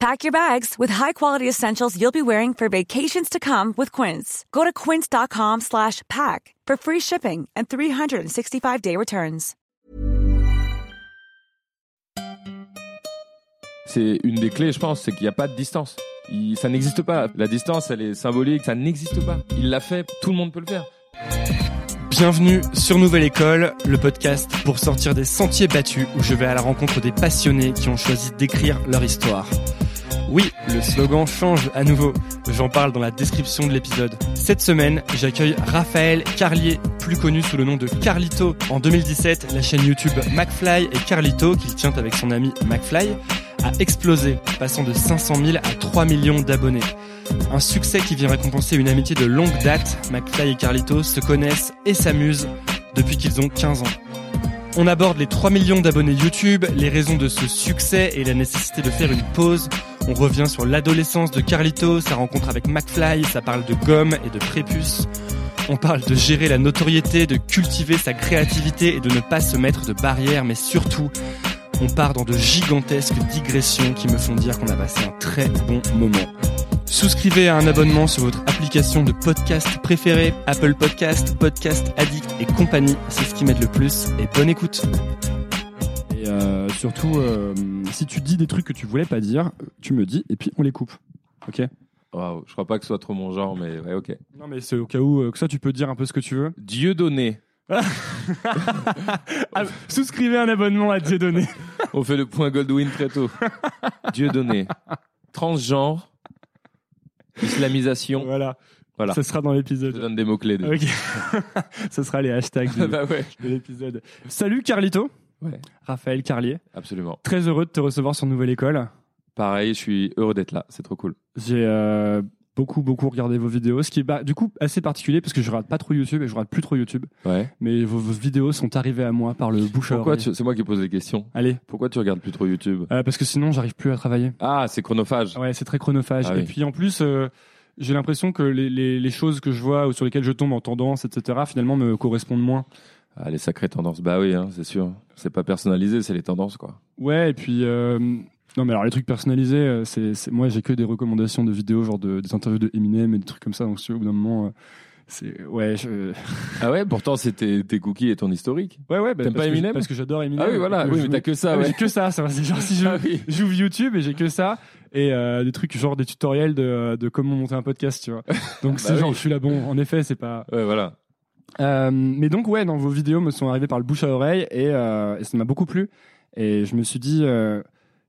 Pack your bags with high-quality essentials you'll be wearing for vacations to come with Quince. Go to quince.com slash pack for free shipping and 365-day returns. C'est une des clés, je pense, c'est qu'il n'y a pas de distance. Ça n'existe pas. La distance, elle est symbolique, ça n'existe pas. Il l'a fait, tout le monde peut le faire. Bienvenue sur Nouvelle École, le podcast pour sortir des sentiers battus où je vais à la rencontre des passionnés qui ont choisi d'écrire leur histoire. Oui, le slogan change à nouveau. J'en parle dans la description de l'épisode. Cette semaine, j'accueille Raphaël Carlier, plus connu sous le nom de Carlito. En 2017, la chaîne YouTube McFly et Carlito, qu'il tient avec son ami McFly, explosé, passant de 500 000 à 3 millions d'abonnés. Un succès qui vient récompenser une amitié de longue date. McFly et Carlito se connaissent et s'amusent depuis qu'ils ont 15 ans. On aborde les 3 millions d'abonnés YouTube, les raisons de ce succès et la nécessité de faire une pause. On revient sur l'adolescence de Carlito, sa rencontre avec McFly, ça parle de gomme et de prépuce. On parle de gérer la notoriété, de cultiver sa créativité et de ne pas se mettre de barrières, mais surtout, on part dans de gigantesques digressions qui me font dire qu'on a passé un très bon moment. Souscrivez à un abonnement sur votre application de podcast préférée, Apple Podcast, Podcast Addict et compagnie, c'est ce qui m'aide le plus et bonne écoute. Et euh, surtout, euh, si tu dis des trucs que tu voulais pas dire, tu me dis et puis on les coupe. Ok? Waouh, je crois pas que ce soit trop mon genre, mais ouais, ok. Non mais c'est au cas où euh, que ça tu peux dire un peu ce que tu veux. Dieu donné. Ah, souscrivez un abonnement à Dieudonné. On fait le point Goldwyn très tôt. Dieu donné. Transgenre. Islamisation. voilà. Voilà. Ça sera dans Je l'épisode. donne des mots-clés. Ok. Ce sera les hashtags de, bah ouais. de l'épisode. Salut Carlito. Ouais. Raphaël Carlier. Absolument. Très heureux de te recevoir sur Nouvelle École. Pareil, je suis heureux d'être là. C'est trop cool. J'ai euh, beaucoup, beaucoup regardé vos vidéos, ce qui est bah, du coup assez particulier parce que je regarde pas trop YouTube et je regarde plus trop YouTube. Ouais. Mais vos, vos vidéos sont arrivées à moi par le bouche à Pourquoi. C'est moi qui pose les questions. Allez, Pourquoi tu regardes plus trop YouTube euh, parce que sinon j'arrive plus à travailler. Ah, c'est chronophage. Ouais, c'est très chronophage. Ah et oui. puis en plus, euh, j'ai l'impression que les, les, les choses que je vois ou sur lesquelles je tombe en tendance, etc., finalement me correspondent moins. Ah, les sacrées tendances. Bah oui, hein, c'est sûr. C'est pas personnalisé, c'est les tendances, quoi. Ouais, et puis euh, non, mais alors les trucs personnalisés, euh, c'est c'est- moi j'ai que des recommandations de vidéos, genre de, des interviews de Eminem et des trucs comme ça. Donc si au bout d'un moment, euh, c'est ouais, je... Ah ouais, pourtant c'était tes cookies et ton historique. ouais, ouais. bah, T'aimes pas que- Eminem Parce que j'adore Eminem. Ah oui, voilà. Oui, mais t'as que ça, Ah, ouais. J'ai que ça. ça va, c'est genre si je Ah oui. j'ouvre YouTube et j'ai que ça et euh, des trucs genre des tutoriels de, de comment monter un podcast, tu vois. Donc c'est Bah genre oui. je suis là bon. En effet, c'est pas. Ouais, voilà. Euh, mais donc ouais, dans vos vidéos me sont arrivées par le bouche à oreille et, euh, et ça m'a beaucoup plu. Et je me suis dit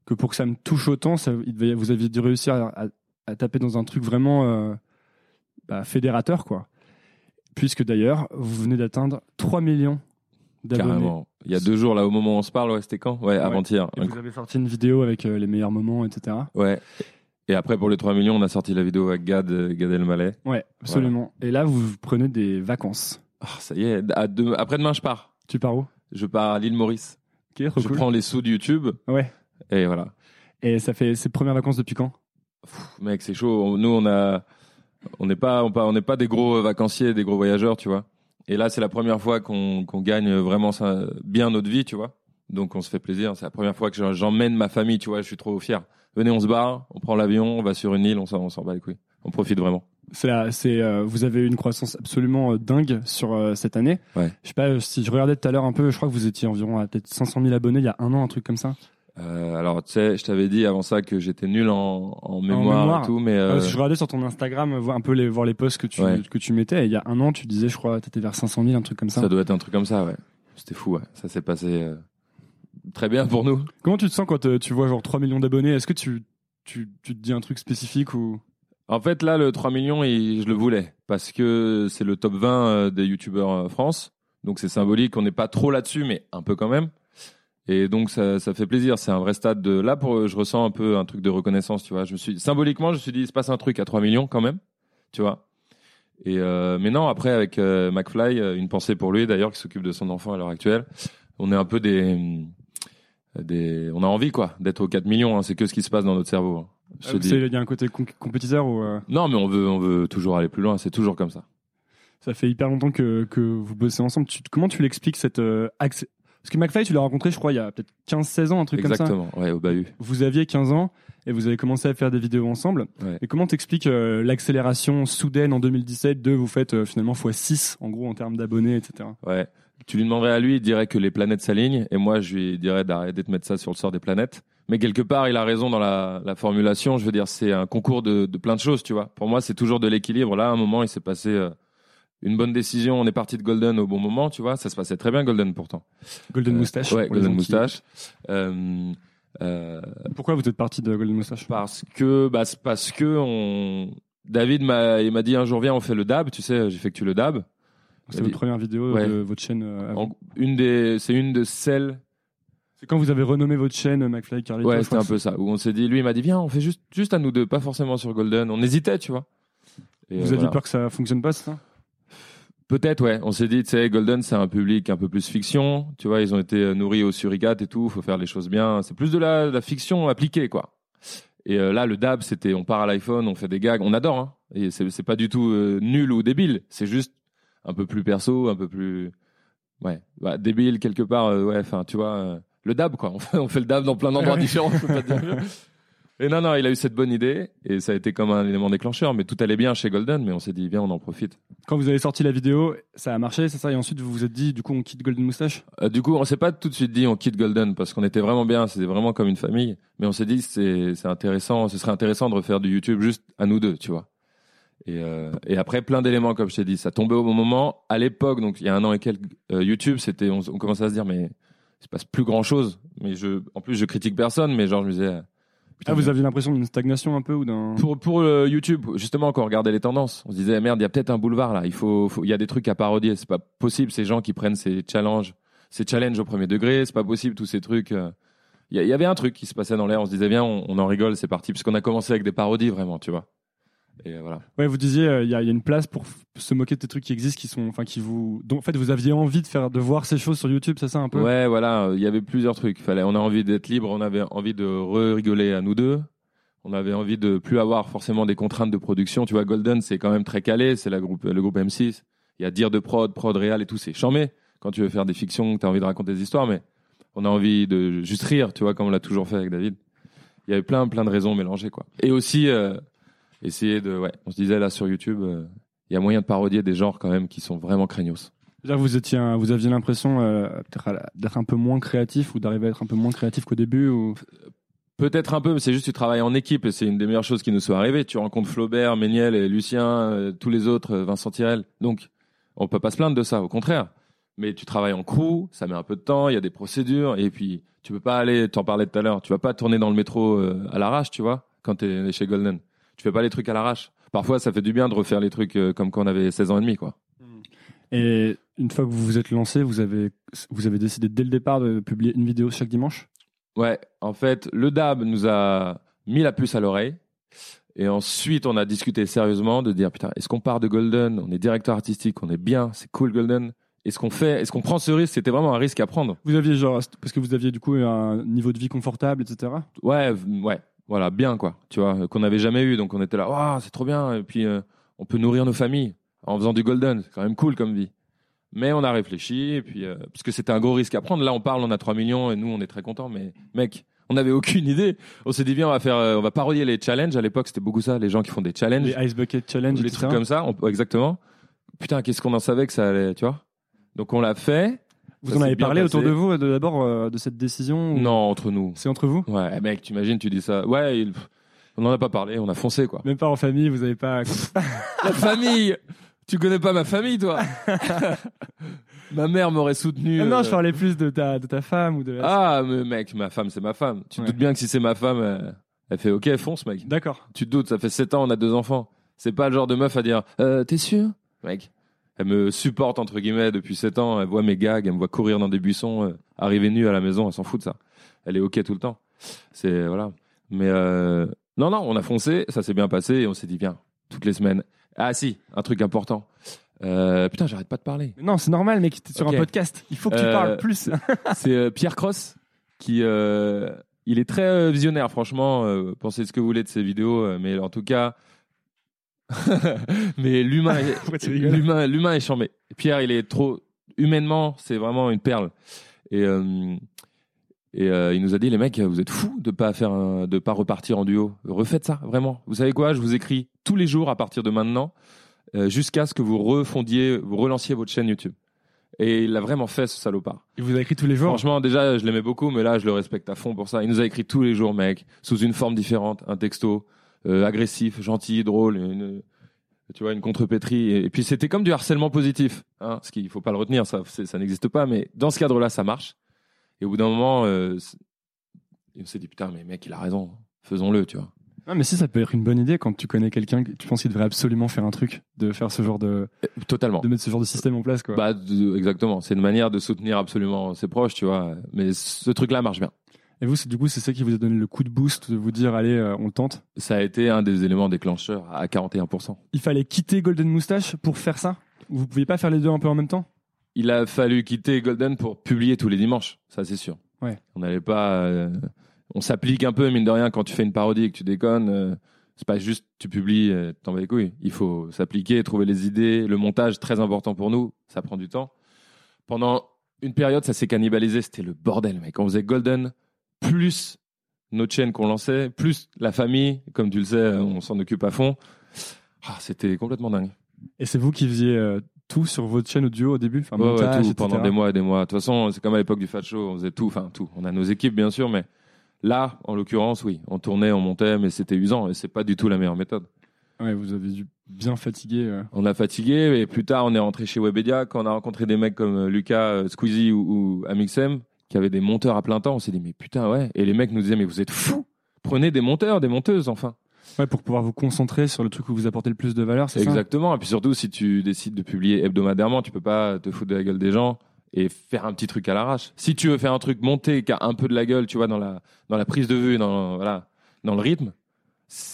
que pour que ça me touche autant, ça, vous aviez dû réussir à, à- à taper dans un truc vraiment euh, bah, fédérateur, quoi. Puisque d'ailleurs, vous venez d'atteindre 3 millions d'abonnés. Carrément. Il y a deux jours, là, au moment où on se parle, ouais, c'était quand? Ouais, avant-hier. Vous avez sorti une vidéo avec euh, les meilleurs moments, etc. Ouais. Et après, pour les 3 millions, on a sorti la vidéo avec Gad, euh, Gad Elmaleh. Ouais, absolument. Et là, vous prenez des vacances. Ah, ça y est, à deux- après-demain, je pars. Tu pars où? Je pars à l'île Maurice. Ok, trop Je cool. prends les sous de YouTube. Ouais. Et voilà. Et ça fait ses premières vacances depuis quand? Pff, mec, c'est chaud. Nous, on a, on n'est pas, on n'est pas des gros vacanciers, des gros voyageurs, tu vois. Et là, c'est la première fois qu'on gagne vraiment ça, bien notre vie, tu vois. Donc, on se fait plaisir. C'est la première fois que j'emmène ma famille, tu vois. Je suis trop fier. Venez, on se barre, on prend l'avion, on va sur une île, on s'en on s'en bat les couilles. On profite vraiment. C'est, euh, vous avez eu une croissance absolument euh, dingue sur euh, cette année. Ouais. Je sais pas euh, si je regardais tout à l'heure un peu, je crois que vous étiez environ à peut-être 500 000 abonnés il y a un an, un truc comme ça. Euh, alors, tu sais, je t'avais dit avant ça que j'étais nul en, en mémoire, mémoire. et tout, mais euh, que je regardais sur ton Instagram, voir un peu les, voir les posts que tu, Ouais. que tu mettais. Et il y a un an, tu disais, je crois, t'étais vers 500 000, un truc comme ça. ça doit être un truc comme ça, ouais. C'était fou, ouais. Ça s'est passé euh, très bien pour nous. Comment tu te sens quand euh, tu vois genre 3 millions d'abonnés? Est-ce que tu, tu, tu te dis un truc spécifique ou? En fait, là, le 3 millions, il- je le voulais parce que c'est le top 20 euh, des youtubeurs euh, France. Donc, c'est symbolique. On n'est pas trop là-dessus, mais un peu quand même. Et donc, ça, ça fait plaisir. C'est un vrai stade de. Là, pour, je ressens un peu un truc de reconnaissance, tu vois. Je me suis symboliquement, je me suis dit, il se passe un truc à 3 millions quand même, tu vois. Et euh, mais non, après avec euh, McFly, euh, une pensée pour lui d'ailleurs, qui s'occupe de son enfant à l'heure actuelle. On est un peu des, des, on a envie quoi, d'être aux 4 millions. hein. C'est que ce qui se passe dans notre cerveau. hein. C'est- Il y a un côté com- compétiteur ou euh, Non, mais on veut, on veut toujours aller plus loin. C'est toujours comme ça. ça fait hyper longtemps que, que vous bossez ensemble. Tu- comment tu l'expliques cette Parce que McFly, tu l'as rencontré, je crois, il y a peut-être 15-16 ans, un truc comme ça. Exactement. Ouais, au bahut. Vous aviez 15 ans et vous avez commencé à faire des vidéos ensemble. Ouais. Et comment t'expliques euh, l'accélération soudaine en 2017 de vous faites euh, finalement x6 en gros en termes d'abonnés, etc. Ouais. Tu lui demanderais à lui, il dirait que les planètes s'alignent, et moi je lui dirais d'arrêter de mettre ça sur le sort des planètes. Mais quelque part, il a raison dans la, la formulation. Je veux dire, c'est un concours de, de plein de choses, tu vois. Pour moi, c'est toujours de l'équilibre. Là, à un moment, il s'est passé euh, une bonne décision. On est parti de Golden au bon moment, tu vois. Ça se passait très bien, Golden, pourtant. Golden Euh, Moustache. Ouais, Golden Moustache. Euh, euh, Pourquoi vous êtes parti de Golden Moustache? Parce que, bah, parce que on... David m'a, il m'a dit un jour, viens, on fait le dab. Tu sais, j'effectue le dab. C'est votre première vidéo Ouais. de votre chaîne. euh. En- une des, c'est une de celles C'est quand vous avez renommé votre chaîne McFly Carlito. Ouais, c'était un peu ça. Où on s'est dit, lui, il m'a dit, viens, on fait juste, juste à nous deux, pas forcément sur Golden. On hésitait, tu vois. Et, Vous euh, aviez voilà. peur que ça fonctionne pas, ça? Peut-être, ouais. On s'est dit, tu sais, Golden, c'est un public un peu plus fiction. Tu vois, ils ont été euh, nourris au suricate et tout. Faut faire les choses bien. C'est plus de la, de la fiction appliquée, quoi. Et euh, là, le dab, c'était, on part à l'iPhone, on fait des gags, on adore. Hein. Et c'est, pas du tout euh, nul ou débile. C'est juste un peu plus perso, un peu plus, ouais, bah, débile quelque part. euh, ouais, enfin, tu vois, le dab, quoi. On fait, on fait le dab dans plein d'endroits différents. Et non, non, il a eu cette bonne idée et ça a été comme un élément déclencheur. Mais tout allait bien chez Golden, mais on s'est dit, viens, on en profite. Quand vous avez sorti la vidéo, ça a marché, c'est ça Et ensuite, vous vous êtes dit, du coup, on quitte Golden Moustache? Euh, du coup, on s'est pas tout de suite dit on quitte Golden parce qu'on était vraiment bien, c'était vraiment comme une famille. Mais on s'est dit c'est intéressant, ce serait intéressant de refaire du YouTube juste à nous deux, tu vois. Et, euh, et après plein d'éléments comme je t'ai dit, ça tombait au bon moment. À l'époque, donc il y a un an et quelques, euh, YouTube, c'était on, on commençait à se dire mais il se passe plus grand chose. Mais je, en plus je critique personne, mais genre je me disais Ah, vous aviez l'impression d'une stagnation un peu ou d'un. pour pour euh, YouTube, justement, quand on regardait les tendances, on se disait merde, il y a peut-être un boulevard là. Il faut, il y a des trucs à parodier. C'est pas possible ces gens qui prennent ces challenges, ces challenges au premier degré. C'est pas possible tous ces trucs. euh. Il y, avait un truc qui se passait dans l'air. On se disait bien, on, on en rigole, c'est parti, parce qu'on a commencé avec des parodies vraiment, tu vois. Et voilà. Ouais, vous disiez, euh, il y, a il y a une place pour se moquer de ces trucs qui existent, qui sont, enfin, qui vous, en fait vous aviez envie de faire, de voir ces choses sur YouTube, c'est ça un peu? Ouais, voilà. euh, Il y avait plusieurs trucs. Fallait, on a envie d'être libre. On avait envie de re-rigoler à nous deux. On avait envie de plus avoir forcément des contraintes de production. Tu vois, Golden, c'est quand même très calé. C'est la groupe, le groupe M6. Il y a dire de prod, prod réal et tout. C'est chambé. Quand tu veux faire des fictions, tu as envie de raconter des histoires, mais on a envie de juste rire, tu vois, comme on l'a toujours fait avec David. Il y avait plein, plein de raisons mélangées, quoi. Et aussi, euh, essayer de, ouais, on se disait là sur YouTube, euh, il y a moyen de parodier des genres quand même qui sont vraiment craignos. Là, vous étiez, vous aviez l'impression euh, d'être un peu moins créatif ou d'arriver à être un peu moins créatif qu'au début ou? Peut-être un peu, mais c'est juste que tu travailles en équipe et c'est une des meilleures choses qui nous soit arrivée. Tu rencontres Flaubert, Méniel et Lucien, euh, tous les autres, euh, Vincent Tirel. Donc, on peut pas se plaindre de ça, au contraire. Mais tu travailles en crew, ça met un peu de temps, il y a des procédures et puis tu peux pas aller, t'en parlais tout à l'heure, tu vas pas tourner dans le métro à l'arrache, tu vois, quand tu es chez Golden. Tu fais pas les trucs à l'arrache. Parfois, ça fait du bien de refaire les trucs euh, comme quand on avait 16 ans et demi, quoi. Et une fois que vous vous êtes lancé, vous avez, vous avez décidé dès le départ de publier une vidéo chaque dimanche? Ouais, en fait, le DAB nous a mis la puce à l'oreille. Et ensuite, on a discuté sérieusement de dire putain, est-ce qu'on part de Golden? On est directeur artistique, on est bien, c'est cool Golden. Est-ce qu'on fait, est-ce qu'on prend ce risque? C'était vraiment un risque à prendre. Vous aviez genre, parce que vous aviez du coup un niveau de vie confortable, etc. Ouais, ouais, voilà, bien quoi. Tu vois, qu'on n'avait jamais eu, donc on était là, Waouh, c'est trop bien. Et puis, euh, on peut nourrir nos familles en faisant du Golden. C'est quand même cool comme vie. Mais on a réfléchi, et puis, euh, parce que c'était un gros risque à prendre. Là, on parle, on a 3 millions, et nous, on est très contents. Mais mec, on n'avait aucune idée. On s'est dit, viens, on va faire, euh, on va parodier les challenges. À l'époque, c'était beaucoup ça, les gens qui font des challenges. Les Ice Bucket Challenge, les trucs comme ça, on- exactement. Putain, qu'est-ce qu'on en savait que ça allait, tu vois Donc on l'a fait. Vous en avez parlé autour de vous, de- d'abord, euh, de cette décision ou- Non, entre nous. C'est entre vous? Ouais, mec, tu imagines, tu dis ça. Ouais, il- on n'en a pas parlé, on a foncé, quoi. Même pas en famille, vous avez pas. La famille Tu connais pas ma famille, toi Ma mère m'aurait soutenu. Ah non, euh, je parlais plus de ta, de ta femme ou de. la- Ah, mais mec, ma femme, c'est ma femme. Tu te Ouais. doutes bien que si c'est ma femme, euh, elle fait OK, fonce, mec. D'accord. Tu te doutes, ça fait 7 ans, on a deux enfants. C'est pas le genre de meuf à dire euh, T'es sûr? Mec, elle me supporte, entre guillemets, depuis 7 ans. Elle voit mes gags, elle me voit courir dans des buissons, euh, arriver nue à la maison, elle s'en fout de ça. Elle est OK tout le temps. C'est. Voilà. Mais euh, non, non, on a foncé, ça s'est bien passé et on s'est dit Viens, toutes les semaines. Ah, si, un truc important. Euh, putain, j'arrête pas de parler. Non, c'est normal, mec, t'es sur un podcast. Il faut que tu Euh, parles plus. C'est euh, Pierre Cross qui euh, il est très euh, visionnaire franchement euh, pensez ce que vous voulez de ses vidéos euh, mais en tout cas mais l'humain est- l'humain l'humain est chambé Pierre il est trop humainement c'est vraiment une perle. Et euh, et euh, il nous a dit les mecs vous êtes fous de pas faire un- de pas repartir en duo. Refaites ça vraiment. Vous savez quoi? Je vous écris tous les jours à partir de maintenant euh, jusqu'à ce que vous refondiez vous relanciez votre chaîne YouTube. Et il l'a vraiment fait ce salopard. Il vous a écrit tous les jours? Franchement, déjà, je l'aimais beaucoup, mais là, je le respecte à fond pour ça. Il nous a écrit tous les jours, mec, sous une forme différente, un texto euh, agressif, gentil, drôle, une, tu vois, une contrepétrie. Et, et puis, c'était comme du harcèlement positif, hein, ce qu'il faut pas le retenir, ça, ça n'existe pas, mais dans ce cadre-là, ça marche. Et au bout d'un moment, euh, on s'est dit, putain, mais mec, il a raison, faisons-le, tu vois. Ah, mais si, ça peut être une bonne idée quand tu connais quelqu'un, que tu penses qu'il devrait absolument faire un truc, de faire ce genre de, Euh, Totalement. de mettre ce genre de système en place, quoi. Bah, exactement. C'est une manière de soutenir absolument ses proches, tu vois. Mais ce truc-là marche bien. Et vous, c'est- du coup, c'est ça qui vous a donné le coup de boost de vous dire, allez, euh, on le tente? Ça a été un des éléments déclencheurs à 41%. Il fallait quitter Golden Moustache pour faire ça? Vous pouviez pas faire les deux un peu en même temps? Il a fallu quitter Golden pour publier tous les dimanches, ça c'est sûr. Ouais. On n'allait pas. euh, on s'applique un peu, mine de rien, quand tu fais une parodie et que tu déconnes. euh, c'est pas juste tu publies, euh, t'en vas les couilles. Il faut s'appliquer, trouver les idées. Le montage, très important pour nous, ça prend du temps. Pendant une période, ça s'est cannibalisé, c'était le bordel, mec. On faisait Golden, plus notre chaîne qu'on lançait, plus la famille, comme tu le sais, euh, on s'en occupe à fond. Ah, c'était complètement dingue. Et c'est vous qui faisiez euh, tout sur votre chaîne audio au début enfin, Ouais, ouais, montage, tout, etc. pendant des mois et des mois. De toute façon, c'est comme à l'époque du Fat Show, on faisait tout, enfin tout. On a nos équipes, bien sûr, mais là, en l'occurrence, oui, on tournait, on montait, mais c'était usant et c'est pas du tout la meilleure méthode. Ouais, vous avez dû bien fatiguer. euh. On a fatigué et plus tard, on est rentré chez Webedia. Quand on a rencontré des mecs comme Lucas, Squeezie ou, ou Amixem, qui avaient des monteurs à plein temps, on s'est dit, mais putain, ouais. Et les mecs nous disaient, mais vous êtes fous Prenez des monteurs, des monteuses, enfin. Ouais, pour pouvoir vous concentrer sur le truc où vous apportez le plus de valeur, c'est ça? Exactement. Et puis surtout, si tu décides de publier hebdomadairement, tu peux pas te foutre de la gueule des gens et faire un petit truc à l'arrache. Si tu veux faire un truc monté qui a un peu de la gueule, tu vois, dans la, dans la prise de vue, dans, voilà, dans le rythme,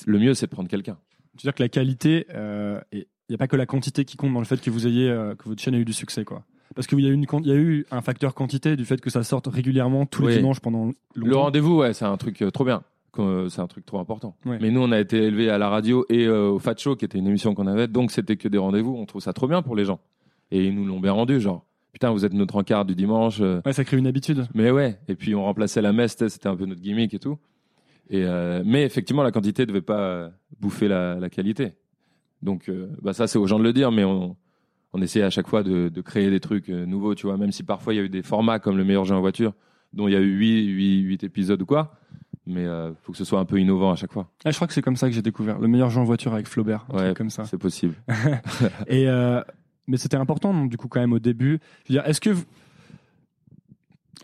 le mieux, c'est de prendre quelqu'un. Tu veux dire que la qualité, euh, il n'y a pas que la quantité qui compte dans le fait que vous ayez, euh, que votre chaîne a eu du succès, quoi. Parce qu'il y a une, il y a eu un facteur quantité du fait que ça sorte régulièrement tous les Oui. dimanches pendant Le longtemps. rendez-vous, ouais, c'est un truc euh, trop bien. Euh, C'est un truc trop important. Ouais. Mais nous, on a été élevés à la radio et euh, au Fat Show, qui était une émission qu'on avait, donc c'était que des rendez-vous. On trouve ça trop bien pour les gens. Et ils nous l'ont bien rendu, genre, putain, vous êtes notre encart du dimanche. Ouais, ça crée une habitude. Mais ouais, et puis on remplaçait la messe, c'était un peu notre gimmick et tout. Et euh, mais effectivement, la quantité devait pas bouffer la, la qualité. Donc, euh, bah ça, c'est aux gens de le dire, mais on, on essayait à chaque fois de, de créer des trucs euh, nouveaux, tu vois, même si parfois il y a eu des formats comme le meilleur jeu en voiture, dont il y a eu 8, 8, 8 épisodes ou quoi. Mais euh, faut que ce soit un peu innovant à chaque fois. Ah, je crois que c'est comme ça que j'ai découvert le meilleur jeu en voiture avec Flaubert, un Ouais, truc comme ça. C'est possible. Et euh, mais c'était important donc, du coup quand même au début. Je veux dire, est-ce que vous-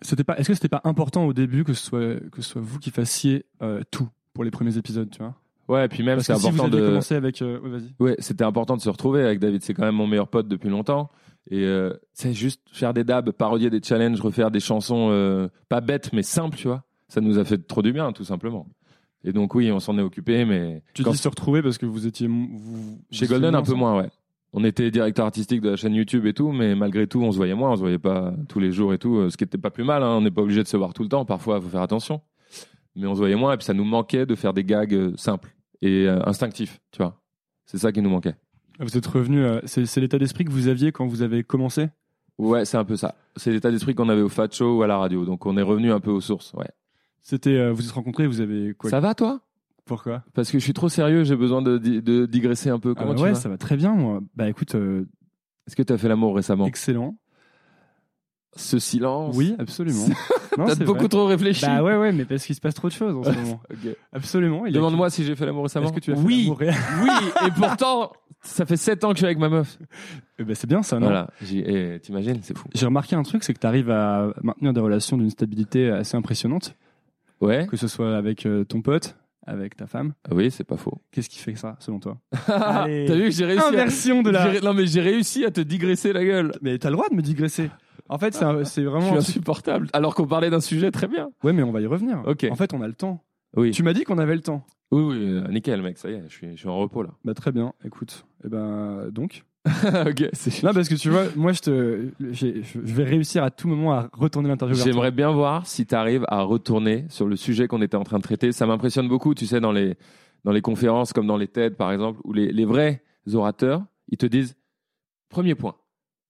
c'était pas, est-ce que c'était pas important au début que ce soit que ce soit vous qui fassiez euh, tout pour les premiers épisodes, tu vois? Ouais, et puis même, c'est si vous important aviez de. commencé avec, euh, ouais, vas-y. Ouais, c'était important de se retrouver avec David. C'est quand même mon meilleur pote depuis longtemps. Et euh, c'est juste faire des dabs, parodier des challenges, refaire des chansons euh, pas bêtes mais simples, tu vois. Ça nous a fait trop du bien, tout simplement. Et donc oui, on s'en est occupé, mais Tu quand- dis se retrouver parce que vous étiez vous, chez vous Golden un peu moins, ouais. On était directeur artistique de la chaîne YouTube et tout, mais malgré tout, on se voyait moins, on se voyait pas tous les jours et tout, euh, ce qui était pas plus mal. hein. On n'est pas obligé de se voir tout le temps. Parfois, faut faire attention. Mais on se voyait moins et puis ça nous manquait de faire des gags euh, simples et euh, instinctifs, tu vois. C'est ça qui nous manquait. Vous êtes revenu. euh, c'est l'état d'esprit que vous aviez quand vous avez commencé? Ouais, c'est un peu ça. C'est l'état d'esprit qu'on avait au Fat Show ou à la radio. Donc on est revenu un peu aux sources. Ouais. C'était, euh, vous êtes rencontrés, vous avez quoi Ça va toi? Pourquoi? Parce que je suis trop sérieux, j'ai besoin de, di- de digresser un peu. Ah Comment tu Ouais, vas? ça va très bien, moi. Bah écoute, euh, Est-ce que tu as fait l'amour récemment? excellent. Ce silence? Oui, absolument. T'as beaucoup vrai. trop réfléchi. Bah ouais, ouais, mais parce qu'il se passe trop de choses en ce moment. Absolument. Demande-moi si j'ai fait l'amour récemment. Est-ce que tu as fait Oui, l'amour oui. Et pourtant, ça fait 7 ans que je suis avec ma meuf. Eh ben, c'est bien ça, non Voilà. Et T'imagines, c'est fou. J'ai remarqué un truc, c'est que tu arrives à maintenir des relations d'une stabilité assez impressionnante, Ouais. que ce soit avec euh, ton pote, avec ta femme. Oui, c'est pas faux. Qu'est-ce qui fait ça, selon toi T'as vu que j'ai réussi. à- Inversion de la. Non mais j'ai réussi à te digresser la gueule. Mais t'as le droit de me digresser. En fait, c'est un- c'est Je vraiment. suis insupportable. Alors qu'on parlait d'un sujet très bien. Ouais, mais on va y revenir. Ok. En fait, on a le temps. Oui. Tu m'as dit qu'on avait le temps. Oui, oui, euh, nickel, mec. Ça y est, je suis, je suis en repos là. Bah très bien. Écoute, et ben donc. ok. c'est- Non, parce que tu vois, moi, je te, j'ai- je vais réussir à tout moment à retourner l'interview. vers toi. J'aimerais bien voir si tu arrives à retourner sur le sujet qu'on était en train de traiter. Ça m'impressionne beaucoup, tu sais, dans les, dans les conférences comme dans les TED, par exemple, où les, les vrais orateurs, ils te disent premier point.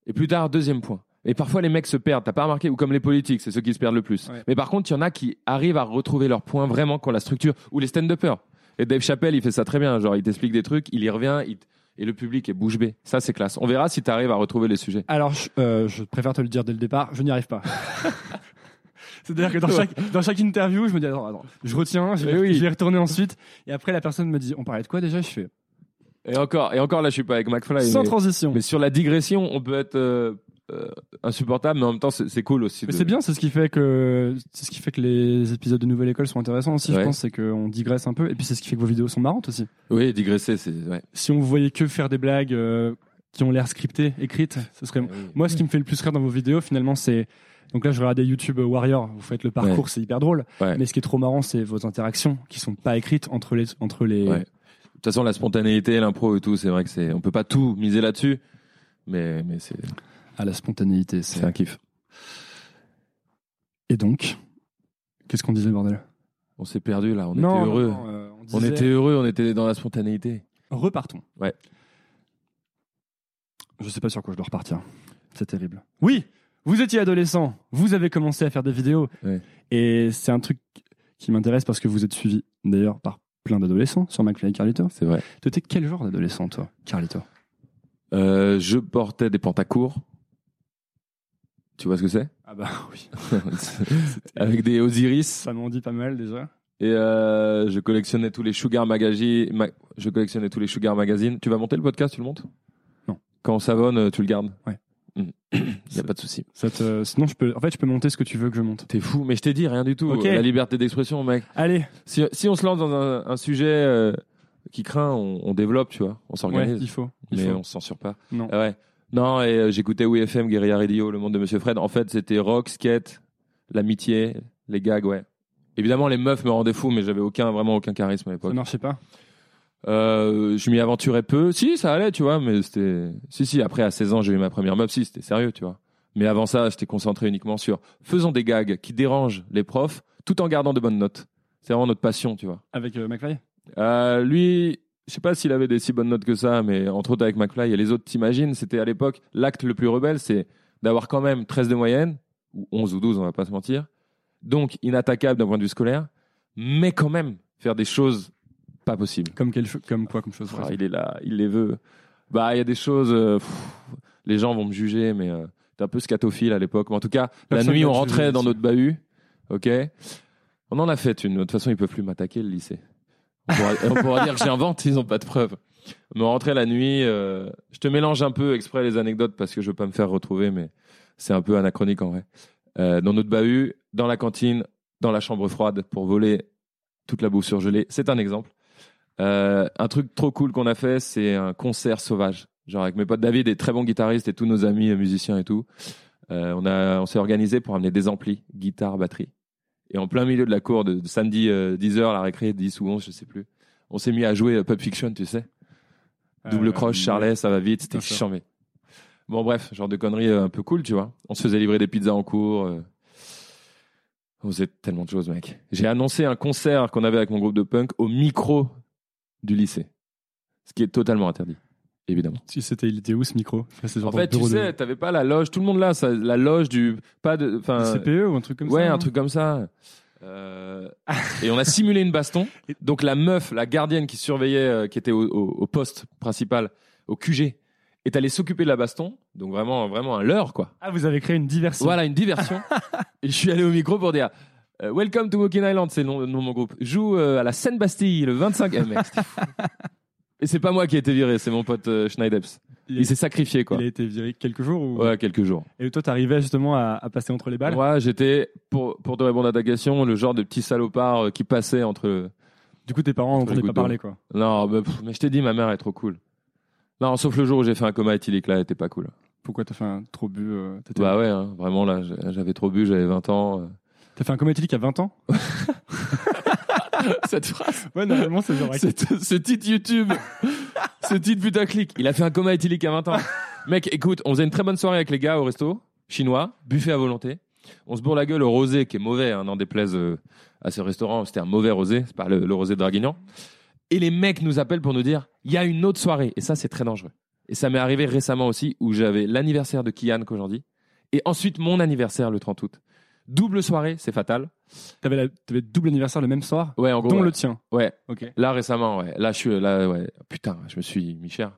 Et plus tard, deuxième point. Et parfois, les mecs se perdent. T'as pas remarqué Ou comme les politiques, c'est ceux qui se perdent le plus. Ouais. Mais par contre, il y en a qui arrivent à retrouver leur point vraiment quand la structure. Ou les stand-uppers. Et Dave Chappelle, il fait ça très bien. Genre, il t'explique des trucs, il y revient, il et le public est bouche bée. Ça, c'est classe. On verra si tu arrives à retrouver les sujets. Alors, je, euh, je préfère te le dire dès le départ, je n'y arrive pas. C'est-à-dire que dans chaque, dans chaque interview, je me dis, attends, attends, je retiens, je vais, Eh oui. je vais y retourner ensuite. Et après, la personne me dit, on parlait de quoi déjà? Je fais, Et encore, et encore là, je suis pas avec McFly. sans mais- transition. Mais sur la digression, on peut être euh, insupportable, mais en même temps, c'est cool aussi. Mais de- c'est bien, c'est ce qui fait que c'est ce qui fait que les épisodes de Nouvelle École sont intéressants aussi. Je pense c'est qu'on digresse un peu, et puis c'est ce qui fait que vos vidéos sont marrantes aussi. Oui, digresser, c'est. Ouais. Si on vous voyait que faire des blagues euh, qui ont l'air scriptées, écrites, ce serait. Moi, ce qui me fait le plus rire dans vos vidéos, finalement, c'est donc là, je regardais YouTube Warrior. Vous faites le parcours, c'est hyper drôle. Mais ce qui est trop marrant, c'est vos interactions qui sont pas écrites entre les entre les. De toute façon, la spontanéité, l'impro et tout, c'est vrai que c'est. On peut pas tout miser là-dessus, mais, mais c'est À la spontanéité. c'est un kiff. Et donc, qu'est-ce qu'on disait, bordel? On s'est perdu là, on Non, était heureux. non, euh, on, était heureux, on était dans la spontanéité. Repartons. Ouais. Je sais pas sur quoi je dois repartir. C'est terrible. Oui, vous étiez adolescent, vous avez commencé à faire des vidéos. Ouais. Et c'est un truc qui m'intéresse parce que vous êtes suivi d'ailleurs par plein d'adolescents sur McFly et Carlito. C'est vrai. Tu étais quel genre d'adolescent, toi, Carlito? Euh, je portais des pantacours. Tu vois ce que c'est? Ah bah oui. Avec des Osiris. Ça m'en dit pas mal déjà. Et euh, je collectionnais tous les Sugar Magazine. ma- Je collectionnais tous les Sugar Magazine. Tu vas monter le podcast, tu le montes? Non. Quand on savonne, euh, tu le gardes? Ouais. Il y a pas de souci. Te- Sinon, je peux... en fait, je peux monter ce que tu veux que je monte. T'es fou, mais je t'ai dit rien du tout. La liberté d'expression, mec. Allez, Si, si on se lance dans un, un sujet euh, qui craint, on, on développe, tu vois. On ouais, s'organise. il faut. Il mais faut. on se censure pas. Non. Ah ouais. Non, et euh, j'écoutais WFM, Guerilla Radio, Le Monde de Monsieur Fred. En fait, c'était rock, skate, l'amitié, les gags, ouais. Évidemment, les meufs me rendaient fou, mais j'avais aucun, vraiment aucun charisme à Ça l'époque. marchait pas? Euh, je m'y aventurais peu. Si, ça allait, tu vois, mais c'était. Si, si, après, à 16 ans, j'ai eu ma première meuf, si, c'était sérieux, tu vois. Mais avant ça, j'étais concentré uniquement sur faisons des gags qui dérangent les profs tout en gardant de bonnes notes. C'est vraiment notre passion, tu vois. avec euh, McFly? Euh, lui, je sais pas s'il avait des si bonnes notes que ça, mais entre autres avec McFly et les autres, t'imagines, c'était à l'époque l'acte le plus rebelle, c'est d'avoir quand même 13 de moyenne, ou 11 ou 12, on va pas se mentir. Donc inattaquable d'un point de vue scolaire, mais quand même faire des choses pas possibles. Comme, comme quoi comme chose Ah, il est là, il les veut. Bah, il y a des choses. euh, pff, les gens vont me juger, mais euh, t'es un peu scatophile à l'époque. Mais en tout cas, Personne la nuit, on rentrait dans notre bahut. Ok? On en a fait une. De toute façon, ils peuvent plus m'attaquer le lycée. On pourra, dire que j'invente, ils ont pas de preuves. On rentrait la nuit. euh, je te mélange un peu exprès les anecdotes parce que je veux pas me faire retrouver, mais c'est un peu anachronique en vrai. Euh, dans notre bahut, dans la cantine, dans la chambre froide pour voler toute la bouffe surgelée. C'est un exemple. Euh, un truc trop cool qu'on a fait, c'est un concert sauvage. Genre avec mes potes David, des très bons guitaristes et tous nos amis musiciens et tout. On on s'est organisé pour amener des amplis, guitare, batterie. Et en plein milieu de la cour de, de samedi euh, 10h, la récré, 10 ou 11, je sais plus. On s'est mis à jouer euh, Pulp Fiction, tu sais. Double Euh, croche, Charlet, ça va vite, c'était chambé. Bon, bref, genre de conneries euh, un peu cool, tu vois. On se faisait livrer des pizzas en cours. euh. On faisait tellement de choses, mec. J'ai annoncé un concert qu'on avait avec mon groupe de punk au micro du lycée. Ce qui est totalement interdit. Évidemment. Si c'était, il était où ce micro? En fait, tu de- sais, t'avais pas la loge, tout le monde là, ça, la loge du pas de, enfin, CPE ou un truc comme ouais, ça un non? truc comme ça. Euh, et on a simulé une baston. Donc la meuf, la gardienne qui surveillait, euh, qui était au, au- au poste principal, au QG, est allée s'occuper de la baston. Donc vraiment, vraiment un leurre quoi. Ah, vous avez créé une diversion. Voilà, une diversion. et je suis allé au micro pour dire euh, Welcome to Walking Island, c'est le nom, de mon groupe. Joue euh, à la Seine-Bastille le 25. Eh, mec. et c'est pas moi qui ai été viré, c'est mon pote euh, Schneideps. Il, Il s'est sacrifié quoi. il a été viré quelques jours ou... Ouais, quelques jours. Et toi, t'arrivais justement à, à passer entre les balles? Moi, j'étais, pour, pour te répondre à ta question, le genre de petit salopard euh, qui passait entre. Du coup, tes parents n'entendaient pas parler, quoi. Non, mais, pff, mais je t'ai dit, ma mère est trop cool. Non, sauf le jour où j'ai fait un coma éthylique, là, elle était pas cool. Pourquoi t'as fait un trop bu euh, Bah ouais, hein, vraiment, là, j'avais trop bu, j'avais 20 ans. euh. T'as fait un coma éthylique à 20 ans? Cette phrase, Ouais, normalement, c'est cette- ce titre YouTube, ce titre putaclic. Il a fait un coma éthylique à 20 ans. Mec, écoute, on faisait une très bonne soirée avec les gars au resto, chinois, buffet à volonté. On se bourre la gueule au rosé, qui est mauvais, hein, n'en déplaise euh, à ce restaurant. C'était un mauvais rosé, c'est pas le, le rosé de Draguignan. Et les mecs nous appellent pour nous dire, il y a une autre soirée. Et ça, c'est très dangereux. Et ça m'est arrivé récemment aussi, où j'avais l'anniversaire de Kian qu'aujourd'hui, et ensuite mon anniversaire le 30 août. Double soirée, c'est fatal. T'avais, la... t'avais double anniversaire le même soir, Ouais, en gros. dont ouais. le tien. Ouais, Ok. Là, récemment, ouais. Là, je suis là, ouais. Putain, je me suis mis cher.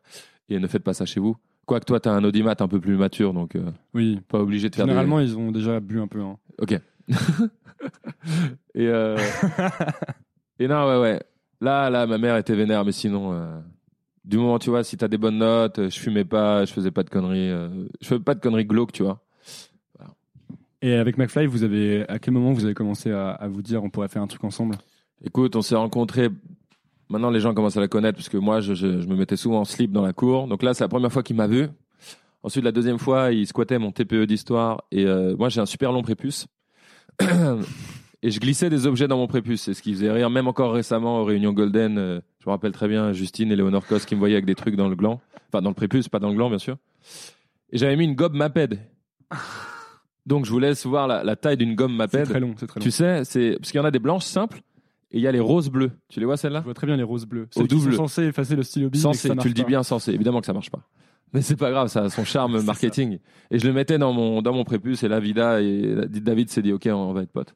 Et ne faites pas ça chez vous. Quoique toi, t'as un audimat un peu plus mature, donc euh, Oui. pas obligé de faire Généralement, ils ont déjà bu un peu. hein. des... Ok. et, euh... et non, ouais, ouais. Là, là, ma mère était vénère, mais sinon, euh, du moment, tu vois, si t'as des bonnes notes, euh, je fumais pas, je faisais pas de conneries, euh, je faisais pas de conneries glauques, tu vois. Et avec McFly, vous avez à quel moment vous avez commencé à, vous dire on pourrait faire un truc ensemble? Écoute, on s'est rencontrés. Maintenant, les gens commencent à la connaître parce que moi, je, me mettais souvent en slip dans la cour. Donc là, c'est la première fois qu'il m'a vu. Ensuite, la deuxième fois, il squattait mon TPE d'histoire. Et euh, moi, j'ai un super long prépuce. et je glissais des objets dans mon prépuce. C'est ce qui faisait rire, même encore récemment aux réunions Golden. euh, je me rappelle très bien Justine et Léonore Cos qui me voyaient avec des trucs dans le gland. Enfin, dans le prépuce, pas dans le gland, bien sûr. Et j'avais mis une gomme Maped. Donc, je vous laisse voir la, la taille d'une gomme C'est Maped. très long, c'est très long. Tu sais, c'est parce qu'il y en a des blanches simples et il y a les roses bleues. Tu les vois celles-là? Je vois très bien les roses bleues. Au Celles qui sont double. effacer le stylo bille. Censé, tu le dis pas. bien censé. Évidemment que ça marche pas. Mais c'est pas grave, ça a son charme C'est marketing. Et je le mettais dans mon dans mon prépuce et là Vida et David s'est dit OK, on va être potes.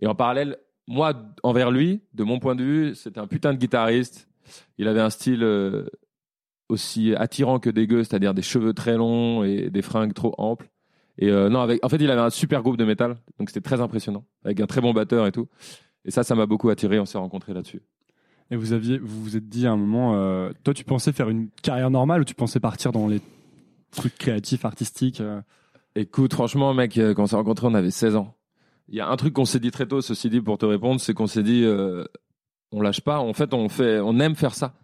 Et en parallèle, moi envers lui, de mon point de vue, c'était un putain de guitariste. Il avait un style euh, aussi attirant que dégueu, c'est-à-dire des cheveux très longs et des fringues trop amples. Et euh, non, avec, en fait, il avait un super groupe de métal, donc c'était très impressionnant, avec un très bon batteur et tout. Et ça, ça m'a beaucoup attiré. On s'est rencontrés là-dessus. Et vous aviez, vous vous êtes dit à un moment, euh, toi, tu pensais faire une carrière normale ou tu pensais partir dans les trucs créatifs, artistiques euh? Écoute, franchement, mec, quand on s'est rencontrés, on avait 16 ans. Il y a un truc qu'on s'est dit très tôt, ceci dit, pour te répondre, c'est qu'on s'est dit, on lâche pas. En fait, on fait, on aime faire ça.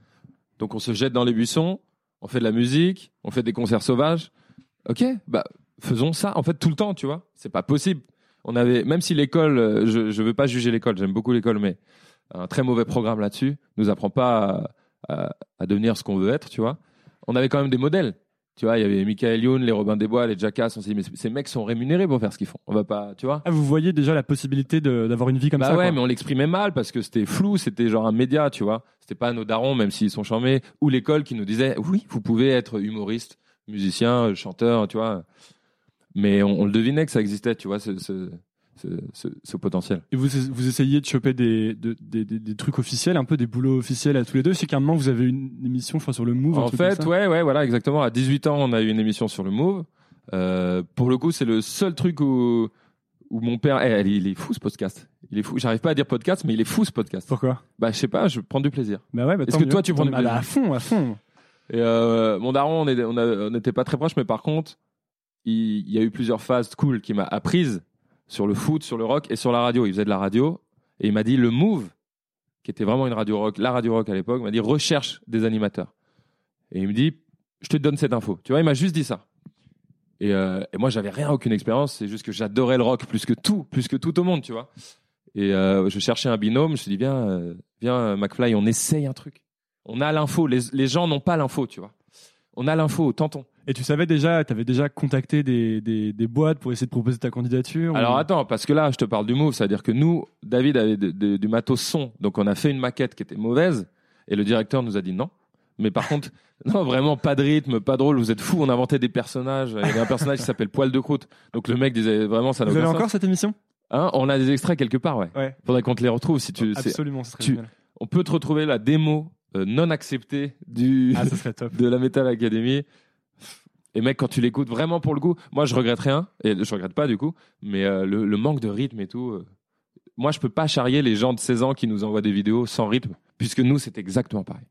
Donc, on se jette dans les buissons, on fait de la musique, on fait des concerts sauvages. Ok, bah, faisons ça. En fait, tout le temps, tu vois. C'est pas possible. On avait, même si l'école, euh, je, je veux pas juger l'école, j'aime beaucoup l'école, mais un très mauvais programme là-dessus nous apprend pas à, à- à devenir ce qu'on veut être, tu vois. On avait quand même des modèles. Tu vois, il y avait Michael Youn, les Robin des Bois, les Jackass. On s'est dit, mais ces mecs sont rémunérés pour faire ce qu'ils font. On va pas, tu vois. Ah, vous voyez déjà la possibilité d'avoir une vie comme bah ça ouais, quoi. mais on l'exprimait mal parce que c'était flou, c'était genre un média, tu vois. C'était pas nos darons, même s'ils sont charmés, ou l'école qui nous disait, oui, vous pouvez être humoriste, musicien, chanteur, tu vois. Mais on, on le devinait que ça existait, tu vois, ce, ce, ce, potentiel. Et vous, vous essayez de choper des, de- des, des- des trucs officiels, un peu des boulots officiels à tous les deux. Sais qu'à un moment, vous avez une émission, je crois, sur le Move. En fait, ouais, ouais, voilà, exactement. À 18 ans, on a eu une émission sur le Move. Euh, pour le coup, c'est le seul truc où, où mon père, eh, il est fou ce podcast. Il est fou. J'arrive pas à dire podcast, mais il est fou ce podcast. Pourquoi? Bah, je sais pas, je prends du plaisir. Bah ouais, bah, Est-ce que mieux. toi, tu prends du Ah bah, plaisir? À fond, à fond. Et euh, mon daron, on n'était pas très proches, mais par contre, il, il y a eu plusieurs phases cool qui m'a apprises sur le foot, sur le rock et sur la radio. Il faisait de la radio et il m'a dit le Move, qui était vraiment une radio rock, la radio rock à l'époque, m'a dit recherche des animateurs. Et il me dit, je te donne cette info. Tu vois, il m'a juste dit ça. Et, euh, et moi, j'avais rien, aucune expérience. C'est juste que j'adorais le rock plus que tout, plus que tout au monde, tu vois. Et euh, je cherchais un binôme. Je me suis dit, viens, euh, viens, euh, McFly, on essaye un truc. On a l'info. Les, les gens n'ont pas l'info, tu vois. On a l'info, tentons. Et tu savais déjà, tu avais déjà contacté des, des, des boîtes pour essayer de proposer ta candidature Alors ou- attends, parce que là, je te parle du move, c'est-à-dire que nous, David avait de- de- du matos son, donc on a fait une maquette qui était mauvaise, et le directeur nous a dit non. Mais par contre, non, vraiment pas de rythme, pas drôle. Vous êtes fous. On inventait des personnages. Il y avait un personnage qui s'appelle Poil de croûte. Donc le mec disait vraiment ça n'a Vous avez encore cette émission? Hein, on a des extraits quelque part, ouais. Ouais. Faudrait qu'on te les retrouve si tu. Absolument, tu-. On peut te retrouver la démo euh, non acceptée du Ah, ça serait top. de la Metal Academy. Et mec, quand tu l'écoutes vraiment pour le coup, moi je regrette rien, et je regrette pas du coup, mais euh, le, le manque de rythme et tout. euh, moi, je peux pas charrier les gens de 16 ans qui nous envoient des vidéos sans rythme, puisque nous, c'est exactement pareil.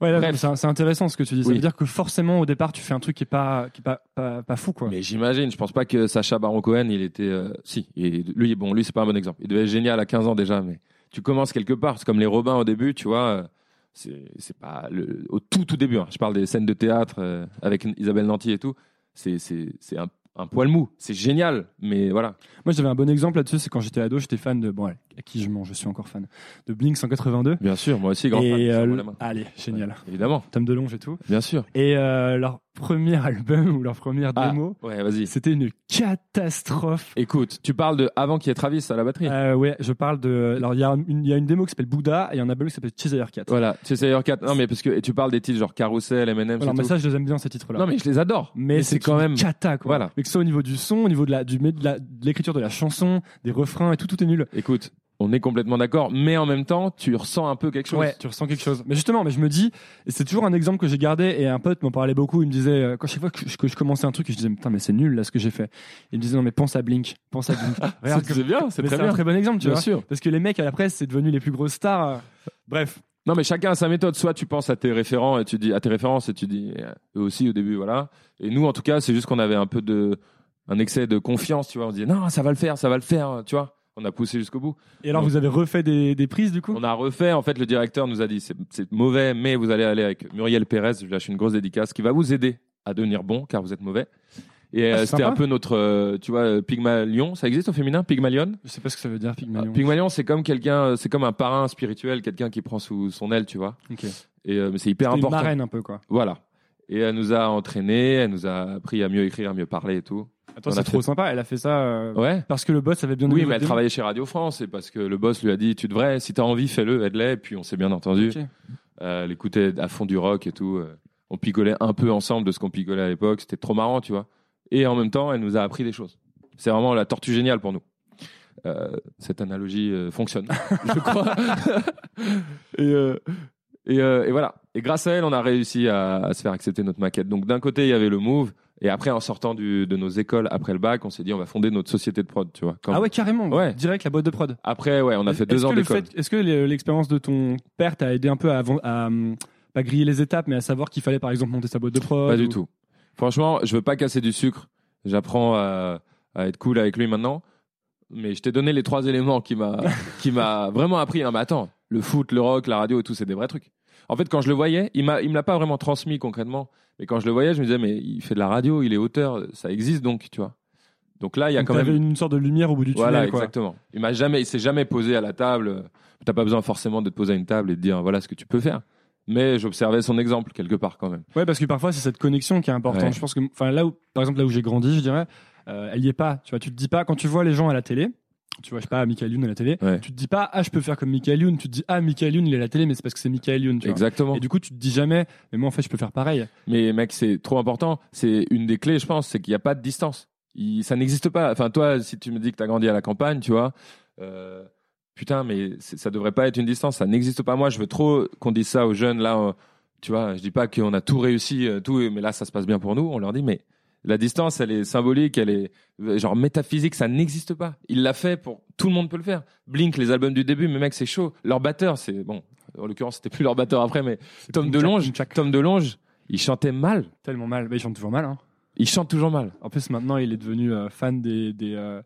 Ouais, c'est intéressant ce que tu dis. Ça Oui. veut dire que forcément, au départ, tu fais un truc qui est pas, qui est pas, pas, pas fou, quoi. Mais j'imagine, je pense pas que Sacha Baron Cohen, il était. euh, si, lui, bon, lui, c'est pas un bon exemple. Il devait être génial à 15 ans déjà, mais tu commences quelque part. C'est comme les Robins au début, tu vois. C'est pas le, au tout, tout début. hein. Je parle des scènes de théâtre euh, avec Isabelle Nanty et tout. C'est c'est- c'est un, un poil mou. C'est génial, mais voilà. Moi, j'avais un bon exemple là-dessus, c'est quand j'étais ado, j'étais fan de, bon, à qui je mens, je suis encore fan, de Blink 182. Bien sûr, moi aussi, grand fan. et, je euh, allez, génial. Évidemment, Tom DeLonge et tout. bien sûr. Et euh, leur premier album ou leur première Ah, démo, ouais, vas-y. c'était une catastrophe. Écoute, tu parles de avant qu'il y ait Travis à la batterie. Euh, ouais, je parle de. Alors, il y, a une- y a une démo qui s'appelle Bouddha et il y en a un album qui s'appelle Cheshire Cat. Voilà, tu sais, 4. Non, mais parce que et tu parles des titres genre Carousel, M&M, Alors, mais ça, je les aime bien ces titres-là. Non, mais je les adore. mais c'est quand même. cata, quoi. Voilà. Mais que ce soit au niveau du son, au niveau de la, du, de la- de l'écriture de la chanson, des refrains et tout, tout est nul. Écoute, on est complètement d'accord, mais en même temps, tu ressens un peu quelque chose. Ouais, tu ressens quelque chose. Mais justement, mais je me dis, et c'est toujours un exemple que j'ai gardé, et un pote m'en parlait beaucoup, il me disait, euh, quand chaque fois que je, que je commençais un truc, je disais, putain, mais c'est nul là ce que j'ai fait. Il me disait, non, mais pense à Blink, pense à Blink. Regarde C'est bien, c'est très un très bon exemple, tu Bien vois. sûr. Parce que les mecs à la presse, c'est devenu les plus grosses stars. euh. Bref. Non, mais chacun a sa méthode. Soit tu penses à tes référents et tu dis à tes références et tu dis euh, eux aussi au début, voilà. Et nous, en tout cas, c'est juste qu'on avait un peu de un excès de confiance, tu vois. On disait non, ça va le faire, ça va le faire, tu vois. On a poussé jusqu'au bout. Et alors, vous avez refait des, des prises, du coup? On a refait. En fait, le directeur nous a dit c'est mauvais, mais vous allez aller avec Muriel Pérez. Je lui lâche une grosse dédicace qui va vous aider à devenir bon, car vous êtes mauvais. Et Ah, euh, c'était sympa. un peu notre, euh, tu vois, euh, Pygmalion. Ça existe au féminin, Pygmalion? Je sais pas ce que ça veut dire, Ah, Pygmalion. Pygmalion, c'est comme quelqu'un, c'est comme un parrain spirituel, quelqu'un qui prend sous son aile, tu vois. Ok. Et euh, mais c'est hyper C'était une important. marraine un peu, quoi. Voilà. Et elle nous a entraînés, elle nous a appris à mieux écrire, à mieux parler et tout. Attends, c'est trop fait- sympa. Elle a fait ça euh, Ouais. parce que le boss avait bien Oui, mais elle travaillait chez Radio France et parce que le boss lui a dit tu devrais, si t'as envie, fais-le, aide-les. Et puis on s'est bien entendu. Euh, elle écoutait à fond du rock et tout. euh, On pigolait un peu ensemble de ce qu'on pigolait à l'époque. C'était trop marrant, tu vois. Et en même temps, elle nous a appris des choses. C'est vraiment la tortue géniale pour nous. Euh, cette analogie fonctionne, je crois. et, et, euh, et voilà. Et grâce à elle, on a réussi à, à se faire accepter notre maquette. Donc d'un côté, il y avait le move. Et après, en sortant du- de nos écoles après le bac, on s'est dit on va fonder notre société de prod, tu vois. Comme- Ah ouais, carrément. Ouais. Direct la boîte de prod. Après, ouais, on a fait deux ans d'école. Est-ce que le- l'expérience de ton père t'a aidé un peu à, à, hum, pas griller les étapes, mais à savoir qu'il fallait par exemple monter sa boîte de prod Pas du ou- tout. Franchement, je veux pas casser du sucre. J'apprends à, à être cool avec lui maintenant. Mais je t'ai donné les trois éléments qui m'a qui m'a vraiment appris. Non, mais attends, le foot, le rock, la radio et tout, c'est des vrais trucs. En fait, quand je le voyais, il m'a il me l'a pas vraiment transmis concrètement. Mais quand je le voyais, je me disais mais il fait de la radio, il est auteur, ça existe donc, tu vois. Donc là, il y a Donc quand même une sorte de lumière au bout du tunnel. voilà, quoi. exactement. Il m'a jamais, il s'est jamais posé à la table. T'as pas besoin forcément de te poser à une table et de dire voilà ce que tu peux faire. Mais j'observais son exemple quelque part quand même. Ouais, parce que parfois c'est cette connexion qui est importante. Ouais. Je pense que, enfin là où, par exemple là où j'ai grandi, je dirais, euh, elle y est pas. Tu vois, tu te dis pas quand tu vois les gens à la télé. Tu vois, je sais pas, Michael Youn à la télé. Ouais. Tu te dis pas, ah, je peux faire comme Michael Youn. Tu te dis, ah, Michael Youn, il est à la télé, mais c'est parce que c'est Michael Youn. Tu vois. Exactement. Et du coup, tu te dis jamais, mais moi, en fait, je peux faire pareil. Mais mec, c'est trop important. C'est une des clés, je pense, c'est qu'il n'y a pas de distance. Il- ça n'existe pas. Enfin, toi, si tu me dis que tu as grandi à la campagne, tu vois, euh, putain, mais ça devrait pas être une distance. Ça n'existe pas. Moi, je veux trop qu'on dise ça aux jeunes. Là, euh, tu vois, je dis pas qu'on a tout réussi, euh, tout, mais là, ça se passe bien pour nous. On leur dit, mais la distance, elle est symbolique, elle est genre métaphysique, ça n'existe pas. Il l'a fait pour tout le monde peut le faire. Blink, les albums du début, mais mec, c'est chaud. Leur batteur, c'est bon. En l'occurrence, c'était plus leur batteur après, mais Tom DeLonge, Tom DeLonge, il chantait mal. Tellement mal. Mais il chante toujours mal. Hein. Il chante toujours mal. En plus, maintenant, il est devenu euh, fan des, des, euh,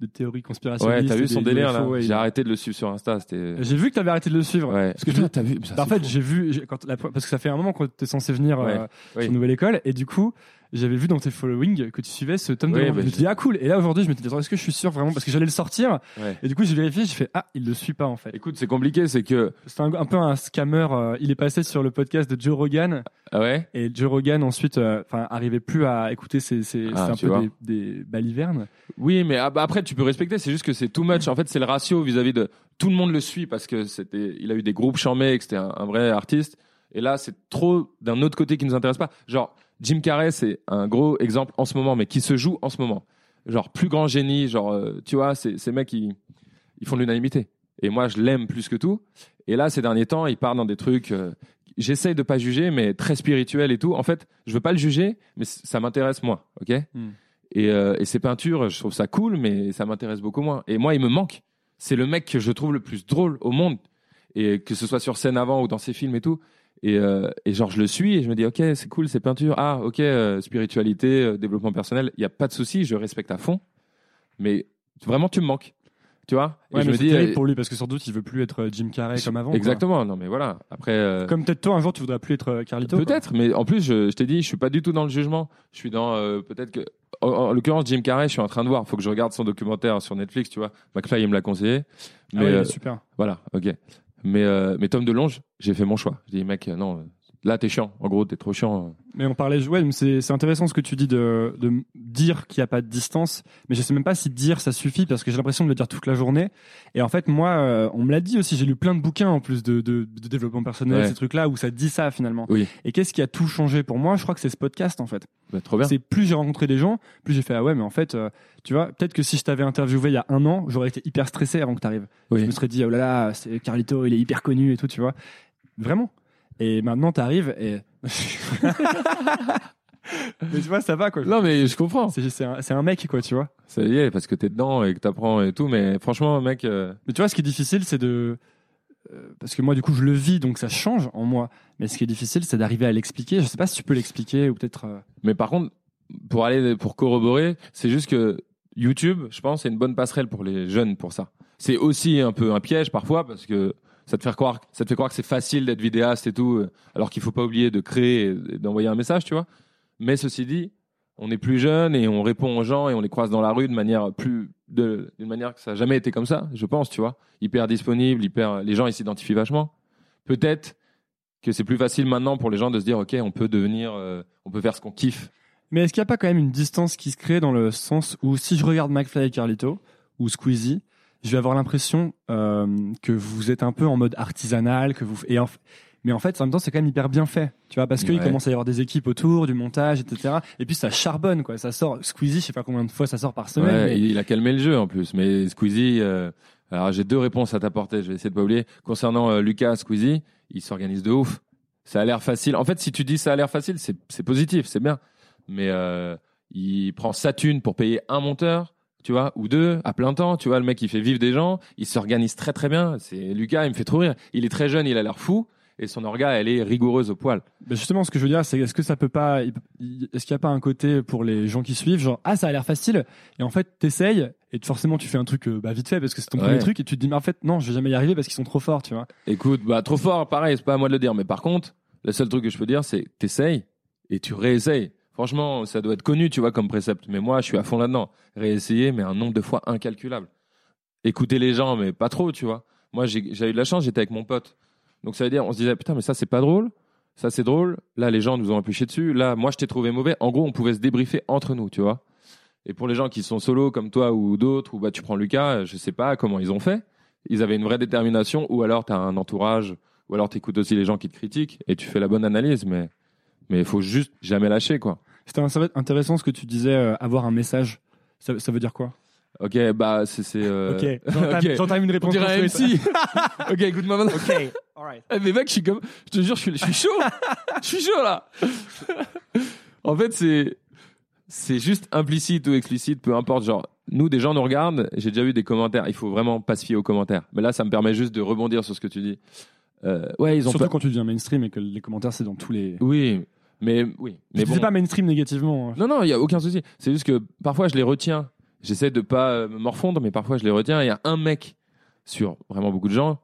des théories conspirationnistes. Ouais, t'as vu son délire là J'ai il- arrêté de le suivre sur Insta. J'ai vu que t'avais arrêté de le suivre. Ouais. Parce que je- t'as vu ça, en fait, j'ai vu, j'ai- quand la- parce que ça fait un moment que t'es censé venir euh, Ouais, oui. sur Nouvelle École, et du coup, j'avais vu dans tes following que tu suivais ce tome de Oui, je bah, me dit, ah cool. Et là, aujourd'hui, je me suis dit, attends, est-ce que je suis sûr vraiment? Parce que j'allais le sortir, Ouais. et du coup, j'ai vérifié, j'ai fait, ah, il le suit pas en fait. Écoute, c'est compliqué, c'est que. C'est un, un peu un scammer. euh, il est passé sur le podcast de Joe Rogan, Ah ouais? Et Joe Rogan ensuite, euh, enfin, arrivait plus à écouter ses, ses Ah, c'est un peu des, des balivernes. Oui, mais ah, bah, après, tu peux respecter. C'est juste que c'est too much. En fait, c'est le ratio vis-à-vis de. Tout le monde le suit parce que c'était. Il a eu des groupes chamés, et que c'était un, un vrai artiste. Et là, c'est trop d'un autre côté qui nous intéresse pas. Genre, Jim Carrey, c'est un gros exemple en ce moment, mais qui se joue en ce moment. Genre, plus grand génie, genre, euh, tu vois, ces mecs, ils, ils font de l'unanimité. Et moi, je l'aime plus que tout. Et là, ces derniers temps, il part dans des trucs. euh, J'essaye de pas juger, mais très spirituel et tout. En fait, je veux pas le juger, mais ça m'intéresse moi, ok? Hmm. et, euh, et ces peintures, je trouve ça cool, mais ça m'intéresse beaucoup moins. Et moi, il me manque. C'est le mec que je trouve le plus drôle au monde, et que ce soit sur scène avant ou dans ses films et tout. Et, euh, et genre, je le suis et je me dis, ok, c'est cool ces peintures. Ah, ok, euh, spiritualité, euh, développement personnel, il y a pas de souci, je respecte à fond. Mais vraiment, tu me manques, tu vois? Et Ouais, je mais me c'est dis, terrible pour lui parce que sans doute il veut plus être Jim Carrey comme avant. quoi. Exactement. Non, mais voilà. Après. Comme peut-être toi un jour tu voudras plus être Carlito. Peut-être, mais en plus, je, je t'ai dit, je suis pas du tout dans le jugement. Je suis dans peut-être que, en, en l'occurrence, Jim Carrey, je suis en train de voir. Faut que je regarde son documentaire sur Netflix, tu vois. McFly, il me l'a conseillé. Ah Mais ouais, euh, super. voilà, ok. Mais mais, mais Tom DeLonge, j'ai fait mon choix. Je dis, mec, euh, non, euh, là, t'es chiant. En gros, t'es trop chiant. Mais on parlait, ouais, c'est c'est intéressant ce que tu dis de, de dire qu'il n'y a pas de distance. Mais je sais même pas si dire ça suffit parce que j'ai l'impression de le dire toute la journée. Et en fait, moi, euh, on me l'a dit aussi. J'ai lu plein de bouquins en plus de, de, de développement personnel, Ouais. ces trucs-là où ça dit ça finalement. Oui. Et qu'est-ce qui a tout changé pour moi? Je crois que c'est ce podcast en fait. Bah, trop bien. C'est plus j'ai rencontré des gens, plus j'ai fait ah ouais, mais en fait, euh, tu vois, peut-être que si je t'avais interviewé il y a un an, j'aurais été hyper stressé avant que tu arrives. Je Oui. me serais dit oh là là, c'est Carlito, il est hyper connu et tout, tu vois. Vraiment. Et maintenant, t'arrives et. mais tu vois, ça va quoi. Non, mais je comprends. C'est c'est un, c'est un mec quoi, tu vois. Ça y est, parce que t'es dedans et que t'apprends et tout. Mais franchement, mec, euh, Mais tu vois, ce qui est difficile, c'est de. euh, Parce que moi, du coup, je le vis, donc ça change en moi. Mais ce qui est difficile, c'est d'arriver à l'expliquer. Je sais pas si tu peux l'expliquer ou peut-être. euh, Mais par contre, pour aller pour corroborer, c'est juste que YouTube, je pense, c'est une bonne passerelle pour les jeunes pour ça. C'est aussi un peu un piège parfois parce que ça te fait croire, ça te fait croire que c'est facile d'être vidéaste et tout, euh, alors qu'il faut pas oublier de créer et d'envoyer un message, tu vois. Mais ceci dit, on est plus jeune et on répond aux gens et on les croise dans la rue de manière plus d'une manière que ça n'a jamais été comme ça, je pense, tu vois. Hyper disponible, hyper les gens ils s'identifient vachement. Peut-être que c'est plus facile maintenant pour les gens de se dire ok, on peut devenir, euh, on peut faire ce qu'on kiffe Mais est-ce qu'il n'y a pas quand même une distance qui se crée dans le sens où si je regarde McFly et Carlito ou Squeezie, je vais avoir l'impression euh, que vous êtes un peu en mode artisanal, que vous et en- mais en fait en même temps c'est quand même hyper bien fait, tu vois, parce qu'il Ouais. commence à y avoir des équipes autour, du montage, etc. Et puis ça charbonne quoi, ça sort. Squeezie, je sais pas combien de fois ça sort par semaine. Ouais, mais- il a calmé le jeu en plus. Mais Squeezie, euh, alors j'ai deux réponses à t'apporter. Je vais essayer de pas oublier. Concernant euh, Lucas Squeezie, il s'organise de ouf. Ça a l'air facile. En fait, si tu dis ça a l'air facile, c'est c'est positif, c'est bien. Mais euh, il prend sa thune pour payer un monteur, tu vois, ou deux à plein temps. Tu vois, le mec il fait vivre des gens. Il s'organise très très bien. C'est Lucas, il me fait trop rire. Il est très jeune, il a l'air fou. Et son orga, elle est rigoureuse au poil. Mais justement, ce que je veux dire, c'est est-ce que ça peut pas, est-ce qu'il n'y a pas un côté pour les gens qui suivent, genre ah ça a l'air facile, et en fait t'essayes et forcément tu fais un truc euh, bah, vite fait parce que c'est ton Ouais. premier truc et tu te dis mais en fait non je vais jamais y arriver parce qu'ils sont trop forts, tu vois. Écoute, bah trop fort, pareil, c'est pas à moi de le dire. Mais par contre, le seul truc que je peux dire, c'est t'essayes et tu réessayes. Franchement, ça doit être connu, tu vois, comme précepte. Mais moi, je suis à fond là-dedans. Réessayer, mais un nombre de fois incalculable. Écouter les gens, mais pas trop, tu vois. Moi, j'ai eu de la chance, j'étais avec mon pote. Donc ça veut dire, on se disait, putain, mais ça, c'est pas drôle. Ça, c'est drôle. Là, les gens nous ont épluché dessus. Là, moi, je t'ai trouvé mauvais. En gros, on pouvait se débriefer entre nous, tu vois. Et pour les gens qui sont solo comme toi ou d'autres, ou bah, tu prends Lucas, je sais pas comment ils ont fait. Ils avaient une vraie détermination, ou alors tu as un entourage, ou alors tu écoutes aussi les gens qui te critiquent et tu fais la bonne analyse. Mais mais il faut juste jamais lâcher, quoi. C'était un- ça va être intéressant ce que tu disais, euh, avoir un message. Ça, ça veut dire quoi? Ok, bah c'est. c'est, euh, Ok. J'entame une On réponse. dirait un construite. MC. ok, écoute-moi maintenant. ok. Alright. Eh, mais mec, je suis comme, je te jure, je suis, je suis chaud. je suis chaud là. en fait, c'est, c'est juste implicite ou explicite, peu importe. Genre, nous, des gens nous regardent. J'ai déjà vu des commentaires. Il faut vraiment pas se fier aux commentaires. Mais là, ça me permet juste de rebondir sur ce que tu dis. Euh, ouais, ils ont Surtout pas- quand tu deviens mainstream et que les commentaires c'est dans tous les. Oui, mais oui. Mais bon. pas mainstream négativement. hein. Non, non, il y a aucun souci. C'est juste que parfois je les retiens. J'essaie de pas euh, me morfondre, mais parfois je les retiens. Il y a un mec sur vraiment beaucoup de gens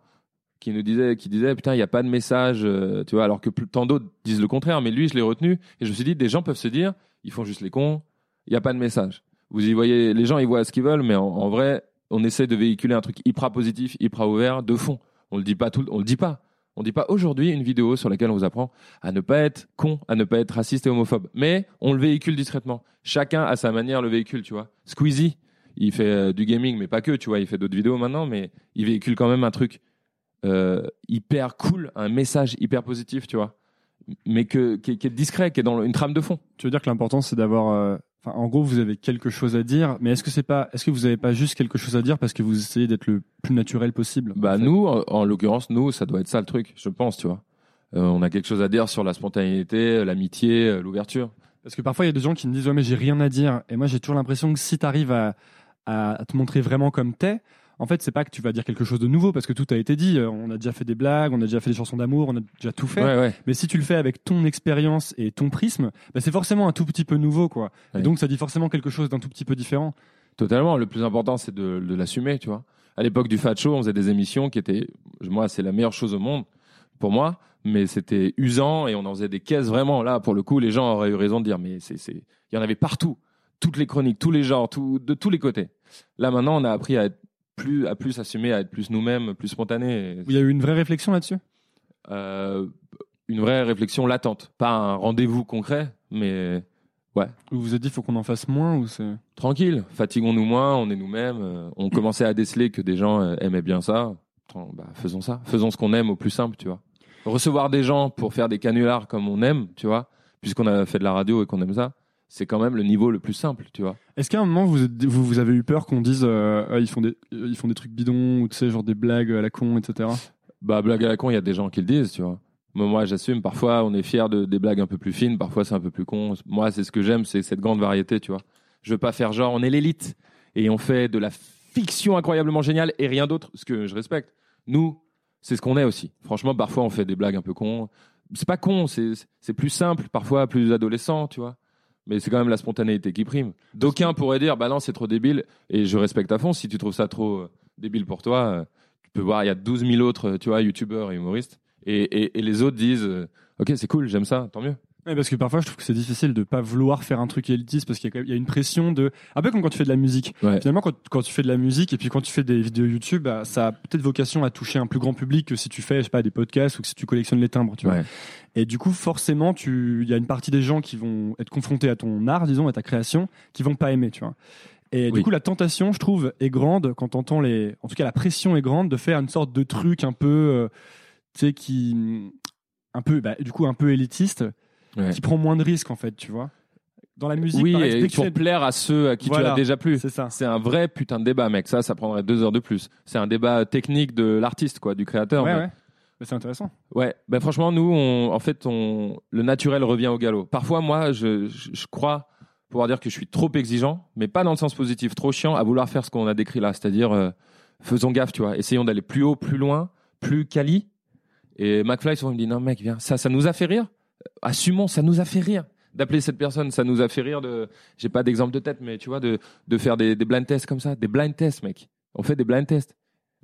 qui nous disait, qui disait, putain, il n'y a pas de message, euh, tu vois, alors que plus- tant d'autres disent le contraire. Mais lui, je l'ai retenu et je me suis dit, des gens peuvent se dire, ils font juste les cons. Il n'y a pas de message. Vous y voyez, les gens, ils voient ce qu'ils veulent, mais en, en vrai, on essaie de véhiculer un truc hyper positif, hyper ouvert, de fond. On le dit pas tout, on le dit pas. On dit pas aujourd'hui une vidéo sur laquelle on vous apprend à ne pas être con, à ne pas être raciste et homophobe. Mais on le véhicule discrètement. Chacun à sa manière le véhicule, tu vois. Squeezie, il fait euh, du gaming, mais pas que, tu vois. Il fait d'autres vidéos maintenant, mais il véhicule quand même un truc euh, hyper cool, un message hyper positif, tu vois. mais que, qui, est, qui est discret, qui est dans une trame de fond. Tu veux dire que l'important c'est d'avoir euh, Enfin, en gros, vous avez quelque chose à dire, mais est-ce que c'est pas, est-ce que vous avez pas juste quelque chose à dire parce que vous essayez d'être le plus naturel possible Bah en fait? nous, en, en l'occurrence, nous, ça doit être ça le truc, je pense, tu vois. Euh, on a quelque chose à dire sur la spontanéité, l'amitié, euh, l'ouverture. Parce que parfois, il y a des gens qui me disent, ouais, mais j'ai rien à dire. Et moi, j'ai toujours l'impression que si tu arrives à, à, à te montrer vraiment comme t'es, en fait, c'est pas que tu vas dire quelque chose de nouveau parce que tout a été dit. Euh, On a déjà fait des blagues, on a déjà fait des chansons d'amour, on a déjà tout fait. Ouais, ouais. Mais si tu le fais avec ton expérience et ton prisme, bah, c'est forcément un tout petit peu nouveau, quoi. Ouais. Et donc, ça dit forcément quelque chose d'un tout petit peu différent. Totalement. Le plus important, c'est de, de l'assumer, tu vois. À l'époque du Fat Show, on faisait des émissions qui étaient, moi, c'est la meilleure chose au monde pour moi, mais c'était usant et on en faisait des caisses vraiment. Là, pour le coup, les gens auraient eu raison de dire, mais c'est, c'est, il y en avait partout, toutes les chroniques, tous les genres, tout, de tous les côtés. Là, maintenant, on a appris à être plus, à plus assumer, à être plus nous-mêmes, plus spontané. Il y a eu une vraie réflexion là-dessus? Euh, une vraie réflexion latente, pas un rendez-vous concret, mais ouais. Vous vous êtes dit, faut qu'on en fasse moins ou c'est tranquille, fatiguons-nous moins, on est nous-mêmes. euh, on commençait à déceler que des gens euh, aimaient bien ça. Attends, bah, faisons ça, faisons ce qu'on aime au plus simple, tu vois. Recevoir des gens pour faire des canulars comme on aime, tu vois, puisqu'on a fait de la radio et qu'on aime ça, c'est quand même le niveau le plus simple, tu vois. Est-ce qu'à un moment vous, vous, vous avez eu peur qu'on dise euh, Ah, ils font des euh, ils font des trucs bidons ou tu sais genre des blagues à la con etc. Bah, blague à la con, il y a des gens qui le disent, tu vois. Mais moi, j'assume. Parfois, on est fier de des blagues un peu plus fines. Parfois, c'est un peu plus con. Moi, c'est ce que j'aime, c'est cette grande variété, tu vois. Je veux pas faire genre, on est l'élite et on fait de la fiction incroyablement géniale et rien d'autre, ce que je respecte. Nous, c'est ce qu'on est aussi. Franchement, parfois, on fait des blagues un peu cons. C'est pas con, c'est c'est plus simple, parfois plus adolescent, tu vois. Mais c'est quand même la spontanéité qui prime. D'aucuns pourraient dire, bah non, c'est trop débile. Et je respecte à fond. Si tu trouves ça trop euh, débile pour toi, euh, tu peux voir, il y a 12 000 autres, euh, tu vois, youtubeurs et humoristes. Et, et, et les autres disent, ok, c'est cool, j'aime ça, tant mieux. Parce que parfois je trouve que c'est difficile de pas vouloir faire un truc élitiste parce qu'il y a, quand même- il y a une pression de un peu comme quand tu fais de la musique. Ouais. Finalement quand, quand tu fais de la musique et puis quand tu fais des vidéos YouTube, bah, ça a peut-être vocation à toucher un plus grand public que si tu fais je sais pas des podcasts ou que si tu collectionnes les timbres, tu vois. Ouais. Et du coup forcément tu il y a une partie des gens qui vont être confrontés à ton art disons à ta création qui vont pas aimer, tu vois. Et du coup, la tentation, je trouve, est grande quand t'entends les. En tout cas, la pression est grande de faire une sorte de truc un peu, euh, tu sais, qui, un peu, bah, du coup, un peu élitiste, Ouais. qui prend moins de risques en fait, tu vois. Dans la musique, Oui, et pour plaire à ceux à qui tu as déjà plu. c'est ça. C'est un vrai putain de débat, mec. Ça, ça prendrait deux heures de plus. C'est un débat technique de l'artiste, quoi, du créateur. Ouais, mais- ouais. C'est intéressant. Ouais, ben franchement, nous, on, en fait, on, le naturel revient au galop. Parfois, moi, je, je, je crois pouvoir dire que je suis trop exigeant, mais pas dans le sens positif, trop chiant à vouloir faire ce qu'on a décrit là, c'est-à-dire euh, faisons gaffe, tu vois, essayons d'aller plus haut, plus loin, plus quali. Et McFly souvent il me dit non mec, viens, ça, ça nous a fait rire. Assumons, ça nous a fait rire. D'appeler cette personne, ça nous a fait rire. De, j'ai pas d'exemple de tête, mais tu vois, de, de faire des, des blind tests comme ça, des blind tests, mec. On fait des blind tests.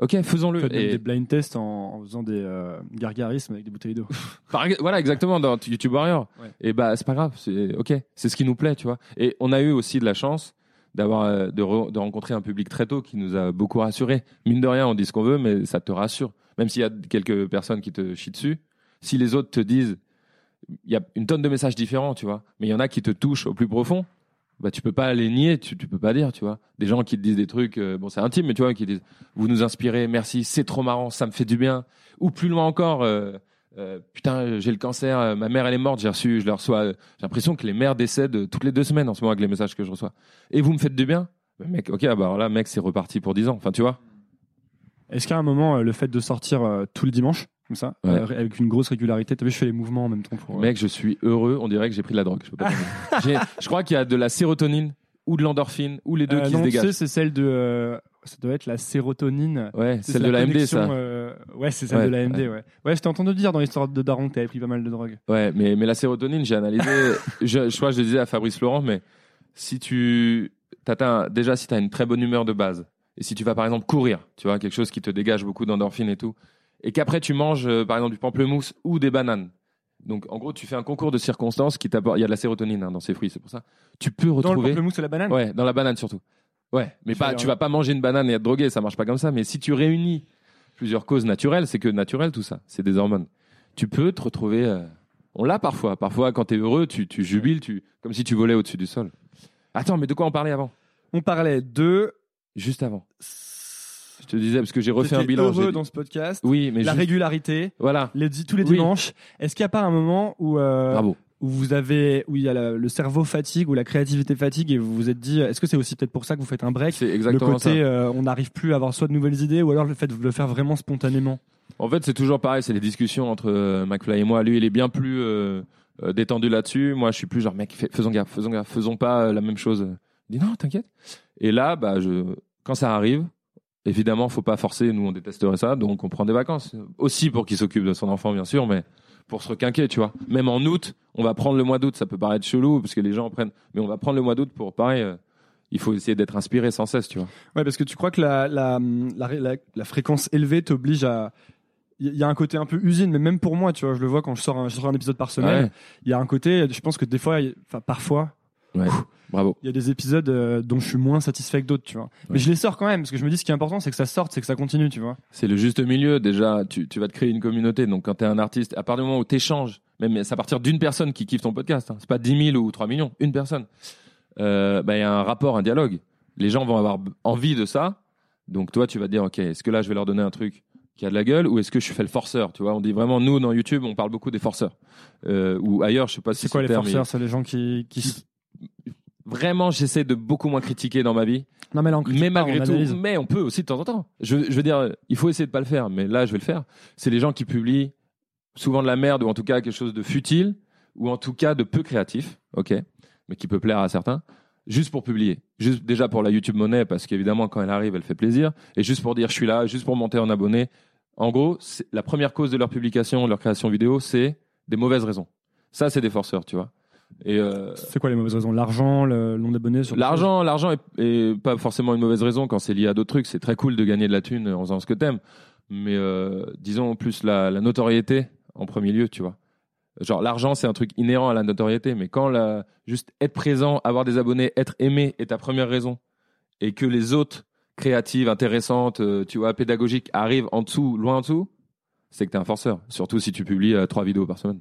Ok, faisons-le. Et- des blind tests en, en faisant des euh, gargarismes avec des bouteilles d'eau. Voilà, exactement, dans YouTube Warrior. Ouais. Et bah, c'est pas grave, c'est ok, c'est ce qui nous plaît, tu vois. Et on a eu aussi de la chance d'avoir euh, de, re- de rencontrer un public très tôt qui nous a beaucoup rassurés. Mine de rien, on dit ce qu'on veut, mais ça te rassure. Même s'il y a quelques personnes qui te chient dessus, si les autres te disent, il y a une tonne de messages différents, tu vois. Mais il y en a qui te touchent au plus profond. Bah, tu peux pas les nier, tu, peux pas dire, tu vois. Des gens qui te disent des trucs, euh, bon, c'est intime, mais tu vois, qui disent, vous nous inspirez, merci, c'est trop marrant, ça me fait du bien. Ou plus loin encore, euh, euh, putain, j'ai le cancer, ma mère elle est morte, j'ai reçu, je le reçois. J'ai l'impression que les mères décèdent toutes les deux semaines en ce moment avec les messages que je reçois. Et vous me faites du bien? Mais Mec, ok, ah bah alors là, mec, c'est reparti pour 10 ans. Enfin, tu vois Est-ce qu'à un moment, euh, le fait de sortir euh, tous les dimanches, comme ça, Ouais. euh, avec une grosse régularité, t'as vu, je fais les mouvements en même temps pour. euh, Mec, je suis heureux, on dirait que j'ai pris de la drogue. Je, peux pas crois qu'il y a de la sérotonine ou de l'endorphine ou les deux euh, qui non, se tu sais, dégagent. c'est celle de. ça doit être la sérotonine. Ouais, celle de la connexion, ça. Ouais, c'est celle Ouais, de l'AMD, ouais. ouais. Ouais, je t'ai entendu dire dans l'histoire de Daron que t'avais pris pas mal de drogue. Ouais, mais, mais la sérotonine, j'ai analysé. je, je crois que je le disais à Fabrice Laurent, mais si tu t'atteins, déjà, si tu as une très bonne humeur de base, et si tu vas par exemple courir, tu vois, quelque chose qui te dégage beaucoup d'endorphine et tout, et qu'après tu manges euh, par exemple du pamplemousse ou des bananes. Donc en gros, tu fais un concours de circonstances qui t'apporte. Il y a de la sérotonine hein, dans ces fruits, c'est pour ça. Tu peux Dans le retrouver. pamplemousse et la banane? Ouais, dans la banane surtout. Ouais, mais pas, tu vas pas manger une banane et être drogué, ça marche pas comme ça. Mais si tu réunis plusieurs causes naturelles, c'est que naturel tout ça, c'est des hormones. Tu peux te retrouver. euh, On l'a parfois. Parfois, quand t'es heureux, tu, tu jubiles, tu comme si tu volais au-dessus du sol. Attends, mais de quoi on parlait avant? On parlait de. Juste avant. Je te disais parce que j'ai refait un bilan. heureux dans ce podcast. Oui, mais la juste- régularité, Voilà. les, tous les Oui. dimanches. Est-ce qu'il n'y a pas un moment où, euh, Bravo. où vous avez, où il y a la- le cerveau fatigue, ou la créativité fatigue, et vous vous êtes dit, est-ce que c'est aussi peut-être pour ça que vous faites un break C'est Le exactement côté, ça. euh, on n'arrive plus à avoir soit de nouvelles idées, ou alors le fait de le faire vraiment spontanément. En fait, c'est toujours pareil. C'est les discussions entre euh, McFly et moi. Lui, il est bien plus euh, détendu là-dessus. Moi, je suis plus genre, mec, fais- faisons gaffe, faisons gaffe, faisons pas la même chose. Il dit non, t'inquiète. Et là, bah, je, quand ça arrive, évidemment, faut pas forcer. Nous, on détesterait ça, donc on prend des vacances. Aussi pour qu'il s'occupe de son enfant, bien sûr, mais pour se requinquer, tu vois. Même en août, on va prendre le mois d'août. Ça peut paraître chelou parce que les gens prennent, mais on va prendre le mois d'août pour pareil. euh, il faut essayer d'être inspiré sans cesse, tu vois. Ouais, parce que tu crois que la, la, la, la- la fréquence élevée t'oblige à. Il y a un côté un peu usine, mais même pour moi, tu vois, je le vois quand je sors un, je sors un épisode par semaine. Ouais. Il y a un côté, je pense que des fois, enfin parfois, Ouais. Bravo. il y a des épisodes euh, dont je suis moins satisfait que d'autres, tu vois. Mais Ouais. je les sors quand même, parce que je me dis ce qui est important, c'est que ça sorte, c'est que ça continue, tu vois. C'est le juste milieu. Déjà, tu, tu vas te créer une communauté. Donc, quand tu es un artiste, à partir du moment où tu échanges, même c'est à partir d'une personne qui kiffe ton podcast, hein, c'est pas 10 000 ou 3 millions, une personne, euh, bah, il y a un rapport, un dialogue. Les gens vont avoir envie de ça. Donc, toi, tu vas te dire, OK, est-ce que là, je vais leur donner un truc qui a de la gueule ou est-ce que je fais le forceur Tu vois, on dit vraiment, nous, dans YouTube, on parle beaucoup des forceurs. Euh, ou ailleurs, je sais pas si C'est quoi les terme, forceurs? C'est les gens qui. Vraiment, j'essaie de beaucoup moins critiquer dans ma vie. Non, mais là, on critique Mais pas, malgré on tout, analyse. mais on peut aussi de temps en temps. Je, je veux dire, il faut essayer de pas le faire, mais là, je vais le faire. C'est les gens qui publient souvent de la merde ou en tout cas quelque chose de futile ou en tout cas de peu créatif, ok, mais qui peut plaire à certains, juste pour publier, juste déjà pour la YouTube monnaie parce qu'évidemment quand elle arrive, elle fait plaisir, et juste pour dire je suis là, juste pour monter en abonné. En gros, la première cause de leur publication, de leur création vidéo, c'est des mauvaises raisons. Ça, c'est des forceurs, tu vois. Et euh, C'est quoi les mauvaises raisons? L'argent, le nombre d'abonnés L'argent, l'argent est, est pas forcément une mauvaise raison quand c'est lié à d'autres trucs. C'est très cool de gagner de la thune en faisant ce que t'aimes. Mais euh, disons plus la, la notoriété en premier lieu, tu vois. Genre l'argent, c'est un truc inhérent à la notoriété. Mais quand la, juste être présent, avoir des abonnés, être aimé est ta première raison, et que les autres créatives, intéressantes, euh, tu vois, pédagogiques arrivent en dessous, loin en dessous, c'est que t'es un forceur. Surtout si tu publies trois vidéos par semaine.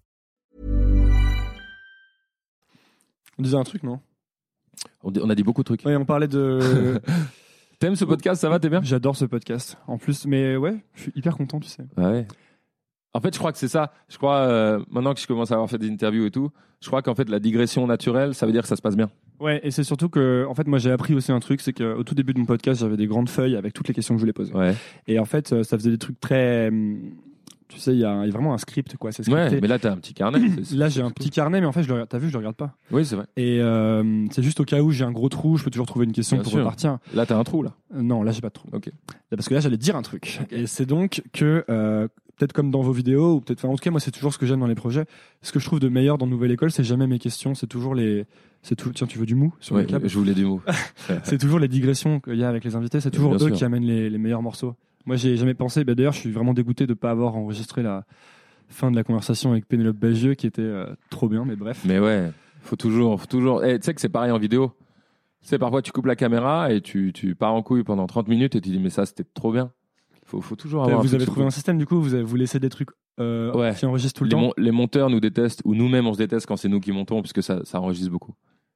On disait un truc, non? On, a dit beaucoup de trucs. Oui, on parlait de. T'aimes ce podcast? Ça va T'es bien? J'adore ce podcast. En plus, mais ouais, je suis hyper content, tu sais. Ouais. En fait, je crois que c'est ça. Je crois, euh, maintenant que je commence à avoir fait des interviews et tout, je crois qu'en fait, la digression naturelle, ça veut dire que ça se passe bien. Ouais, et c'est surtout que, en fait, moi j'ai appris aussi un truc, c'est qu'au tout début de mon podcast, j'avais des grandes feuilles avec toutes les questions que je voulais poser. Ouais. Et en fait, euh, ça faisait des trucs très. hum, Tu sais, il y, a un- il y a vraiment un script, quoi. C'est Ouais, mais là, t'as un petit carnet. c'est- Là, j'ai un petit carnet, mais en fait, je le regarde- t'as vu, je le regarde pas. Oui, c'est vrai. Et euh, c'est juste au cas où j'ai un gros trou, je peux toujours trouver une question Bien pour sûr. repartir. Là, t'as un trou, là. Euh, non, là, j'ai pas de trou. Ok. Là, Parce que là, j'allais dire un truc. Et c'est donc que, euh, peut-être comme dans vos vidéos, ou peut-être, enfin, en tout cas, moi, c'est toujours ce que j'aime dans les projets. Ce que je trouve de meilleur dans Nouvelle École, c'est jamais mes questions, c'est toujours les. C'est tout... Tiens, tu veux du mou sur Ouais, le câble je voulais du mot. C'est toujours les digressions qu'il y a avec les invités, c'est toujours Bien eux sûr. qui amènent les, les meilleurs morceaux. Moi, j'ai jamais pensé, bah, d'ailleurs, je suis vraiment dégoûté de ne pas avoir enregistré la fin de la conversation avec Pénélope Bagieux, qui était euh, trop bien, mais bref. Mais ouais, faut toujours, faut toujours. Eh, tu sais que c'est pareil en vidéo. Tu sais, parfois, tu coupes la caméra et tu, tu pars en couille pendant 30 minutes et tu dis, mais ça, c'était trop bien. Faut, faut toujours avoir. vous avez trouvé un système, du coup, vous, avez, vous laissez des trucs euh, Ouais. qui enregistrent tout le les, temps mon- les monteurs nous détestent ou nous-mêmes on se déteste quand c'est nous qui montons puisque ça, ça enregistre beaucoup.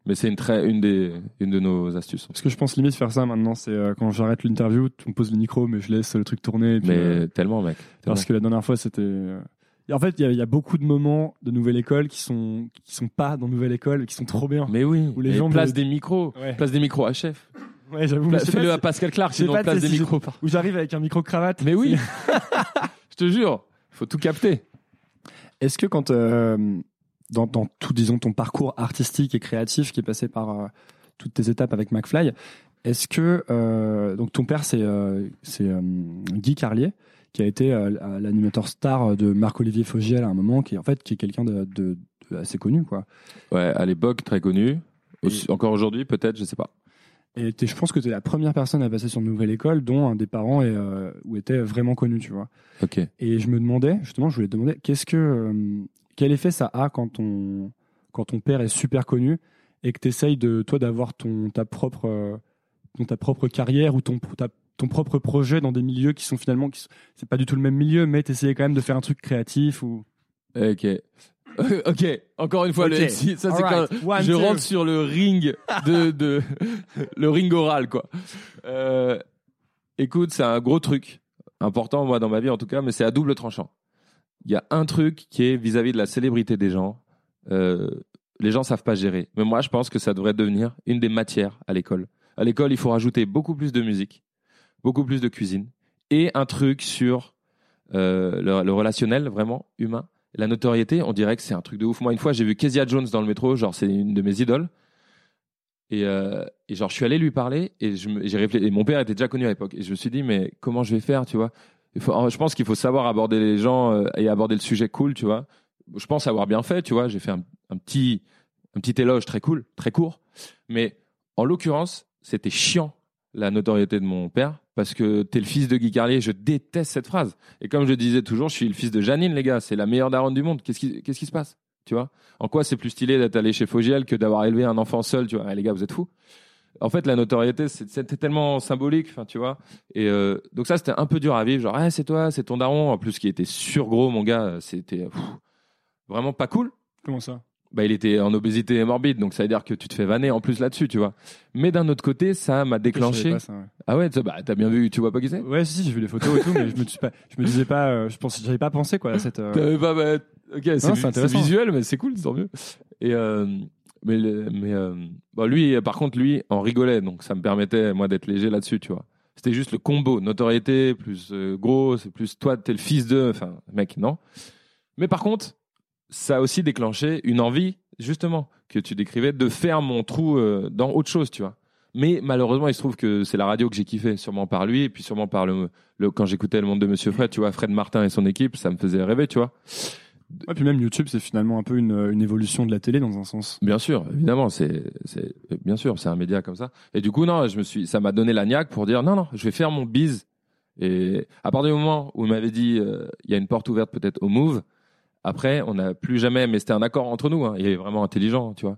Mais c'est une très une des une de nos astuces. Parce que je pense limite faire ça maintenant, c'est euh, quand j'arrête l'interview, tu me poses le micro, mais je laisse le truc tourner. et puis, Mais euh, tellement mec. tellement. parce que la dernière fois, c'était. euh, En fait, il y, y a beaucoup de moments de Nouvelle École qui sont qui sont pas dans Nouvelle École, qui sont trop bien. Mais oui. Où les gens place me- des micros, Ouais. place des micros à chef. Ouais, j'avoue. sais Fais-le à si- Pascal Clark, sinon pas place si des je- micros. Où j'arrive avec un micro cravate. Mais oui, je te jure, faut tout capter. Est-ce que quand euh, dans, dans tout disons ton parcours artistique et créatif qui est passé par euh, toutes tes étapes avec McFly, est-ce que euh, donc ton père c'est euh, c'est Guy Carlier qui a été l'animateur star de Marc-Olivier Fogiel à un moment qui est en fait qui est quelqu'un de, de- de assez connu quoi. Ouais, à l'époque très connu. Aussi- Encore aujourd'hui, peut-être, je sais pas. Et je pense que tu es la première personne à passer sur une nouvelle école dont un des parents est, euh, ou était vraiment connu, tu vois. Ok. Et je me demandais, justement, je voulais te demander, qu'est-ce que, euh, quel effet ça a quand ton, quand ton père est super connu et que tu essayes de, toi, d'avoir ton, ta propre, euh, ton- ta propre carrière ou ton, ta- ton propre projet dans des milieux qui sont finalement, qui sont- c'est pas du tout le même milieu, mais tu essayais quand même de faire un truc créatif ou? Ok. ok, encore une fois, le Ok. MC, ça c'est quand One, je two. rentre sur le ring de, de le ring oral quoi. Euh, écoute, c'est un gros truc important moi dans ma vie en tout cas, mais c'est à double tranchant. Il y a un truc qui est vis-à-vis de la célébrité des gens. Euh, les gens savent pas gérer, mais moi je pense que ça devrait devenir une des matières à l'école. À l'école, il faut rajouter beaucoup plus de musique, beaucoup plus de cuisine et un truc sur euh, le, relationnel vraiment humain. La notoriété, on dirait que c'est un truc de ouf. Moi, une fois, j'ai vu Kezia Jones dans le métro, genre c'est une de mes idoles. Et, euh, genre, je suis allé lui parler et je et réfléchi. Mon père était déjà connu à l'époque. Et je me suis dit, mais comment je vais faire, tu vois? Je pense qu'il faut savoir aborder les gens euh, et aborder le sujet cool, tu vois. Je pense avoir bien fait, tu vois. J'ai fait un, petit, un petit éloge très cool, très court. Mais en l'occurrence, c'était chiant la notoriété de mon père parce que t'es le fils de Guy Carlier. Je déteste cette phrase. Et comme je disais toujours, je suis le fils de Janine, les gars. C'est la meilleure daronne du monde. Qu'est-ce qui, qui se passe? Tu vois? En quoi c'est plus stylé d'être allé chez Fogiel que d'avoir élevé un enfant seul Tu vois? Eh, Les gars, vous êtes fous. En fait, la notoriété, c'était tellement symbolique, enfin, tu vois. Et euh, donc ça, c'était un peu dur à vivre. Genre, ah, c'est toi, c'est ton daron. En plus, qui était surgros, mon gars, c'était vraiment pas cool Comment ça? Bah, il était en obésité morbide, donc ça veut dire que tu te fais vanner en plus là-dessus, tu vois. Mais d'un autre côté, ça m'a déclenché. pas ça, ouais. Ah ouais, tu- bah, t'as bien vu, tu vois pas qui c'est? Ouais, si, si, j'ai vu les photos et tout, mais je me, pas, je me disais pas, euh, je pense, j'avais pas pensé quoi à cette. euh, T'avais pas, bah, ok, c'est visuel, mais c'est cool, tant mieux. Et euh, mais euh, bon, lui, par contre, lui, en rigolait, donc ça me permettait moi d'être léger là-dessus, tu vois. C'était juste le combo, notoriété plus euh, gros, c'est plus toi, t'es le fils de, enfin, mec, non. Mais par contre, ça a aussi déclenché une envie, justement, que tu décrivais, de faire mon trou euh, dans autre chose, tu vois. Mais malheureusement, il se trouve que c'est la radio que j'ai kiffé, sûrement par lui, et puis sûrement par le, le- quand j'écoutais le monde de Monsieur Fred, tu vois, Fred Martin et son équipe, ça me faisait rêver, tu vois. Ouais, puis même YouTube, c'est finalement un peu une, évolution de la télé dans un sens. Bien sûr, évidemment, c'est, bien sûr, c'est un média comme ça. Et du coup, non, je me suis, ça m'a donné la niaque pour dire non, non, je vais faire mon bise. Et à partir du moment où il m'avait dit, euh, il y a une porte ouverte peut-être au Move. Après, on n'a plus jamais, mais c'était un accord entre nous. Hein, il est vraiment intelligent, tu vois.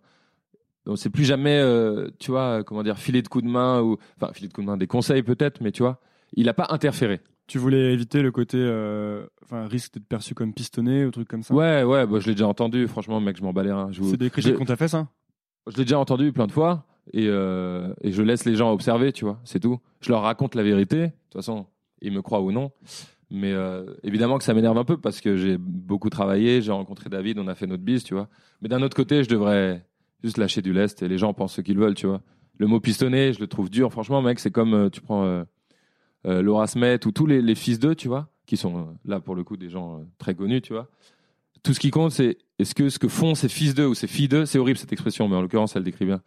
Donc c'est plus jamais, euh, tu vois, comment dire, filet de coup de main ou, enfin, filet de coup de main, des conseils peut-être, mais tu vois, il n'a pas interféré. Tu voulais éviter le côté, euh, enfin, risque d'être perçu comme pistonné ou truc comme ça? Ouais, ouais, bah, je l'ai déjà entendu. Franchement, mec, je m'en vous- C'est des critiques qu'on t'a fait ça? Je l'ai déjà entendu plein de fois et, euh, et je laisse les gens observer, tu vois, c'est tout. Je leur raconte la vérité, de toute façon, ils me croient ou non. Mais euh, évidemment que ça m'énerve un peu parce que j'ai beaucoup travaillé, j'ai rencontré David, on a fait notre bise, tu vois. Mais d'un autre côté, je devrais juste lâcher du lest et les gens pensent ce qu'ils veulent, tu vois. Le mot pistonné, je le trouve dur. Franchement, mec, c'est comme euh, tu prends Laura Smet ou tous les, fils d'eux, tu vois, qui sont euh, là pour le coup des gens euh, très connus, tu vois. Tout ce qui compte, c'est est-ce que ce que font ces fils d'eux ou ces filles d'eux, c'est horrible cette expression, mais en l'occurrence, elle décrit bien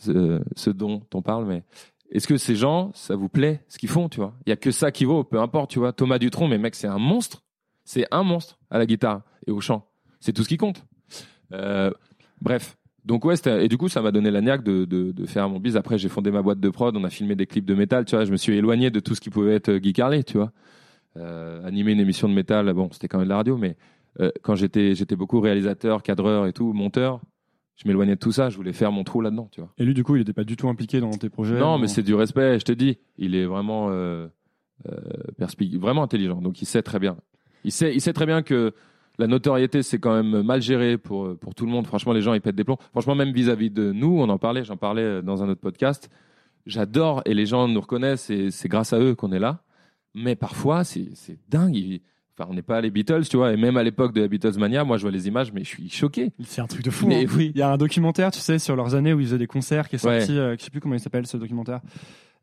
ce, dont on parle, mais est-ce que ces gens, ça vous plaît ce qu'ils font, tu vois? Il y a que ça qui vaut, peu importe, tu vois. Thomas Dutronc, mais mec, c'est un monstre. C'est un monstre à la guitare et au chant. C'est tout ce qui compte. Euh, bref. Donc ouais, et du coup, ça m'a donné la niaque de, de, de faire mon bise. Après, j'ai fondé ma boîte de prod, on a filmé des clips de métal, tu vois. Je me suis éloigné de tout ce qui pouvait être Guy Carlet, tu vois. Euh, animer une émission de métal, bon, c'était quand même de la radio, mais euh, quand j'étais j'étais beaucoup réalisateur, cadreur et tout, monteur, je m'éloignais de tout ça. Je voulais faire mon trou là-dedans, tu vois. Et lui, du coup, il était pas du tout impliqué dans tes projets Non, mais c'est du respect, je te dis. Il est vraiment, euh, euh, vraiment intelligent. Donc il sait très bien. Il sait, il sait très bien que la notoriété, c'est quand même mal géré pour, pour tout le monde. Franchement, les gens, ils pètent des plombs. Franchement, même vis-à-vis de nous, on en parlait, j'en parlais euh, dans un autre podcast. J'adore et les gens nous reconnaissent et c'est grâce à eux qu'on est là. Mais parfois, c'est c'est dingue. Ils- Enfin, on n'est pas les Beatles, tu vois. Et même à l'époque de la Beatles Mania, moi, je vois les images, mais je suis choqué. C'est un truc de fou. Mais hein. oui. Il y a un documentaire, tu sais, sur leurs années où ils faisaient des concerts qui est Ouais. sorti, euh, je sais plus comment il s'appelle ce documentaire.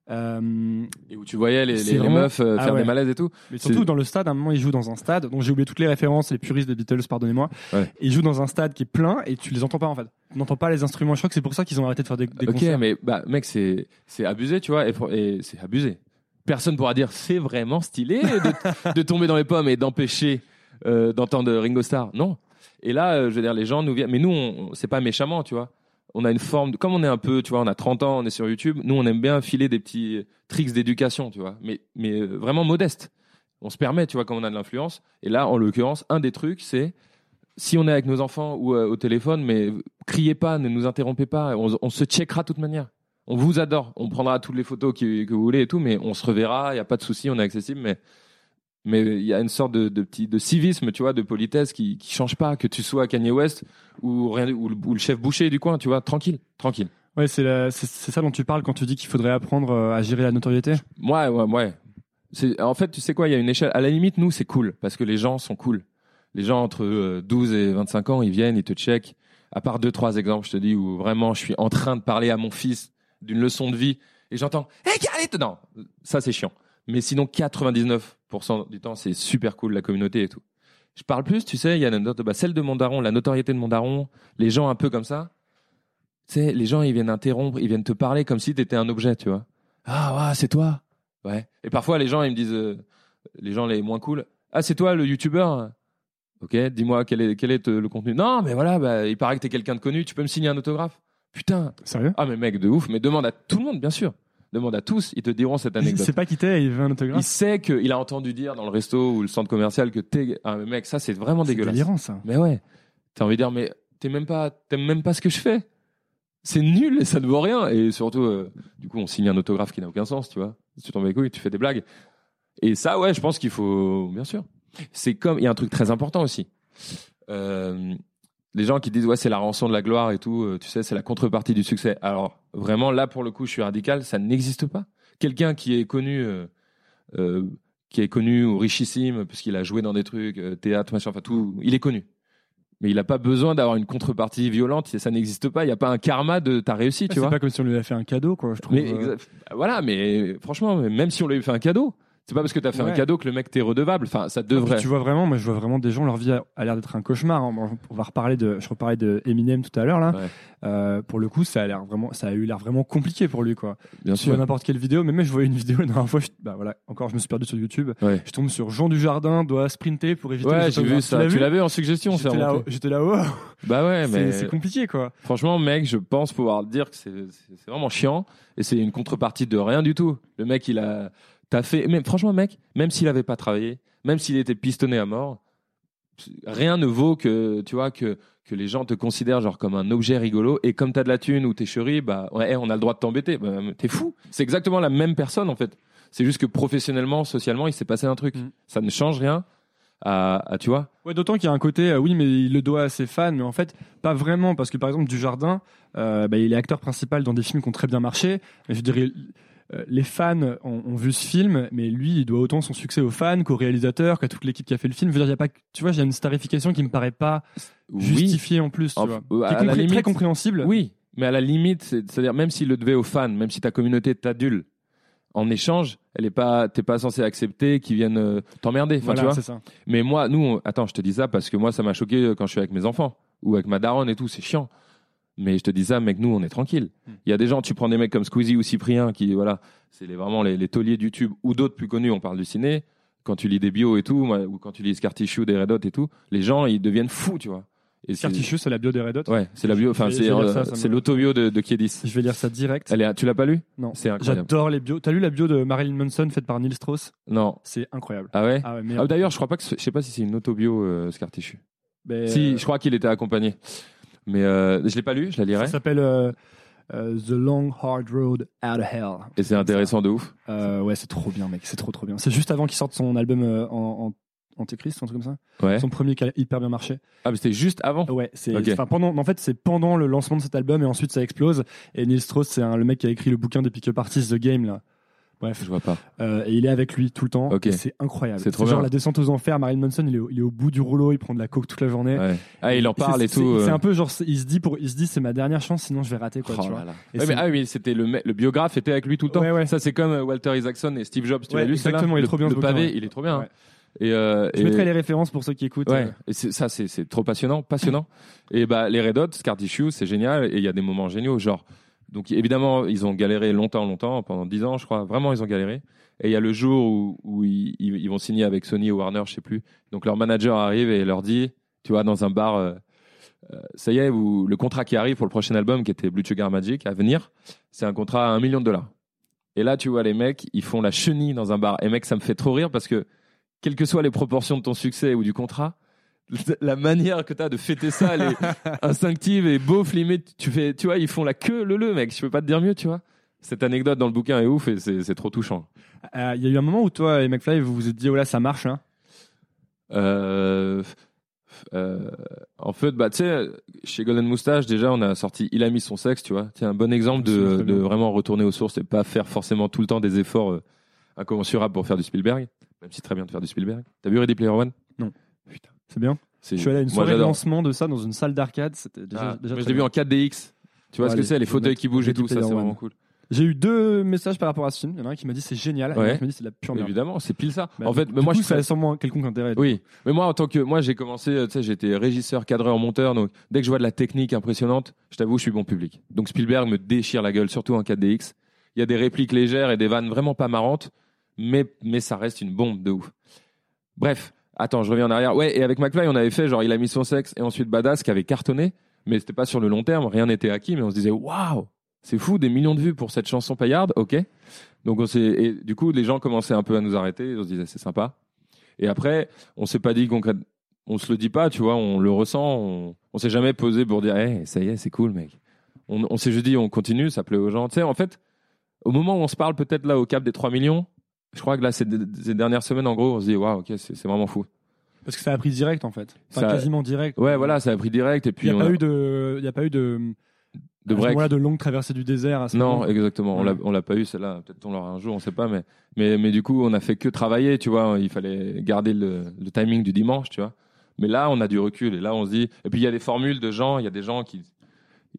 Euh, Et où tu voyais les, meufs euh, Ah faire ouais. des malaises et tout. mais surtout dans le stade, à un moment ils jouent dans un stade, donc j'ai oublié toutes les références, les puristes des Beatles, pardonnez-moi. Ouais. Ils jouent dans un stade qui est plein et tu les entends pas en fait. Tu n'entends pas les instruments. Je crois que c'est pour ça qu'ils ont arrêté de faire des, des ok, concerts. mais bah, mec, c'est abusé, tu vois. Et, c'est abusé. Personne pourra dire c'est vraiment stylé de, de tomber dans les pommes et d'empêcher euh, d'entendre Ringo Starr. Non. Et là, je veux dire, les gens nous viennent. Mais nous, on, on- c'est pas méchamment, tu vois. On a une forme. Comme on est un peu, tu vois, on a 30 ans, on est sur YouTube. Nous, on aime bien filer des petits tricks d'éducation, tu vois. Mais, mais euh, vraiment modeste. On se permet, tu vois, quand on a de l'influence. Et là, en l'occurrence, un des trucs, c'est si on est avec nos enfants ou euh, au téléphone, mais criez pas, ne nous interrompez pas. On, se checkera de toute manière. On vous adore. On prendra toutes les photos que vous voulez et tout, mais on se reverra. Il n'y a pas de souci, on est accessible. Mais mais il y a une sorte de, de petit de civisme, tu vois, de politesse qui qui change pas. Que tu sois Kanye West ou rien ou le, ou le chef boucher du coin, tu vois, tranquille, tranquille. Ouais, c'est ça dont tu parles quand tu dis qu'il faudrait apprendre euh, à gérer la notoriété? Ouais, ouais, ouais. En fait, tu sais quoi, il y a une échelle. À la limite, nous, c'est cool parce que les gens sont cool. Les gens entre euh, 12 et 25 ans, ils viennent, ils te checkent. À part deux, trois exemples, je te dis, où vraiment, je suis en train de parler à mon fils d'une leçon de vie et j'entends, hé, hey, non, ça, c'est chiant. Mais sinon, 99% du temps, c'est super cool, la communauté et tout. Je parle plus, tu sais, il y a bah, celle de mon daron, la notoriété de mon daron, les gens un peu comme ça. Tu sais, les gens, ils viennent interrompre, ils viennent te parler comme si tu étais un objet, tu vois. Ah, ouais, c'est toi. Ouais. Et parfois, les gens, ils me disent, euh, les gens les moins cool, ah, c'est toi le youtubeur Ok, dis-moi quel est, quel est euh, le contenu? Non, mais voilà, bah, il paraît que t'es quelqu'un de connu, tu peux me signer un autographe Putain. Sérieux? Ah, mais mec, de ouf, mais demande à tout le monde, bien sûr. Demande à tous, ils te diront cette Il anecdote. sait pas qui t'es, il veut un Il autographe. sait qu'il a entendu dire dans le resto ou le centre commercial que t'es. Ah, mais mec, ça, c'est vraiment C'est dégueulasse. délirant ça. Mais ouais. T'as envie de dire, mais t'aimes même pas, t'aimes même pas ce que je fais. C'est nul et ça ne vaut rien. Et surtout, euh, du coup, on signe un autographe qui n'a aucun sens, tu vois. Tu t'en vas les couilles, tu fais des blagues. Et ça, ouais, je pense qu'il faut, bien sûr. C'est comme, il y a un truc très important aussi. Euh, les gens qui disent, ouais, c'est la rançon de la gloire et tout, euh, tu sais, c'est la contrepartie du succès. Alors, vraiment, là, pour le coup, je suis radical, ça n'existe pas. Quelqu'un qui est connu, euh, euh, qui est connu ou richissime, puisqu'il a joué dans des trucs, théâtre, machin, enfin tout, il est connu. Mais il n'a pas besoin d'avoir une contrepartie violente, ça n'existe pas, il n'y a pas un karma de ta réussite, tu C'est vois. pas comme si on lui avait fait un cadeau, quoi. Je trouve. Mais voilà, mais franchement, même si on lui fait un cadeau, c'est pas parce que tu as fait Ouais. un cadeau que le mec t'est redevable. Enfin, ça Puis devrait. Tu vois vraiment, moi je vois vraiment des gens, leur vie a, a l'air d'être un cauchemar. hein. On va reparler de, je reparlais de Eminem tout à l'heure là. Ouais. Euh, pour le coup, ça a l'air vraiment, ça a eu l'air vraiment compliqué pour lui quoi. Bien Tu vois sûr. n'importe quelle vidéo, mais même je voyais une vidéo la dernière fois, je- bah voilà, encore je me suis perdu sur YouTube. Ouais, Je tombe sur Jean Dujardin doit sprinter pour éviter. ouais j'ai vu ça. Tu l'avais en suggestion, c'est J'étais là, j'étais là, oh, Bah ouais, mais c'est compliqué quoi. franchement, mec, je pense pouvoir dire que c'est vraiment chiant et c'est une contrepartie de rien du tout. Le mec, il a, t'as fait, mais franchement, mec, même s'il avait pas travaillé, même s'il était pistonné à mort, rien ne vaut que, tu vois, que que les gens te considèrent genre comme un objet rigolo et comme t'as de la thune ou t'es chéri, bah ouais, on a le droit de t'embêter. Bah, t'es fou. C'est exactement la même personne en fait. C'est juste que professionnellement, socialement, il s'est passé un truc. Mm. Ça ne change rien. À, à, tu vois. Ouais, d'autant qu'il y a un côté, euh, oui, mais il le doit à ses fans, mais en fait, pas vraiment, parce que par exemple, Dujardin, euh, bah, il est acteur principal dans des films qui ont très bien marché. Mais je dirais, les fans ont, ont vu ce film, mais lui, il doit autant son succès aux fans qu'au réalisateur, qu'à toute l'équipe qui a fait le film. Je veux dire, il y a pas, tu vois, il y a une starification qui me paraît pas justifiée en plus, tu En- vois. euh, Qui est limite- très compréhensible. Oui, mais à la limite, c'est- c'est-à-dire même s'il le devait aux fans, même si ta communauté t'adule, en échange, elle est pas, t'es pas censé accepter qu'ils viennent euh, t'emmerder. Voilà, tu vois. c'est ça. Mais moi, nous, on- attends, je te dis ça parce que moi, ça m'a choqué euh, quand je suis avec mes enfants ou avec ma daronne et tout, c'est chiant. Mais je te dis ça, mec, nous, on est tranquille. Hmm. Il y a des gens, tu prends des mecs comme Squeezie ou Cyprien qui, voilà, c'est les- vraiment les, les tauliers de YouTube ou d'autres plus connus, on parle du ciné. Quand tu lis des bios et tout, ou quand tu lis Scar Tissue, des Red Hot et tout, les gens, ils deviennent fous, tu vois. Et c'est- la bio des Red Hot. Ouais, c'est la bio, enfin, c'est euh, l'autobio de, de Kiedis. Je vais lire ça direct. Elle est, tu l'as pas lu Non. C'est incroyable. J'adore les bios. T'as lu la bio de Marilyn Manson faite par Neil Strauss Non. C'est incroyable. Ah ouais Ah ouais, Ah, D'ailleurs, je crois pas que, je sais pas si c'est une autobio euh, Scar Tissue. mais, Si, euh, je crois qu'il était accompagné. Mais euh, je l'ai pas lu, je la Ça lirai. s'appelle euh, euh, The Long Hard Road Out of Hell. Et c'est intéressant de ouf. Euh, ouais, c'est trop bien, mec. C'est trop, trop bien. C'est juste avant qu'il sorte son album en, en Antéchrist, un truc comme ça. Ouais. Son premier qui a hyper bien marché. Ah, mais c'était juste avant? Ouais, c'est. Ok. Enfin, pendant. En fait, c'est pendant le lancement de cet album et ensuite ça explose. Et Neil Strauss, c'est le mec qui a écrit le bouquin des pick-up artists The Game là. Bref, Je vois pas. Euh, et il est avec lui tout le temps. Ok. Et C'est incroyable. C'est trop genre bien. la descente aux enfers. Marilyn Manson, il est, au- il est au bout du rouleau, il prend de la coke toute la journée. Ouais. Ah, il en parle et tout. C'est euh. un peu genre, il se dit pour, il se dit c'est ma dernière chance, sinon je vais rater quoi. Oh tu vois. Ouais, mais, ah oui, c'était le, le biographe était avec lui tout le temps. Ouais, ouais. Ça, c'est comme euh, Walter Isaacson et Steve Jobs. Tu Ouais, l'as lu, exactement, il est le, trop bien, Le pavé, il est trop bien. Et, euh, Je et- mettrai les références pour ceux qui écoutent. Ouais, et ça c'est c'est trop passionnant, passionnant. et bah les Red Hot, Scar c'est génial et il y a des moments géniaux, genre donc évidemment ils ont galéré longtemps, longtemps, pendant 10 ans je crois, vraiment ils ont galéré. Et il y a le jour où, ils, vont signer avec Sony ou Warner, je sais plus. Donc leur manager arrive et leur dit, tu vois, dans un bar, euh, euh, ça y est, où, le contrat qui arrive pour le prochain album qui était Blue Sugar Magic à venir, c'est un contrat à un million de dollars. Et là, tu vois, les mecs, ils font la chenille dans un bar. Et mec, ça me fait trop rire parce que, quelles que soient les proportions de ton succès ou du contrat, la manière que tu as de fêter ça, elle est instinctive et beauf, limite. Tu fais, tu vois, ils font la queue le le, mec. Je peux pas te dire mieux, tu vois. Cette anecdote dans le bouquin est ouf et c'est c'est trop touchant. Euh, Il y a eu un moment où toi et McFly vous vous êtes dit oh là ça marche hein. Euh, euh, en fait, bah, tu sais, chez Golden Moustache, déjà, on a sorti Il a mis son sexe, tu vois. Tiens, un bon exemple me de, vraiment retourner aux sources et pas faire forcément tout le temps des efforts incommensurables pour faire du Spielberg. Même si c'est très bien de faire du Spielberg. T'as vu Ready Player One? Non. Putain. C'est bien. Je suis allé à une Moi, soirée de lancement de ça dans une salle d'arcade. C'était déjà, Ah, déjà mais je l'ai vu en 4DX. Tu vois Ouais, ce que c'est, les fauteuils qui bougent et tout, ça c'est vraiment cool. J'ai eu deux messages par rapport à ce film. Il y en a un qui m'a dit c'est génial. et Ouais. un autre qui m'a dit c'est de la pure merde. Évidemment, c'est pile ça. Bah, en fait, du mais moi coup, je ça a sûrement quelconque intérêt. Oui, mais moi en tant que moi j'ai commencé, euh, tu sais, j'étais régisseur, cadreur, monteur, donc dès que je vois de la technique impressionnante, je t'avoue, je suis bon public. Donc Spielberg me déchire la gueule, surtout en 4DX. Il y a des répliques légères et des vannes vraiment pas marrantes, mais mais ça reste une bombe de ouf. Bref, attends, je reviens en arrière. Ouais, et avec McFly, on avait fait genre il a mis son sexe et ensuite Badass qui avait cartonné, mais c'était pas sur le long terme, rien n'était acquis, mais on se disait waouh, c'est fou, des millions de vues pour cette chanson paillarde, ok. Donc on s'est et du coup les gens commençaient un peu à nous arrêter, on se disait c'est sympa. Et après, on s'est pas dit concrètement, on se le dit pas, tu vois, on le ressent, on, on s'est jamais posé pour dire, hey, ça y est, c'est cool, mec. On, on s'est juste dit, on continue, ça plaît aux gens. Tu sais, en fait, au moment où on se parle peut-être là au cap des 3 millions, je crois que là, ces, ces dernières semaines, en gros, on se dit, waouh, ok, c'est vraiment fou. Parce que ça a pris direct en fait. Enfin, Ça- quasiment direct. Ouais, voilà, ça a pris direct et Il puis n'y a, a- il pas eu de, de break. de longue traversée du désert. À ce Non, moment. exactement. On l'a, on l'a pas eu celle-là. Peut-être on l'aura un jour, on sait pas. Mais, mais, mais du coup, on a fait que travailler, tu vois. Il fallait garder le, le timing du dimanche, tu vois. Mais là, on a du recul et là, on se dit. Et puis il y a des formules de gens. Il y a des gens qui,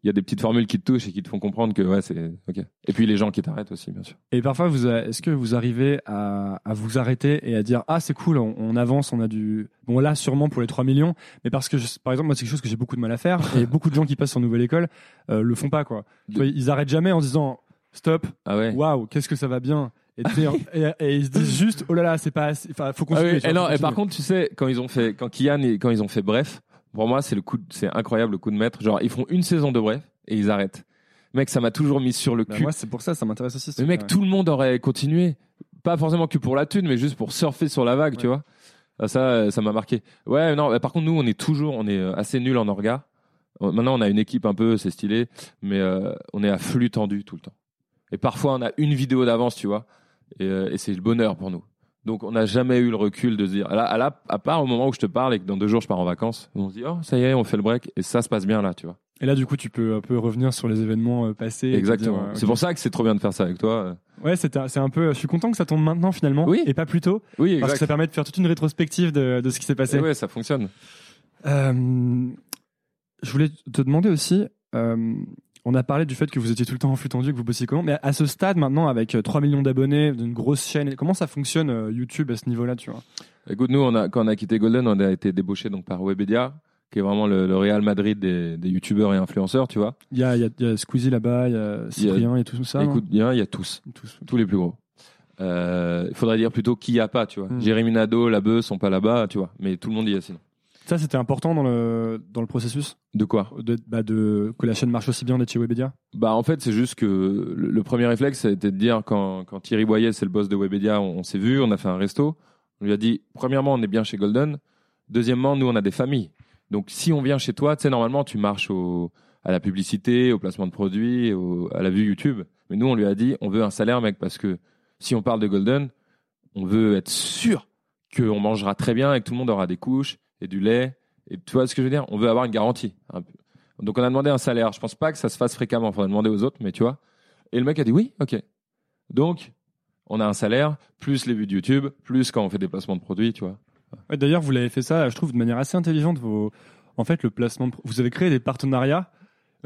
il y a des petites formules qui te touchent et qui te font comprendre que ouais, c'est ok. Et puis les gens qui t'arrêtent aussi, bien sûr. Et parfois, vous, est-ce que vous arrivez à, à vous arrêter et à dire ah c'est cool, on, on avance, on a du bon là sûrement pour les 3 millions, mais parce que je- par exemple moi c'est quelque chose que j'ai beaucoup de mal à faire et beaucoup de gens qui passent sur nouvelle école euh, le font pas quoi. Ils arrêtent jamais en disant stop, Ah ouais. waouh qu'est-ce que ça va bien et, ils se disent juste oh là là c'est pas assez, enfin faut Ah continuer. oui, tu et non, et par contre, tu sais, quand ils ont fait, quand Kian et quand ils ont fait Bref, pour moi, c'est le coup, de- c'est incroyable le coup de maître. Genre, ils font une saison de Bref et ils arrêtent. Mec, ça m'a toujours mis sur le Bah, cul. moi c'est pour ça ça m'intéresse aussi. mais mec, tout le monde aurait continué. Pas forcément que pour la thune, mais juste pour surfer sur la vague, tu vois. Ah, Ça, ça m'a marqué. Ouais, non, bah, par contre, nous, on est toujours, on est euh, assez nul en orga. Euh, Maintenant, on a une équipe un peu, c'est stylé, mais euh, on est à flux tendu tout le temps. Et parfois, on a une vidéo d'avance, tu vois. Et, euh, et c'est le bonheur pour nous. Donc, on n'a jamais eu le recul de se dire, là, à, la- à part au moment où je te parle et que dans deux jours, je pars en vacances, on se dit, oh, ça y est, on fait le break. Et ça se passe bien là, tu vois. Et là du coup tu peux un peu revenir sur les événements euh, passés. Exactement. euh, C'est pour ça que c'est trop bien de faire ça avec toi. euh. Ouais c'est un, un peu. Je suis content que ça tombe maintenant finalement Oui. et pas plus tôt. Oui, Parce que ça permet de faire toute une rétrospective de, de ce qui s'est passé. Et ouais, ça fonctionne. Euh, je voulais te demander aussi, euh, on a parlé du fait que vous étiez tout le temps en flux tendu, que vous bossiez comment, mais à ce stade maintenant, avec euh, 3 millions d'abonnés, d'une grosse chaîne, comment ça fonctionne euh, YouTube à ce niveau-là, tu vois? Écoute, nous, on a, quand on a quitté Golden, on a été débauché donc par Webedia, qui est vraiment le, le Real Madrid des, des youtubeurs et influenceurs, tu vois. Il y a, il y, a, il y a Squeezie là-bas, il y a Cyprien et tout ça. Écoute, bien, il y a tous, Tous. tous les plus gros. Euh, Il faudrait dire plutôt qui y a pas, tu vois. Hmm. Jérémy Nadeau, Labeu sont pas là-bas, tu vois. Mais tout le monde y est sinon. Ça, c'était important dans le, dans le processus De quoi de, bah, de, que la chaîne marche aussi bien d'être chez Webedia? Bah en fait c'est juste que le, le premier réflexe été de dire quand, quand Thierry Boyer c'est le boss de Webedia on, on s'est vu on a fait un resto. On lui a dit premièrement on est bien chez Golden. Deuxièmement nous on a des familles. Donc si on vient chez toi tu sais normalement tu marches au, à la publicité au placement de produits au- à la vue YouTube. Mais nous on lui a dit on veut un salaire mec parce que si on parle de Golden on veut être sûr qu'on mangera très bien et que tout le monde aura des couches et du lait et tu vois ce que je veux dire? On veut avoir une garantie. Donc on a demandé un salaire. Je pense pas que ça se fasse fréquemment. Faudrait demander aux autres, mais tu vois. Et le mec a dit oui, ok. Donc on a un salaire, plus les vues de YouTube, plus quand on fait des placements de produits, tu vois. D'ailleurs, vous l'avez fait ça, je trouve, de manière assez intelligente. Vos... En fait, le placement, vous avez créé des partenariats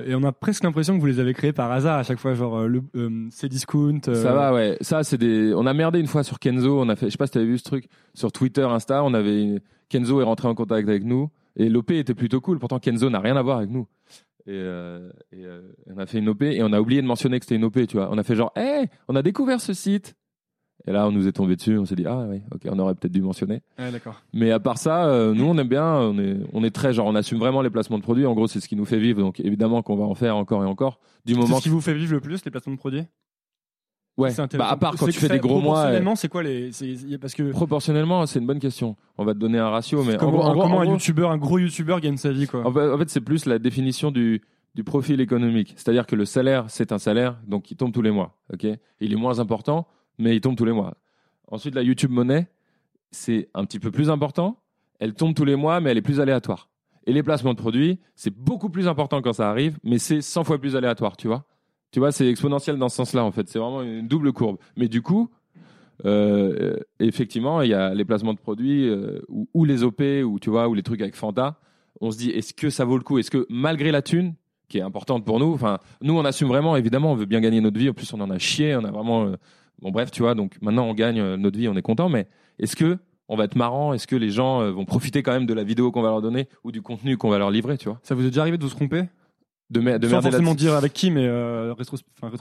et on a presque l'impression que vous les avez créés par hasard à chaque fois, genre euh, le euh, euh, Ça va, ouais. Ça, c'est des. On a merdé une fois sur Kenzo. On a fait. Je sais pas si t'avais vu ce truc sur Twitter, Insta. On avait Kenzo est rentré en contact avec nous et l'OP était plutôt cool. Pourtant, Kenzo n'a rien à voir avec nous. Et, euh, on a fait une OP et on a oublié de mentionner que c'était une OP. Tu vois. On a fait genre, hé, on a découvert ce site. Et là, on nous est tombé dessus. On s'est dit, ah oui, ok, on aurait peut-être dû mentionner. Ouais, d'accord. Mais à part ça, euh, nous on aime bien, on est, on est très genre, on assume vraiment les placements de produits. En gros, c'est ce qui nous fait vivre. Donc évidemment qu'on va en faire encore et encore. Du C'est moment ce qui vous fait vivre le plus, les placements de produits? Ouais. C'est intéressant. Bah, à part quand C'est tu fais des gros mois. euh, Proportionnellement, c'est quoi les. c'est- Parce que. Proportionnellement, c'est une bonne question. On va te donner un ratio, mais en comment gros, en gros- comment en un gros- youtubeur, un gros youtubeur gagne sa vie, quoi? En fait, en fait, c'est plus la définition du, du profil économique. C'est-à-dire que le salaire, c'est un salaire, donc il tombe tous les mois. ok? Il est moins important, mais il tombe tous les mois. Ensuite, la YouTube monnaie, c'est un petit peu plus important. Elle tombe tous les mois, mais elle est plus aléatoire. Et les placements de produits, c'est beaucoup plus important quand ça arrive, mais c'est 100 fois plus aléatoire, tu vois. Tu vois, c'est exponentiel dans ce sens-là, en fait. C'est vraiment une double courbe. Mais du coup, euh, effectivement, il y a les placements de produits euh, ou, ou les OP ou tu vois ou les trucs avec Fanta. On se dit, est-ce que ça vaut le coup? Est-ce que malgré la thune qui est importante pour nous, enfin, nous on assume vraiment. Évidemment, on veut bien gagner notre vie. En plus, on en a chié. On a vraiment, euh, bon bref, tu vois. Donc maintenant, on gagne euh, notre vie, on est content. Mais est-ce que on va être marrant? Est-ce que les gens euh, vont profiter quand même de la vidéo qu'on va leur donner ou du contenu qu'on va leur livrer, tu vois? Ça vous est déjà arrivé de vous tromper? De, mer- de Sans forcément dire avec qui, mais euh, rétros- enfin,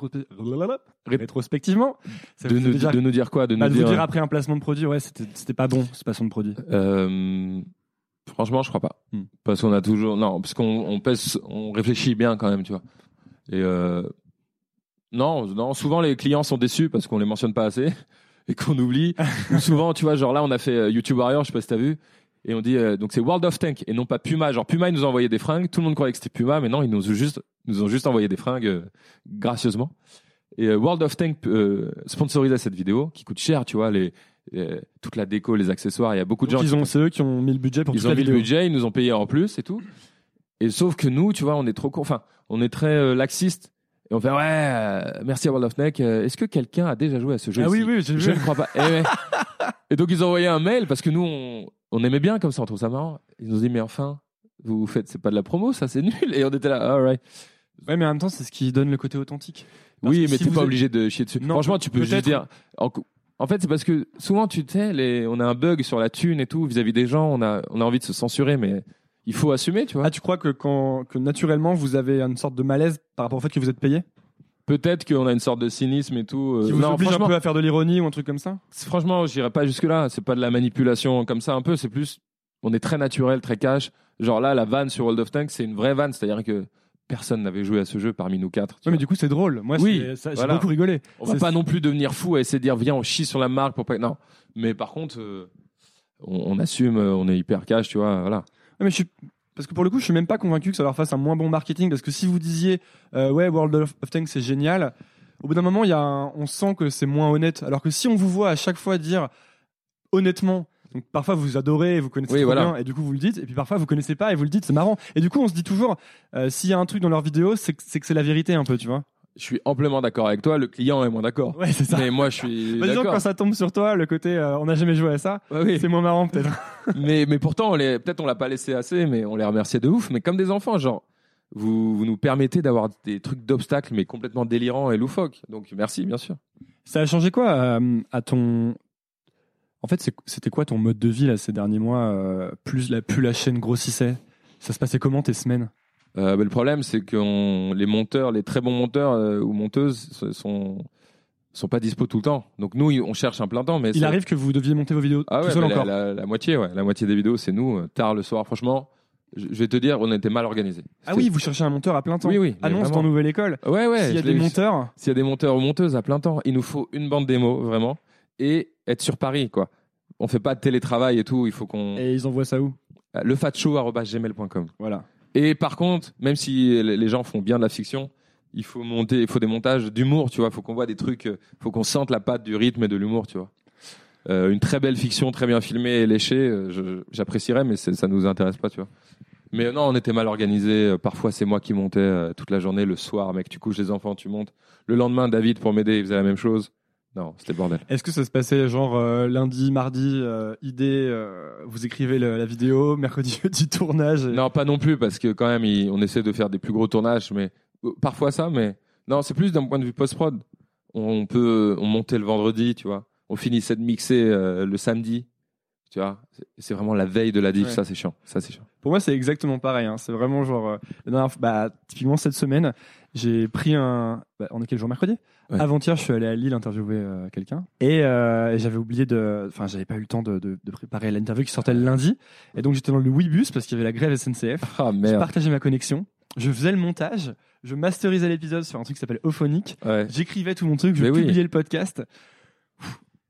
rétrospectivement. Ça de, nous, déjà- de nous dire quoi? De bah, nous de vous dire. dire après un placement de produit, ouais, c'était pas bon, ce placement de produit. Euh, franchement, je crois pas. Hmm. Parce qu'on a toujours. Non, parce qu'on on pèse, on réfléchit bien quand même, tu vois. Et euh, non, non, souvent les clients sont déçus parce qu'on les mentionne pas assez et qu'on oublie. Ou souvent, tu vois, genre là, on a fait euh, YouTube Warrior, je sais pas si t'as vu. Et on dit, euh, donc c'est World of Tank et non pas Puma. Genre Puma, ils nous ont envoyé des fringues. Tout le monde croyait que c'était Puma, mais non, ils nous ont juste, nous ont juste envoyé des fringues euh, gracieusement. Et euh, World of Tank euh, sponsorisait cette vidéo qui coûte cher, tu vois, les, euh, toute la déco, les accessoires. Il y a beaucoup de Donc, gens ils ont, c'est eux qui ont mis le budget pour ils toute ont la mis le budget, ils nous ont payé en plus et tout. Et sauf que nous, tu vois, on est trop. Enfin, on est très laxiste. Et on fait, ouais, euh, merci à World of Neck. euh, Est-ce que quelqu'un a déjà joué à ce jeu Ah oui, ici oui, j'ai Je ne crois pas. Et, ouais. Et donc, ils ont envoyé un mail parce que nous, on, on aimait bien comme ça, on trouve ça marrant. Ils nous ont dit, mais enfin, vous faites, c'est pas de la promo, ça, c'est nul. Et on était là, alright. Ouais, mais en même temps, c'est ce qui donne le côté authentique. Parce Oui, que mais si t'es vous pas êtes- obligé de chier dessus. Non, Franchement, tu peux peut-être. juste dire. En, cou- en fait, c'est parce que souvent, tu sais, les, on a un bug sur la thune et tout vis-à-vis des gens. On a, on a envie de se censurer, mais il faut assumer, tu vois. Ah, tu crois que quand que naturellement vous avez une sorte de malaise par rapport au fait que vous êtes payé? Peut-être qu'on a une sorte de cynisme et tout. euh, Qui vous non, oblige un peu à faire de l'ironie ou un truc comme ça? Franchement, j'irai pas jusque là. C'est pas de la manipulation comme ça, un peu. C'est plus, on est très naturel, très cash. Genre là, la vanne sur World of Tanks, c'est une vraie vanne, c'est-à-dire que personne n'avait joué à ce jeu parmi nous quatre. tu Ouais, mais du coup, c'est drôle. Moi, Oui, j'ai voilà. beaucoup rigolé. On va pas non plus devenir fou à essayer de dire viens on chie sur la marque pour pas non mais par contre euh, on, on assume euh, on est hyper cash tu vois voilà mais je suis... Parce que pour le coup, je suis même pas convaincu que ça leur fasse un moins bon marketing. Parce que si vous disiez, euh, ouais, World of of Tanks, c'est génial, au bout d'un moment, y a un- on sent que c'est moins honnête. Alors que si on vous voit à chaque fois dire honnêtement, donc parfois vous adorez, vous connaissez Oui, voilà. bien, et du coup vous le dites, et puis parfois vous connaissez pas et vous le dites, c'est marrant. Et du coup, on se dit toujours, euh, s'il y a un truc dans leur vidéo, c'est que c'est la vérité un peu, tu vois. Je suis amplement d'accord avec toi le client est moins d'accord Ouais, c'est ça. mais moi je suis Bah, disons quand ça tombe sur toi, le côté euh, on n'a jamais joué à ça, Ouais, oui. c'est moins marrant peut-être. mais mais pourtant peut-être on l'a pas laissé assez mais on les remerciait de ouf mais comme des enfants genre vous, vous nous permettez d'avoir des trucs d'obstacles mais complètement délirants et loufoques donc merci bien sûr Ça a changé quoi euh, à ton. En fait, c'était quoi ton mode de vie là, ces derniers mois euh, plus, la, plus la chaîne grossissait? Ça se passait comment tes semaines? Euh, le problème, c'est que on- les monteurs, les très bons monteurs euh, ou monteuses, se- sont sont pas dispo tout le temps. Donc nous, on cherche un plein temps, mais Il arrive que vous deviez monter vos vidéos ah tout ouais, seul encore. la- la moitié, ouais, la moitié des vidéos, c'est nous euh, tard le soir. Franchement, je, vais te dire, on était mal organisés. Ah oui, vous cherchez un monteur à plein temps. Oui, oui, Annonce dans Nouvelle École. Ouais, ouais. S'il y a des monteurs, s'il y a des monteurs ou monteuses à plein temps, il nous faut une bande démo vraiment et être sur Paris, quoi. On fait pas de télétravail et tout. Il faut qu'on et ils envoient ça où? Lefatshow@gmail.com. Voilà. Et par contre, même si les gens font bien de la fiction, il faut monter, il faut des montages d'humour, tu vois. Il faut qu'on voit des trucs, euh, faut qu'on sente la patte du rythme et de l'humour, tu vois. Euh, une très belle fiction, très bien filmée et léchée, euh, j'apprécierais, mais ça nous intéresse pas, tu vois. Mais non, on était mal organisé. Parfois, c'est moi qui montais toute la journée, le soir, mec, tu couches les enfants, tu montes. Le lendemain, David, pour m'aider, il faisait la même chose. Non, c'était le bordel. Est-ce que ça se passait genre euh, lundi, mardi, euh, idée, euh, vous écrivez le- la vidéo, mercredi, jeudi, tournage et- Non, pas non plus, parce que quand même, il- on essaie de faire des plus gros tournages, mais euh, parfois ça, mais non, c'est plus d'un point de vue post-prod. On peut, on montait le vendredi, tu vois. On finissait de mixer euh, le samedi, tu vois. C'est- C'est vraiment la veille de la diff, Ouais. ça c'est chiant, ça c'est chiant. Pour moi, c'est exactement pareil. hein. C'est vraiment genre. euh, la dernière fois- bah, typiquement, cette semaine, j'ai pris un. bah, on est quel jour Mercredi? Ouais. Avant-hier, je suis allé à Lille interviewer euh, quelqu'un. Et euh, j'avais oublié de. Enfin, j'avais pas eu le temps de, de- de préparer l'interview qui sortait le lundi. Et donc, j'étais dans le Webus parce qu'il y avait la grève SNCF. Ah Je merde. partageais ma connexion. Je faisais le montage. Je masterisais l'épisode sur un truc qui s'appelle Ophonic. Ouais. J'écrivais tout mon truc. Je Mais oui. publiais le podcast.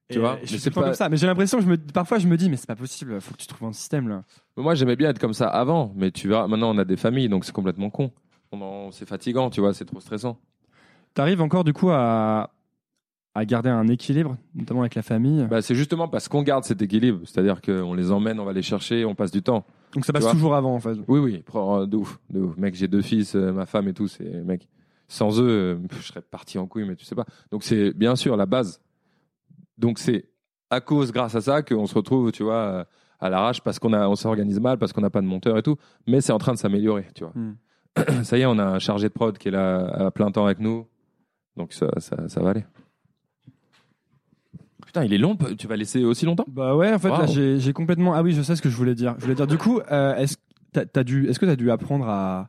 Tu Et vois, je mais c'est pas- comme ça. Mais j'ai l'impression que je me, parfois je me dis, mais c'est pas possible. Faut que tu trouves un système là. Moi, j'aimais bien être comme ça avant, mais tu verras, maintenant on a des familles, donc c'est complètement con. C'est fatigant, tu vois, c'est trop stressant. T'arrives encore du coup à, à garder un équilibre, notamment avec la famille? Bah, c'est justement parce qu'on garde cet équilibre, c'est-à-dire qu'on les emmène, on va les chercher, on passe du temps. Donc ça tu passe toujours avant en fait. Oui, oui, pro- de ouf, de ouf. Mec, j'ai deux fils, euh, ma femme et tout, c'est mec. Sans eux, euh, je serais parti en couille, mais tu sais pas. Donc c'est bien sûr la base. Donc c'est à cause, grâce à ça, qu'on se retrouve, tu vois, euh, à l'arrache parce qu'on a, on s'organise mal, parce qu'on n'a pas de monteur et tout. Mais c'est en train de s'améliorer, tu vois. Hmm. ça y est, on a un chargé de prod qui est là à plein temps avec nous. Donc ça, ça, ça va aller. Putain, il est long. Tu vas laisser aussi longtemps? Bah ouais, en fait là j'ai j'ai complètement. Ah oui, je sais ce que je voulais dire. Je voulais dire du coup, euh, est-ce t'as, t'as dû, est-ce que t'as dû apprendre à,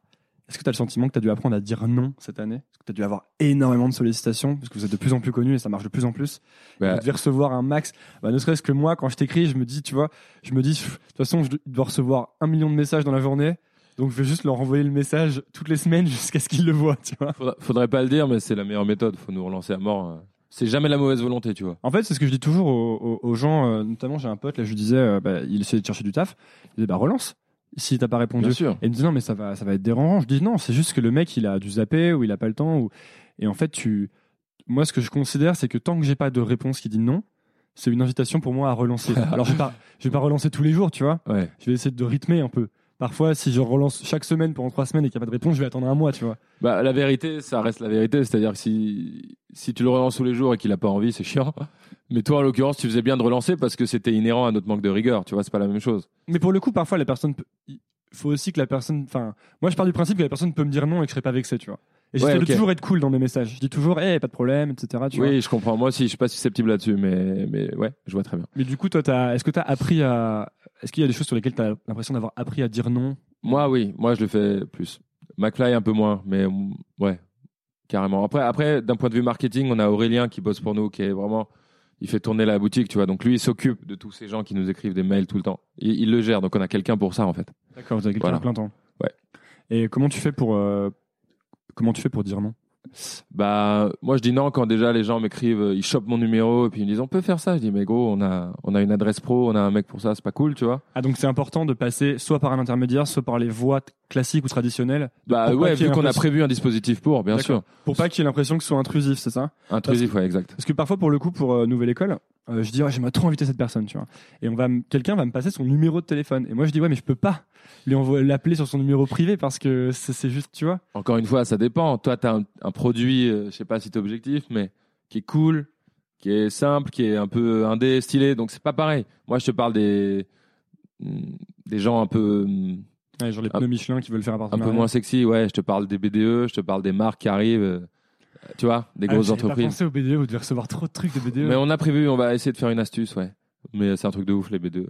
est-ce que t'as le sentiment que t'as dû apprendre à dire non cette année? Est-ce que t'as dû avoir énormément de sollicitations? Parce que vous êtes de plus en plus connus et ça marche de plus en plus. Bah, Vous devez recevoir un max. Bah, ne serait-ce que moi, quand je t'écris, je me dis, tu vois, je me dis, de toute façon, je dois recevoir un million de messages dans la journée. Donc, je vais juste leur envoyer le message toutes les semaines jusqu'à ce qu'ils le voient, tu vois. faudrait, faudrait pas le dire, mais c'est la meilleure méthode. Faut nous relancer à mort. euh. C'est jamais la mauvaise volonté, tu vois. En fait, c'est ce que je dis toujours aux, aux- aux gens, euh, notamment j'ai un pote, là, je lui disais, euh, bah, il essayait de chercher du taf. Il disait, bah, relance. Si t'as pas répondu. Bien sûr. Et il me dit, non, mais ça va, ça va être dérangeant. Je dis, non, c'est juste que le mec, il a dû zapper ou il a pas le temps. Ou... Et en fait, tu, moi, ce que je considère, c'est que tant que j'ai pas de réponse qui dit non, c'est une invitation pour moi à relancer. Alors, je vais pas, je vais pas relancer tous les jours, tu vois. Ouais. Je vais essayer de rythmer un peu. Parfois, si je relance chaque semaine pendant trois semaines et qu'il n'y a pas de réponse, je vais attendre un mois, tu vois. Bah, la vérité, ça reste la vérité. C'est-à-dire que si, si tu le relances tous les jours et qu'il a pas envie, c'est chiant. Mais toi, en l'occurrence, tu faisais bien de relancer parce que c'était inhérent à notre manque de rigueur. Tu vois, c'est pas la même chose. Mais pour le coup, parfois, les personnes, pe- il faut aussi que la personne, enfin, moi, je pars du principe que la personne peut me dire non et que je serai pas vexé, tu vois. Et j'essaie Ouais, de ok. toujours être cool dans mes messages. Je dis toujours, hey, pas de problème, etc. Tu vois. oui, je comprends. Moi aussi, je suis pas susceptible là-dessus, mais, mais ouais, je vois très bien. Mais du coup, toi, est-ce que tu as appris à. Est-ce qu'il y a des choses sur lesquelles tu as l'impression d'avoir appris à dire non? Moi, oui. Moi, je le fais plus. McFly, un peu moins, mais ouais, carrément. Après, après d'un point de vue marketing, on a Aurélien qui bosse pour nous, qui est vraiment. Il fait tourner la boutique, tu vois. Donc lui, il s'occupe de tous ces gens qui nous écrivent des mails tout le temps. Il, il le gère, donc on a quelqu'un pour ça, en fait. D'accord, vous avez quelqu'un Voilà. plein temps. Ouais. Et comment tu fais pour. euh, Comment tu fais pour dire non? Bah, moi, je dis non quand déjà les gens m'écrivent, euh, ils chopent mon numéro et puis ils me disent on peut faire ça. Je dis mais gros, on a, on a une adresse pro, on a un mec pour ça, c'est pas cool, tu vois. Ah, donc c'est important de passer soit par un intermédiaire, soit par les voies classiques ou traditionnelles. Bah ouais, vu qu'on a prévu un dispositif pour, bien sûr. Pour pas qu'il y ait l'impression que ce soit intrusif, c'est ça? Intrusif, ouais, exact. Parce que parfois, pour le coup, pour euh, Nouvelle École, euh, je dis, ouais, j'aimerais trop inviter cette personne, tu vois. Et on va, quelqu'un va me passer son numéro de téléphone. Et moi, je dis, ouais, mais je peux pas lui l'appeler sur son numéro privé parce que c'est juste, tu vois. Encore une fois, ça dépend. Toi, tu as un, un produit, euh, je sais pas si tu objectif, mais qui est cool, qui est simple, qui est un peu indé, stylé. Donc, c'est pas pareil. Moi, je te parle des, mm, des gens un peu, mm, Ouais, genre les Un- pneus Michelin qui veulent faire un un partenariat. peu moins sexy. Ouais, je te parle des BDE, je te parle des marques qui arrivent. Tu vois, des Ah, grosses j'avais entreprises. Pas pensé au BDE, vous devez recevoir trop de trucs de BDE. Mais on a prévu, on va essayer de faire une astuce, ouais. Mais c'est un truc de ouf, les B2.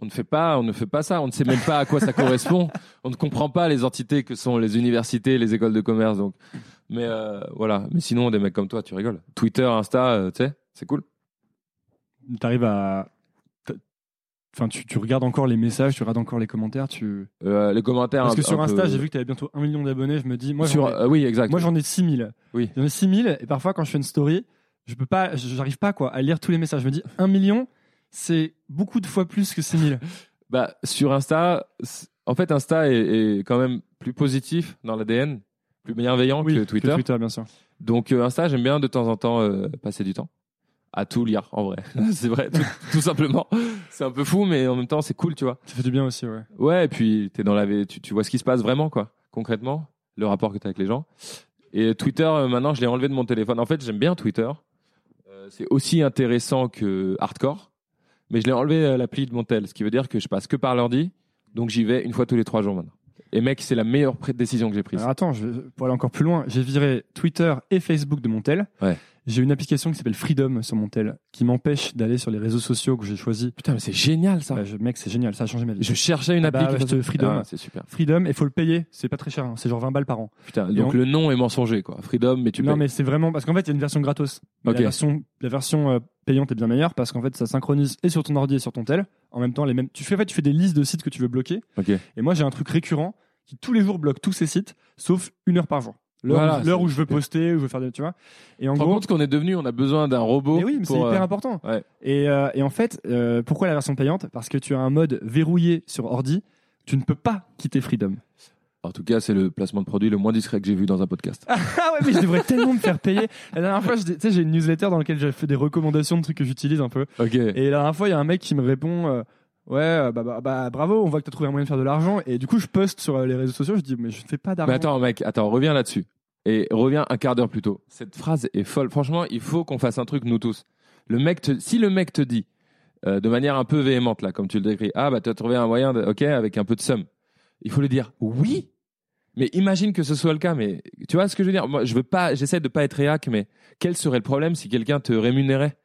On ne fait pas, on ne fait pas ça. On ne sait même pas à quoi ça correspond. On ne comprend pas les entités que sont les universités, les écoles de commerce. Donc, mais euh, voilà. Mais sinon, des mecs comme toi, tu rigoles. Twitter, Insta, euh, tu sais, c'est cool. T'arrives à. Enfin, tu, tu regardes encore les messages, tu regardes encore les commentaires. Tu... Euh, les commentaires. Parce un- que sur Insta, peu- j'ai vu que tu avais bientôt un million d'abonnés. Je me dis, moi, Sur, j'en ai, euh, oui, exact. moi, j'en ai 6000. Oui. J'en ai 6000 et parfois, quand je fais une story, je peux pas, j'arrive pas quoi, à lire tous les messages. Je me dis, un million, c'est beaucoup de fois plus que 6000. Bah, sur Insta, en fait, Insta est, est quand même plus positif dans l'ADN, plus bienveillant que Twitter. Twitter, bien sûr. Donc euh, Insta, j'aime bien de temps en temps euh, passer du temps à tout lire en vrai. c'est vrai, tout, tout simplement. C'est un peu fou, mais en même temps, c'est cool, tu vois. Ça fait du bien aussi, ouais. Ouais, et puis t'es dans la, tu, tu vois ce qui se passe vraiment, quoi, concrètement, le rapport que t'as avec les gens. Et Twitter, euh, maintenant, je l'ai enlevé de mon téléphone. En fait, j'aime bien Twitter. Euh, c'est aussi intéressant que hardcore, mais je l'ai enlevé euh, l'appli de mon tel, ce qui veut dire que je passe que par l'ordi, donc j'y vais une fois tous les trois jours maintenant. Et mec, c'est la meilleure décision que j'ai prise. Alors attends, je, pour aller encore plus loin, j'ai viré Twitter et Facebook de mon tel. Ouais. J'ai une application qui s'appelle Freedom sur mon tel, qui m'empêche d'aller sur les réseaux sociaux que j'ai choisis. Putain, mais c'est génial ça. Bah, je- mec, c'est génial, ça a changé ma vie. Je cherchais une Ah bah, qui ouais, Freedom. Ah, c'est super. Freedom, il faut le payer, c'est pas très cher, hein, c'est genre 20 balles par an. Putain, donc on- le nom est mensonger quoi. Freedom, mais tu non, payes. mais c'est vraiment parce qu'en fait, il y a une version gratos. Version, la version euh, payante est bien meilleure parce qu'en fait, ça synchronise et sur ton ordi et sur ton tel. En même temps, les mêmes. Tu fais, en fait, tu fais des listes de sites que tu veux bloquer. Et moi, j'ai un truc récurrent qui tous les jours bloque tous ces sites, sauf une heure par jour. L'heure Voilà, où, je veux poster, où je veux faire des, tu vois. Et en rends gros, compte qu'on est devenu, on a besoin d'un robot. mais oui, mais c'est pour, hyper euh, important. ouais. Et, euh, et en fait, euh, pourquoi la version payante? Parce que tu as un mode verrouillé sur ordi. Tu ne peux pas quitter Freedom. En tout cas, c'est le placement de produit le moins discret que j'ai vu dans un podcast. Ah ouais, mais je devrais tellement me faire payer. La dernière fois, tu sais, j'ai une newsletter dans laquelle j'ai fait des recommandations de trucs que j'utilise un peu. Ok. Et la dernière fois, il y a un mec qui me répond euh, Ouais, euh, bah, bah, bah, bravo, on voit que tu as trouvé un moyen de faire de l'argent. Et du coup, je poste sur euh, les réseaux sociaux, je dis Mais je ne fais pas d'argent. Mais attends, mec, attends, reviens là-dessus. Et reviens un quart d'heure plus tôt. Cette phrase est folle. Franchement, il faut qu'on fasse un truc, nous tous. Le mec te- si le mec te dit, euh, de manière un peu véhémente, là, comme tu le décris, ah, bah, tu as trouvé un moyen, de, ok, avec un peu de somme. Il faut lui dire, oui. Mais imagine que ce soit le cas, mais tu vois ce que je veux dire? Moi, je veux pas, j'essaie de pas être réac, mais quel serait le problème si quelqu'un te rémunérait?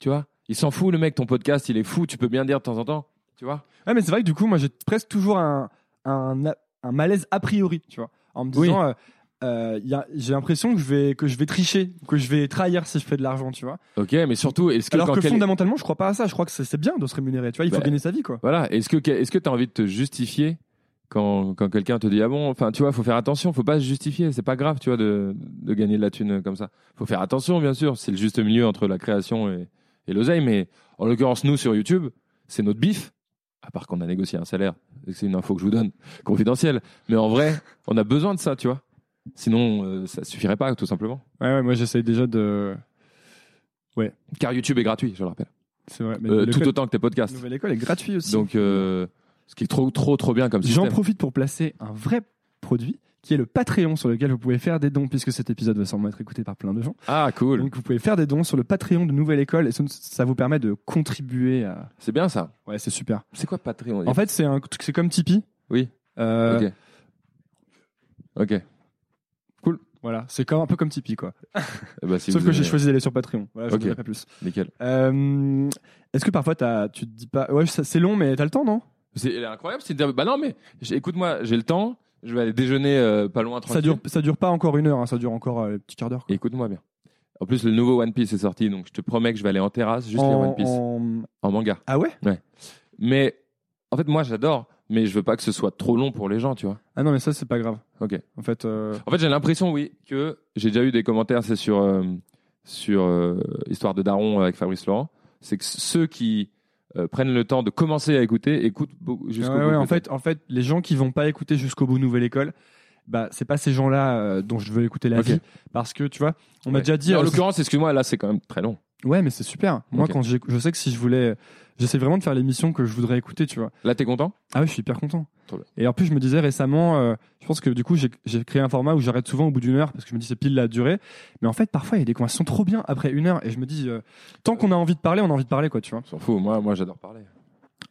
Tu vois? Il s'en fout, le mec, ton podcast, il est fou, tu peux bien dire de temps en temps. Tu vois? Ouais, mais c'est vrai que du coup, moi, j'ai presque toujours un, un, un malaise a priori, tu vois? En me Oui. disant, euh, euh, j'ai l'impression que je vais que je vais tricher, que je vais trahir si je fais de l'argent, tu vois? Ok, mais surtout, est-ce que Alors que quel- fondamentalement, je crois pas à ça. Je crois que c'est bien de se rémunérer, tu vois? Il faut Bah, gagner sa vie, quoi. Voilà. Est-ce que est-ce que tu as envie de te justifier quand, quand quelqu'un te dit ah bon enfin tu vois faut faire attention faut pas se justifier c'est pas grave tu vois de, de gagner de la thune comme ça faut faire attention bien sûr c'est le juste milieu entre la création et, et l'oseille mais en l'occurrence nous sur YouTube c'est notre bif à part qu'on a négocié un salaire et que c'est une info que je vous donne confidentielle mais en vrai on a besoin de ça tu vois sinon euh, ça suffirait pas tout simplement Ouais, ouais, moi, j'essaye déjà de. car YouTube est gratuit je le rappelle C'est vrai. Mais Euh, tout autant que tes podcasts Nouvelle école est gratuit aussi. donc euh, ce qui est trop trop trop bien comme J'en système profite pour placer un vrai produit qui est le Patreon sur lequel vous pouvez faire des dons puisque cet épisode va sûrement être écouté par plein de gens. ah cool Donc vous pouvez faire des dons sur le Patreon de Nouvelle École et ça, vous permet de contribuer à. c'est bien ça Ouais, c'est super. c'est quoi Patreon? En fait, c'est un, c'est comme Tipeee. Oui. Euh, Ok. Ok. Voilà, c'est comme un peu comme Tipeee quoi. Eh ben, si Sauf que j'ai choisi d'aller sur Patreon. Voilà, je Ok. ne dirai pas plus. Nickel. Euh, Est-ce que parfois t'as- tu te dis pas, ouais, c'est long, mais t'as le temps, non? C'est elle est incroyable. C'est de dire, bah non, mais j'ai- écoute-moi, j'ai le temps. Je vais aller déjeuner euh, pas loin. Ça tranquille. dure, ça dure pas encore une heure, hein, ça dure encore euh, un petit quart d'heure. quoi. Écoute-moi bien. En plus, le nouveau One Piece est sorti, donc je te promets que je vais aller en terrasse juste lire One Piece en... en- manga. Ah ouais? Mais en fait, moi, j'adore, mais je veux pas que ce soit trop long pour les gens, tu vois. Ah non, mais ça c'est pas grave. Ok. En fait, euh, En fait, j'ai l'impression, oui, que j'ai déjà eu des commentaires, c'est sur euh, sur euh, Histoire de Daron avec Fabrice Laurent. C'est que ceux qui euh, prennent le temps de commencer à écouter écoutent jusqu'au ouais, bout. ouais, en fait, en fait, les gens qui vont pas écouter jusqu'au bout Nouvelle École, bah c'est pas ces gens-là euh, dont je veux écouter la vie, parce que tu vois, on m'a Ouais. déjà dit. En euh, l'occurrence, excuse-moi, là, c'est quand même très long. Ouais, mais c'est super. Moi, quand je sais que si je voulais, j'essaie vraiment de faire l'émission que je voudrais écouter, tu vois. Là, t'es content? Ah oui, je suis hyper content. Et en plus, je me disais récemment, euh, je pense que du coup, j'ai créé un format où j'arrête souvent au bout d'une heure parce que je me dis c'est pile la durée. Mais en fait, parfois, il y a des conversations trop bien après une heure et je me dis, euh, tant qu'on a envie de parler, on a envie de parler, quoi, tu vois. S'en fout. Moi, moi, j'adore parler.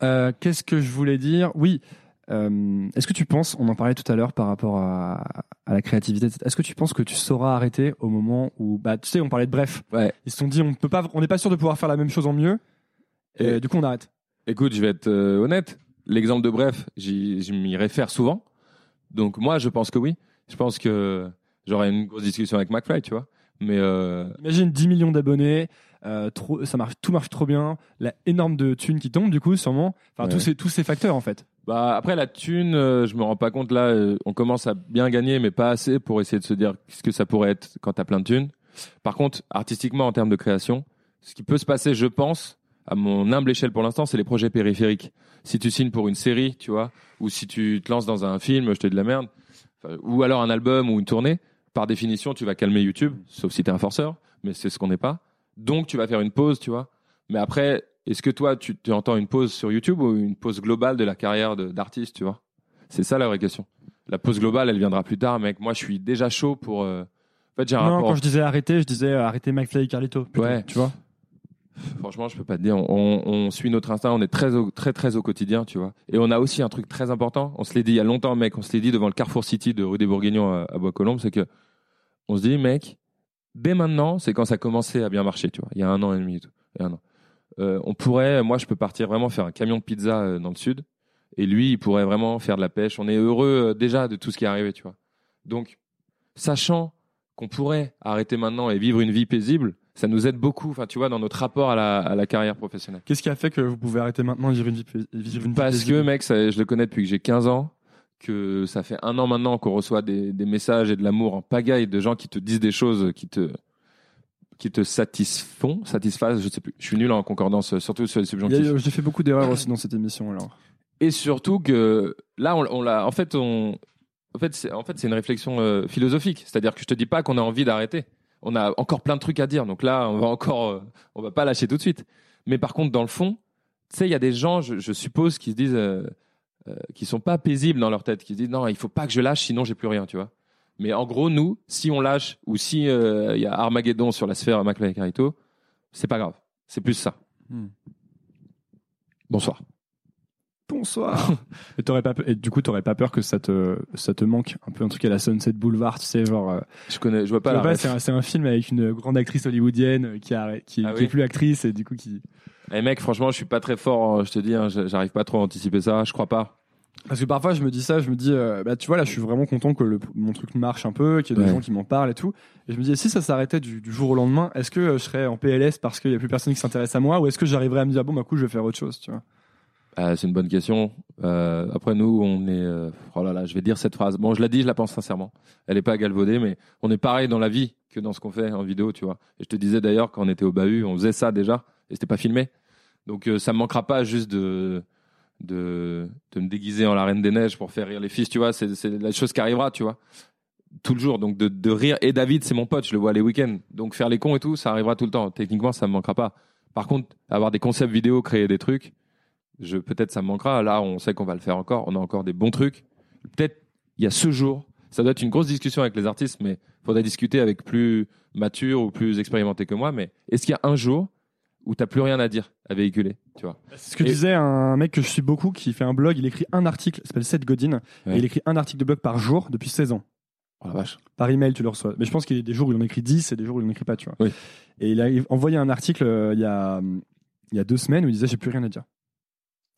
Euh, Qu'est-ce que je voulais dire? Oui. Euh, Est-ce que tu penses, on en parlait tout à l'heure par rapport à, à la créativité, est-ce que tu penses que tu sauras arrêter au moment où, bah, tu sais, on parlait de bref. Ouais. Ils se sont dit, on peut pas, on n'est pas sûr de pouvoir faire la même chose en mieux. Et, Et- du coup, on arrête. Écoute, je vais être euh, honnête. L'exemple de bref, j'y- je m'y réfère souvent. Donc moi, je pense que oui. Je pense que j'aurai une grosse discussion avec McFly, tu vois. Mais euh, Imagine 10 millions d'abonnés, euh, ça marche, tout marche trop bien, la énorme de thunes qui tombe du coup, sûrement. Enfin, Ouais. tous, ces, tous ces facteurs en fait. Bah après la thune, euh, je me rends pas compte là. euh, on commence à bien gagner, mais pas assez pour essayer de se dire ce que ça pourrait être quand t'as plein de thunes. Par contre, artistiquement en termes de création, ce qui peut se passer, je pense, à mon humble échelle pour l'instant, c'est les projets périphériques. Si tu signes pour une série, tu vois, ou si tu te lances dans un film, je te dis de la merde, ou alors un album ou une tournée, par définition, tu vas calmer YouTube, sauf si tu es un forceur, mais c'est ce qu'on n'est pas. Donc, tu vas faire une pause, tu vois. Mais après, est-ce que toi, tu, tu entends une pause sur YouTube ou une pause globale de la carrière d'artiste, tu vois? C'est ça la vraie question. La pause globale, elle viendra plus tard, mec. Moi, je suis déjà chaud pour. euh, En fait, j'ai un Non, rapport. quand je disais arrêter, je disais euh, arrêter McFly et Carlito. plutôt, Ouais. Tu vois Franchement, je peux pas te dire. On, on suit notre instinct, on est très, au, très, très au quotidien, tu vois. Et on a aussi un truc très important. On se l'est dit il y a longtemps, mec. On se l'est dit devant le Carrefour City de rue des Bourguignons à, à Bois-Colombes, c'est que on se dit, mec, dès maintenant, c'est quand ça commençait à bien marcher, tu vois. Il y a un an et demi, et tout, et un an. Euh, on pourrait, moi, je peux partir vraiment faire un camion de pizza euh, dans le sud, et lui, il pourrait vraiment faire de la pêche. On est heureux euh, déjà de tout ce qui est arrivé, tu vois. Donc, sachant qu'on pourrait arrêter maintenant et vivre une vie paisible, ça nous aide beaucoup, enfin, tu vois, dans notre rapport à la, à la carrière professionnelle. Qu'est-ce qui a fait que vous pouvez arrêter maintenant de vivre une vie, vivre une vie Parce paisible que, mec, ça- je le connais depuis que j'ai 15 ans, que ça fait un an maintenant qu'on reçoit des, des messages et de l'amour en pagaille de gens qui te disent des choses qui te, qui te satisfont, satisfassent, je sais plus. Je suis nul en concordance, euh, surtout sur les subjonctifs. J'ai fait beaucoup d'erreurs aussi dans cette émission alors. Et surtout que là, on, on l'a. En fait, on. En fait, c'est en fait, c'est une réflexion euh, philosophique. C'est-à-dire que je te dis pas qu'on a envie d'arrêter. On a encore plein de trucs à dire. Donc là, on va encore, euh, on va pas lâcher tout de suite. Mais par contre, dans le fond, tu sais, il y a des gens, je, je suppose, qui se disent, euh, qui sont pas paisibles dans leur tête, qui se disent non, il faut pas que je lâche, sinon j'ai plus rien, tu vois. Mais en gros, nous, si on lâche ou si euh, il y a Armageddon sur la sphère McFly et Carito, c'est pas grave. C'est plus ça. Hmm. Bonsoir. Bonsoir. et, t'aurais pas et du coup, t'aurais pas peur que ça te, ça te manque un peu un truc à la Sunset Boulevard, tu sais, genre. euh, Je connais, je vois pas la vois pas, c'est un, c'est un film avec une grande actrice hollywoodienne euh, qui, a, qui, Ah qui oui. est plus actrice et du coup qui. Eh mec, franchement, je suis pas très fort, euh, je te dis, hein, j'arrive pas trop à anticiper ça, je crois pas. Parce que parfois je me dis ça, je me dis, euh, bah tu vois là, je suis vraiment content que le, mon truc marche un peu, qu'il y ait des Ouais. gens qui m'en parlent et tout. Et je me dis, si ça s'arrêtait du, du jour au lendemain, est-ce que euh, je serais en PLS parce qu'il y a plus personne qui s'intéresse à moi, ou est-ce que j'arriverais à me dire, bon, bah coup, je vais faire autre chose, tu vois? Euh, c'est une bonne question. Euh, après, nous, on est. euh, oh là là, je vais dire cette phrase. Bon, je la dis, je la pense sincèrement. Elle est pas galvaudée, mais on est pareil dans la vie que dans ce qu'on fait en vidéo, tu vois. Et je te disais d'ailleurs, quand on était au bahut, on faisait ça déjà, et c'était pas filmé. Donc, ça me manquera pas juste de, de, de me déguiser en la Reine des Neiges pour faire rire les fils, tu vois. C'est c'est la chose qui arrivera, tu vois. Tout le jour. Donc, de, de rire. Et David, c'est mon pote, je le vois les week-ends. Donc, faire les cons et tout, ça arrivera tout le temps. Techniquement, ça me manquera pas. Par contre, avoir des concepts vidéo, créer des trucs, je peut-être ça me manquera. Là, on sait qu'on va le faire encore. On a encore des bons trucs. Peut-être il y a ce jour. Ça doit être une grosse discussion avec les artistes, mais faudrait discuter avec plus mature ou plus expérimenté que moi. Mais est-ce qu'il y a un jour où t'as plus rien à dire? À véhiculer, tu vois C'est ce que Et- disait un mec que je suis beaucoup qui fait un blog, il écrit un article, il s'appelle Seth Godin, Ouais. et il écrit un article de blog par jour depuis 16 ans. Oh la vache. Par email, tu le reçois. Mais je pense qu'il y a des jours où il en écrit 10 et des jours où il n'en écrit pas, tu vois. Oui. Et il a envoyé un article euh, il y a, il y a deux semaines où il disait j'ai plus rien à dire.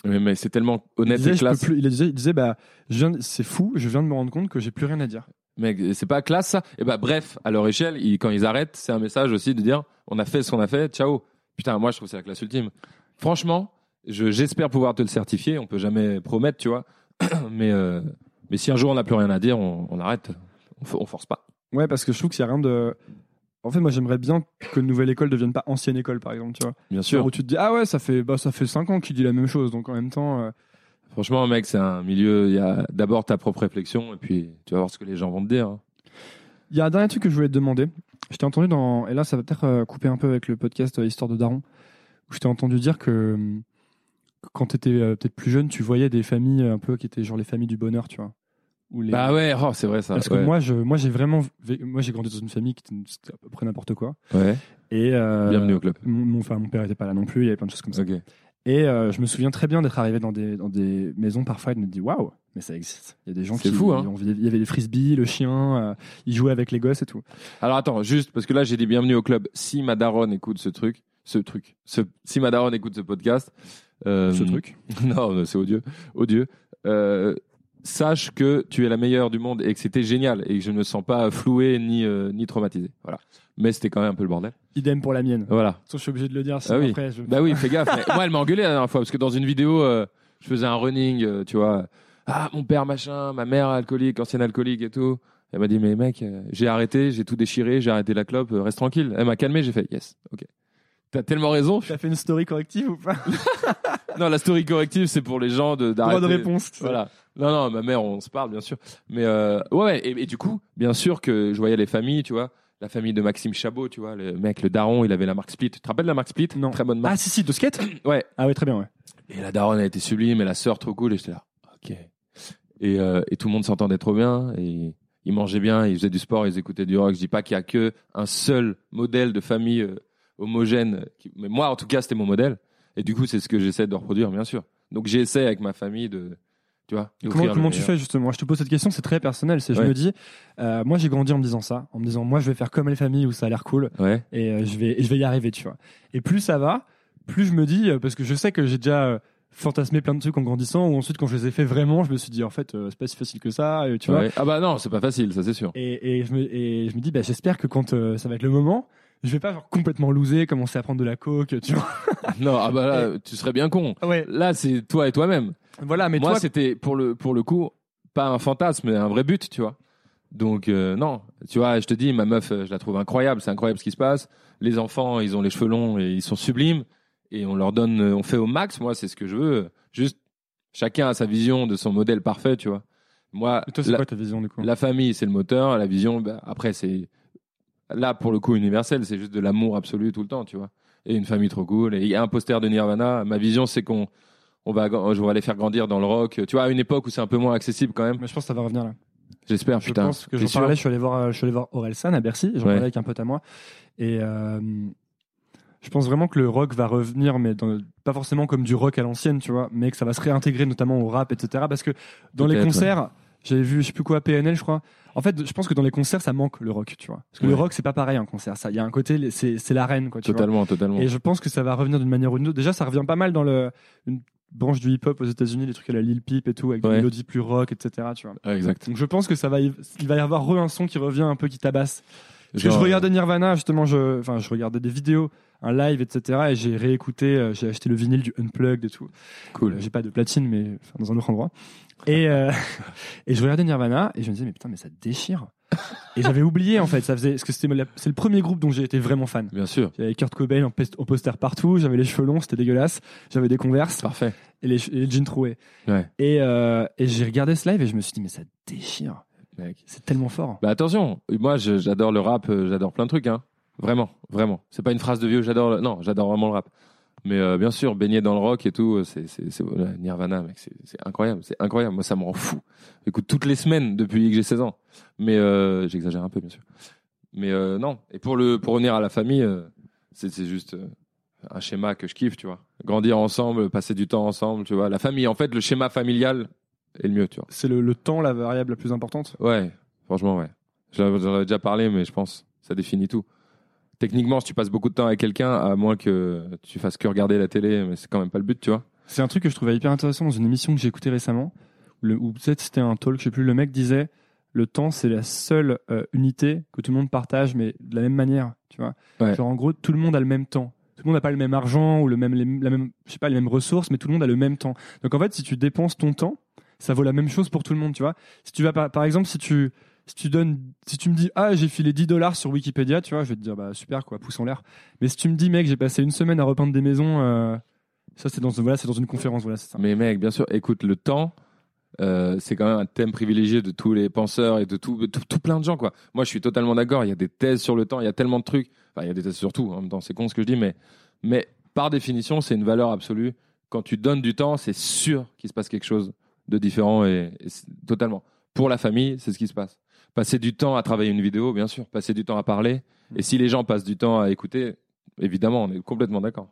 Mais, mais c'est tellement Il honnête disait, et classe. plus- il disait, il disait, bah, je viens de- c'est fou, je viens de me rendre compte que j'ai plus rien à dire. Mec, c'est pas classe ça Et bah bref, à leur échelle, ils- quand ils arrêtent, c'est un message aussi de dire on a fait ce qu'on a fait, ciao. Putain, moi je trouve que c'est la classe ultime. Franchement, je- j'espère pouvoir te le certifier. On peut jamais promettre, tu vois. mais euh, mais si un jour on n'a plus rien à dire, on, on arrête. On, fo- on force pas. Ouais, parce que je trouve qu'il y a rien de. En fait, moi, j'aimerais bien que Nouvelle École devienne pas ancienne école, par exemple, tu vois. Bien Genre Où tu te dis, ah ouais, ça fait, bah, ça fait 5 ans qu'il dit la même chose, donc en même temps. euh, Franchement, mec, c'est un milieu. Il y a d'abord ta propre réflexion et puis tu vas voir ce que les gens vont te dire. hein. Il y a un dernier truc que je voulais te demander. Je t'ai entendu dans. Et là, ça va peut-être euh, couper un peu avec le podcast euh, Histoire de Daron. Où je t'ai entendu dire que, quand tu étais peut-être plus jeune, tu voyais des familles euh, un peu qui étaient genre les familles du bonheur, tu vois. Où les- Bah ouais, oh, c'est vrai ça. Parce ouais. que moi, je, moi, j'ai vraiment. Moi, j'ai grandi dans une famille qui était à peu près n'importe quoi. Ouais. Et. euh, Bienvenue au club. Mon, mon- enfin, mon père était pas là non plus, il y avait plein de choses comme ça. Et euh, je me souviens très bien d'être arrivé dans des, dans des maisons parfois et de me dire waouh, mais ça existe. Il y a des gens C'est qui. fou, hein. ont- Il y avait les frisbees, le chien, euh, ils jouaient avec les gosses et tout. Alors attends, juste parce que là j'ai dit bienvenue au club. Si ma daronne écoute ce truc, ce truc, ce, si ma daronne écoute ce podcast, euh, Ce truc. non, c'est odieux, odieux. Euh, sache que tu es la meilleure du monde et que c'était génial et que je ne me sens pas floué ni euh, ni traumatisé. Voilà. Mais c'était quand même un peu le bordel. Idem pour la mienne. Voilà. façon, je suis obligé de le dire. sinon Ah oui. après, je- Bah oui, fais gaffe. moi, elle m'a engueulé la dernière fois parce que dans une vidéo, euh, je faisais un running, euh, tu vois. Ah, mon père machin, ma mère alcoolique, ancienne alcoolique et tout. Elle m'a dit mais mec, euh, j'ai arrêté, j'ai tout déchiré, j'ai arrêté la clope, euh, reste tranquille. Elle m'a calmé, j'ai fait yes, ok. T'as tellement raison. Tu as fait une story corrective ou pas Non, la story corrective, c'est pour les gens de Droit d'arrêter. de réponse. Voilà. Non, non, ma mère, on se parle, bien sûr. Mais euh, ouais, ouais, et, et du coup, bien sûr que je voyais les familles, tu vois. La famille de Maxime Chabot, tu vois. Le mec, le daron, il avait la marque Split. Tu te rappelles la marque Split? Non. Très bonne marque. Ah si si, de skate? Ouais. Ah ouais, très bien ouais. Et la daronne, elle était sublime, et la sœur trop cool, et j'étais là, ok. Et, euh, et tout le monde s'entendait trop bien, et ils mangeaient bien, ils faisaient du sport, ils écoutaient du rock. Je dis pas qu'il y a que un seul modèle de famille euh, homogène. qui- Mais moi, en tout cas, c'était mon modèle. Et du coup, c'est ce que j'essaie de reproduire, bien sûr. Donc, j'essaie avec ma famille de, tu vois. Comment, tu fais justement? Je te pose cette question, c'est très personnel. C'est je me dis, euh, moi j'ai grandi en me disant ça, en me disant moi je vais faire comme les familles où ça a l'air cool Ouais. et euh, je vais et je vais y arriver, tu vois. Et plus ça va, plus je me dis parce que je sais que j'ai déjà fantasmé plein de trucs en grandissant ou ensuite quand je les ai fait vraiment, je me suis dit en fait euh, c'est pas si facile que ça, et tu vois. Ah bah non, c'est pas facile, ça c'est sûr. Et, et je me et je me dis bah j'espère que quand euh, ça va être le moment, je vais pas genre complètement loser, commencer à prendre de la coke, tu vois. non, ah bah là, tu serais bien con. Ouais. Là, c'est toi et toi-même. Voilà, mais Moi, toi c'était pour le, pour le coup, pas un fantasme, mais un vrai but, tu vois. Donc, euh, non. Tu vois, je te dis, ma meuf, euh, je la trouve incroyable. C'est incroyable ce qui se passe. Les enfants, ils ont les cheveux longs et ils sont sublimes. Et on leur donne, euh, on fait au max. Moi, c'est ce que je veux. Juste, chacun a sa vision de son modèle parfait, tu vois. Moi, Et toi c'est la, quoi ta vision du coup? la famille, c'est le moteur. La vision, bah, après, c'est là pour le coup universel. C'est juste de l'amour absolu tout le temps, tu vois. Et une famille trop cool. Et il y a un poster de Nirvana. Ma vision, c'est qu'on on va, je vais les faire grandir dans le rock. Tu vois, à une époque où c'est un peu moins accessible quand même. Mais je pense que ça va revenir là. J'espère, Je putain. pense que j'en parlais, je suis allé voir, euh, je suis allé voir Orelsan à Bercy, j'en Ouais. parlais avec un pote à moi. Et euh, je pense vraiment que le rock va revenir, mais dans- pas forcément comme du rock à l'ancienne, tu vois, mais que ça va se réintégrer notamment au rap, etc. Parce que dans les concerts, j'avais vu, je sais plus quoi, PNL, je crois. En fait, je pense que dans les concerts, ça manque le rock, tu vois. Parce que le Ouais. rock, c'est pas pareil un concert. Ça, il y a un côté, c'est l'arène, quoi. Tu vois. Totalement, totalement. Et je pense que ça va revenir d'une manière ou d'une autre. Déjà, ça revient pas mal dans le, une branche du hip-hop aux États-Unis, les trucs à la Lil Peep et tout, avec des Ouais. mélodies plus rock, etc. Tu vois. Ouais, exact. Donc je pense que ça va, y- il va y avoir re un son qui revient un peu, qui tabasse. Parce que je regardais Nirvana, justement, je, enfin, je regardais des vidéos, un live, etc. Et j'ai réécouté, euh, j'ai acheté le vinyle du Unplugged et tout. Cool. Euh, J'ai pas de platine, mais enfin, dans un autre endroit. Et, euh, et je regardais Nirvana et je me disais, mais putain, mais ça déchire. et j'avais oublié, en fait, ça faisait, parce que c'était c'est le premier groupe dont j'ai été vraiment fan. Bien sûr. J'avais Kurt Cobain en, poster partout, j'avais les cheveux longs, c'était dégueulasse. J'avais des converses Parfait. et les, et les jeans troués. Ouais. Et, euh, et j'ai regardé ce live et je me suis dit, mais ça déchire. Mec. C'est tellement fort. Bah attention, moi j'adore le rap, euh, j'adore plein de trucs, hein. Vraiment, vraiment. C'est pas une phrase de vieux, j'adore. le- Non, j'adore vraiment le rap. Mais euh, bien sûr, baigner dans le rock et tout, euh, c'est c'est- c'est- voilà, Nirvana, mec, c'est incroyable, c'est incroyable. Moi, ça me rend fou. J'écoute toutes les semaines depuis que j'ai 16 ans. Mais euh, j'exagère un peu, bien sûr. Mais euh, non. Et pour le pour revenir à la famille, c'est c'est juste un schéma que je kiffe, tu vois. Grandir ensemble, passer du temps ensemble, tu vois. La famille, en fait, le schéma familial est le mieux, tu vois. C'est le, le temps la variable la plus importante? Ouais, franchement, ouais. J'en j'en avais déjà parlé, mais je pense que ça définit tout. Techniquement, si tu passes beaucoup de temps avec quelqu'un, à moins que tu fasses que regarder la télé, mais c'est quand même pas le but, tu vois. C'est un truc que je trouvais hyper intéressant dans une émission que j'ai écoutée récemment, le, ou peut-être c'était un talk, je sais plus, le mec disait le temps c'est la seule euh, unité que tout le monde partage, mais de la même manière, tu vois. Ouais. Genre en gros, tout le monde a le même temps. Tout le monde n'a pas le même argent ou le même, les- la même, je sais pas, les mêmes ressources, mais tout le monde a le même temps. Donc en fait, si tu dépenses ton temps, ça vaut la même chose pour tout le monde, tu vois. Si tu vas par, exemple, si tu si tu donnes, si tu me dis ah j'ai filé 10 dollars sur Wikipédia, tu vois, je vais te dire bah super quoi, pouce en l'air. Mais si tu me dis mec j'ai passé une semaine à repeindre des maisons, euh, ça c'est dans voilà c'est dans une conférence voilà c'est ça. Mais mec, bien sûr, écoute, le temps, euh, c'est quand même un thème privilégié de tous les penseurs et de tout, tout, tout plein de gens, quoi. Moi, je suis totalement d'accord. Il y a des thèses sur le temps, il y a tellement de trucs. Enfin, il y a des thèses sur tout, en même temps, c'est con ce que je dis, mais, mais par définition, c'est une valeur absolue. Quand tu donnes du temps, c'est sûr qu'il se passe quelque chose de différent et, totalement. Pour la famille, c'est ce qui se passe. Passer du temps à travailler une vidéo, bien sûr. Passer du temps à parler. Et si les gens passent du temps à écouter, évidemment, on est complètement d'accord.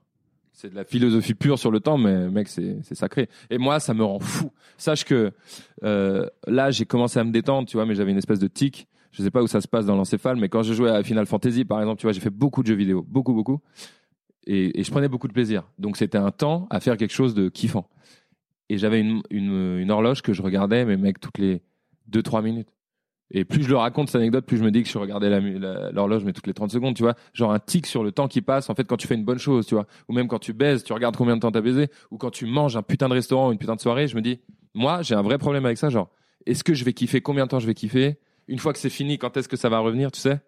C'est de la philosophie pure sur le temps, mais mec, c'est sacré. Et moi, ça me rend fou. Sache que euh, là, j'ai commencé à me détendre, tu vois, mais j'avais une espèce de tic. Je sais pas où ça se passe dans l'encéphale, mais quand je jouais à Final Fantasy, par exemple, tu vois, j'ai fait beaucoup de jeux vidéo, beaucoup, beaucoup, et, et je prenais beaucoup de plaisir. Donc c'était un temps à faire quelque chose de kiffant. Et j'avais une, une, une horloge que je regardais, mais mec, toutes les 2-3 minutes. Et plus je le raconte cette anecdote, plus je me dis que je regardais l'horloge, mais toutes les 30 secondes, tu vois. Genre un tic sur le temps qui passe, en fait, quand tu fais une bonne chose, tu vois. Ou même quand tu baises, tu regardes combien de temps t'as baisé. Ou quand tu manges un putain de restaurant ou une putain de soirée, je me dis, moi, j'ai un vrai problème avec ça. Genre, est-ce que je vais kiffer Combien de temps je vais kiffer? Une fois que c'est fini, quand est-ce que ça va revenir, tu sais?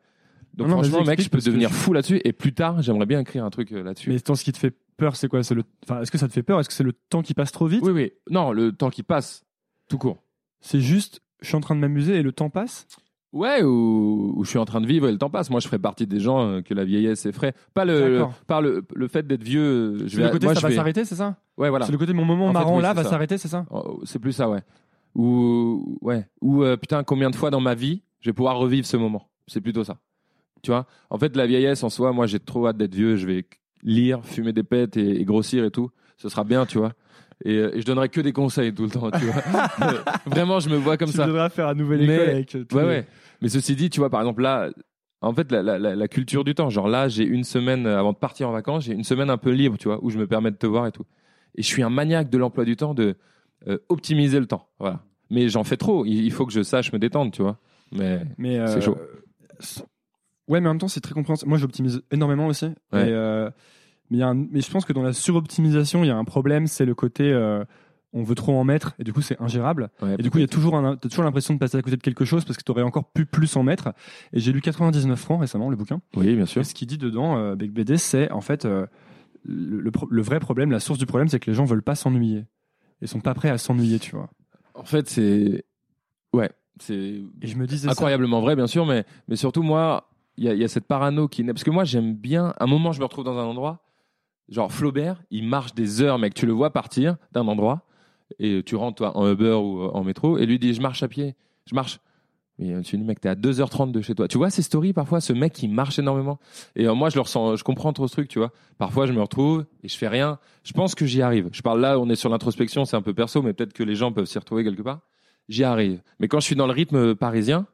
Donc Non, franchement, mec, je peux devenir je- fou là-dessus. Et plus tard, j'aimerais bien écrire un truc euh, là-dessus. Mais tant ce qui te fait peur c'est quoi? C'est le, enfin est-ce que ça te fait peur? Est-ce que c'est le temps qui passe trop vite? Oui, oui. Non, le temps qui passe, tout court. C'est juste je suis en train de m'amuser et le temps passe? Ouais, ou, ou je suis en train de vivre et le temps passe. Moi, je ferais partie des gens euh, que la vieillesse effraie. Pas le, par le, le fait d'être vieux. euh, Je C'est vais, le côté moi, ça je va vais- s'arrêter, c'est ça? Ouais, voilà. C'est le côté mon moment En fait, marrant oui, là va s'arrêter, c'est ça? Oh, C'est plus ça, ouais. Ou ouais. Ou euh, putain, combien de fois dans ma vie je vais pouvoir revivre ce moment? C'est plutôt ça. Tu vois? En fait, la vieillesse en soi, moi, j'ai trop hâte d'être vieux. Je vais lire, fumer des pètes et, et grossir et tout. Ce sera bien, tu vois. Et, euh, et je donnerai que des conseils tout le temps, tu vois. Vraiment, je me vois comme tu ça. devras faire nouvelle Mais- école avec euh, Ouais, ouais. Mais ceci dit, tu vois, par exemple, là, en fait, la, la, la, la culture du temps, genre là, j'ai une semaine euh, avant de partir en vacances, j'ai une semaine un peu libre, tu vois, où je me permets de te voir et tout. Et je suis un maniaque de l'emploi du temps, de euh, optimiser le temps. Voilà. Mais j'en fais trop. Il, il faut que je sache me détendre, tu vois. Mais Mais C'est euh, chaud. Ouais, mais en même temps, c'est très compréhensible. Moi, j'optimise énormément aussi. Ouais. Et, euh, mais, il y a un- mais je pense que dans la suroptimisation, il y a un problème, c'est le côté euh, on veut trop en mettre et du coup, c'est ingérable. ouais, Et du coup, il y a toujours, un, t'as toujours l'impression de passer à côté de quelque chose parce que tu aurais encore pu plus en mettre. Et j'ai lu 99 francs récemment, le bouquin. oui, bien sûr. Et ce qu'il dit dedans, euh, Bec BD, c'est en fait euh, le, le pro- le vrai problème, la source du problème, c'est que les gens veulent pas s'ennuyer. Ils sont pas prêts à s'ennuyer, tu vois. En fait, c'est ouais, c'est disais ça. incroyablement vrai, bien sûr, mais mais surtout moi, il y a, cette parano qui naît parce que moi, j'aime bien. À un moment, je me retrouve dans un endroit. Genre Flaubert, il marche des heures, mec. Tu le vois partir d'un endroit et tu rentres toi en Uber ou en métro et lui dit je marche à pied, je marche. Mais euh, tu dis mec, t'es à 2h30 de chez toi. Tu vois ces stories parfois, ce mec qui marche énormément. Et euh, moi, je le ressens, je comprends trop ce truc, tu vois. Parfois, je me retrouve et je fais rien. Je pense que j'y arrive. Je parle là, on est sur l'introspection, c'est un peu perso, mais peut-être que les gens peuvent s'y retrouver quelque part. J'y arrive. Mais quand je suis dans le rythme parisien,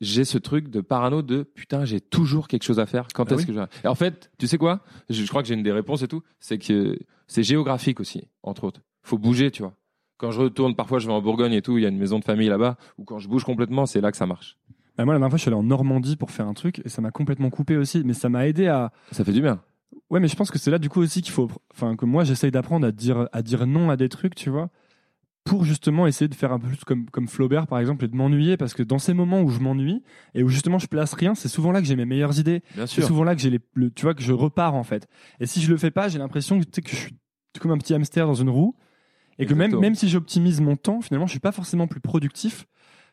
j'ai ce truc de parano de putain, j'ai toujours quelque chose à faire. Quand Ah est-ce oui. que j'arrive Et en fait, tu sais quoi? Je, je crois que j'ai une des réponses et tout. C'est que c'est géographique aussi, entre autres. Faut bouger, tu vois. Quand je retourne, parfois je vais en Bourgogne et tout, il y a une maison de famille là-bas, ou quand je bouge complètement, c'est là que ça marche. Bah, moi, la dernière fois, je suis allé en Normandie pour faire un truc et ça m'a complètement coupé aussi. Mais ça m'a aidé à. Ça fait du bien. Ouais, mais je pense que c'est là, du coup, aussi qu'il faut. Enfin, que moi, j'essaye d'apprendre à dire, à dire non à des trucs, tu vois. Pour justement essayer de faire un peu plus comme, comme Flaubert, par exemple, et de m'ennuyer. Parce que dans ces moments où je m'ennuie et où justement je place rien, c'est souvent là que j'ai mes meilleures idées. C'est souvent là que j'ai les, le- tu vois, que je repars, en fait. Et si je le fais pas, j'ai l'impression que, tu sais, que je suis comme un petit hamster dans une roue. Et que même, Exactement. même si j'optimise mon temps, finalement, je suis pas forcément plus productif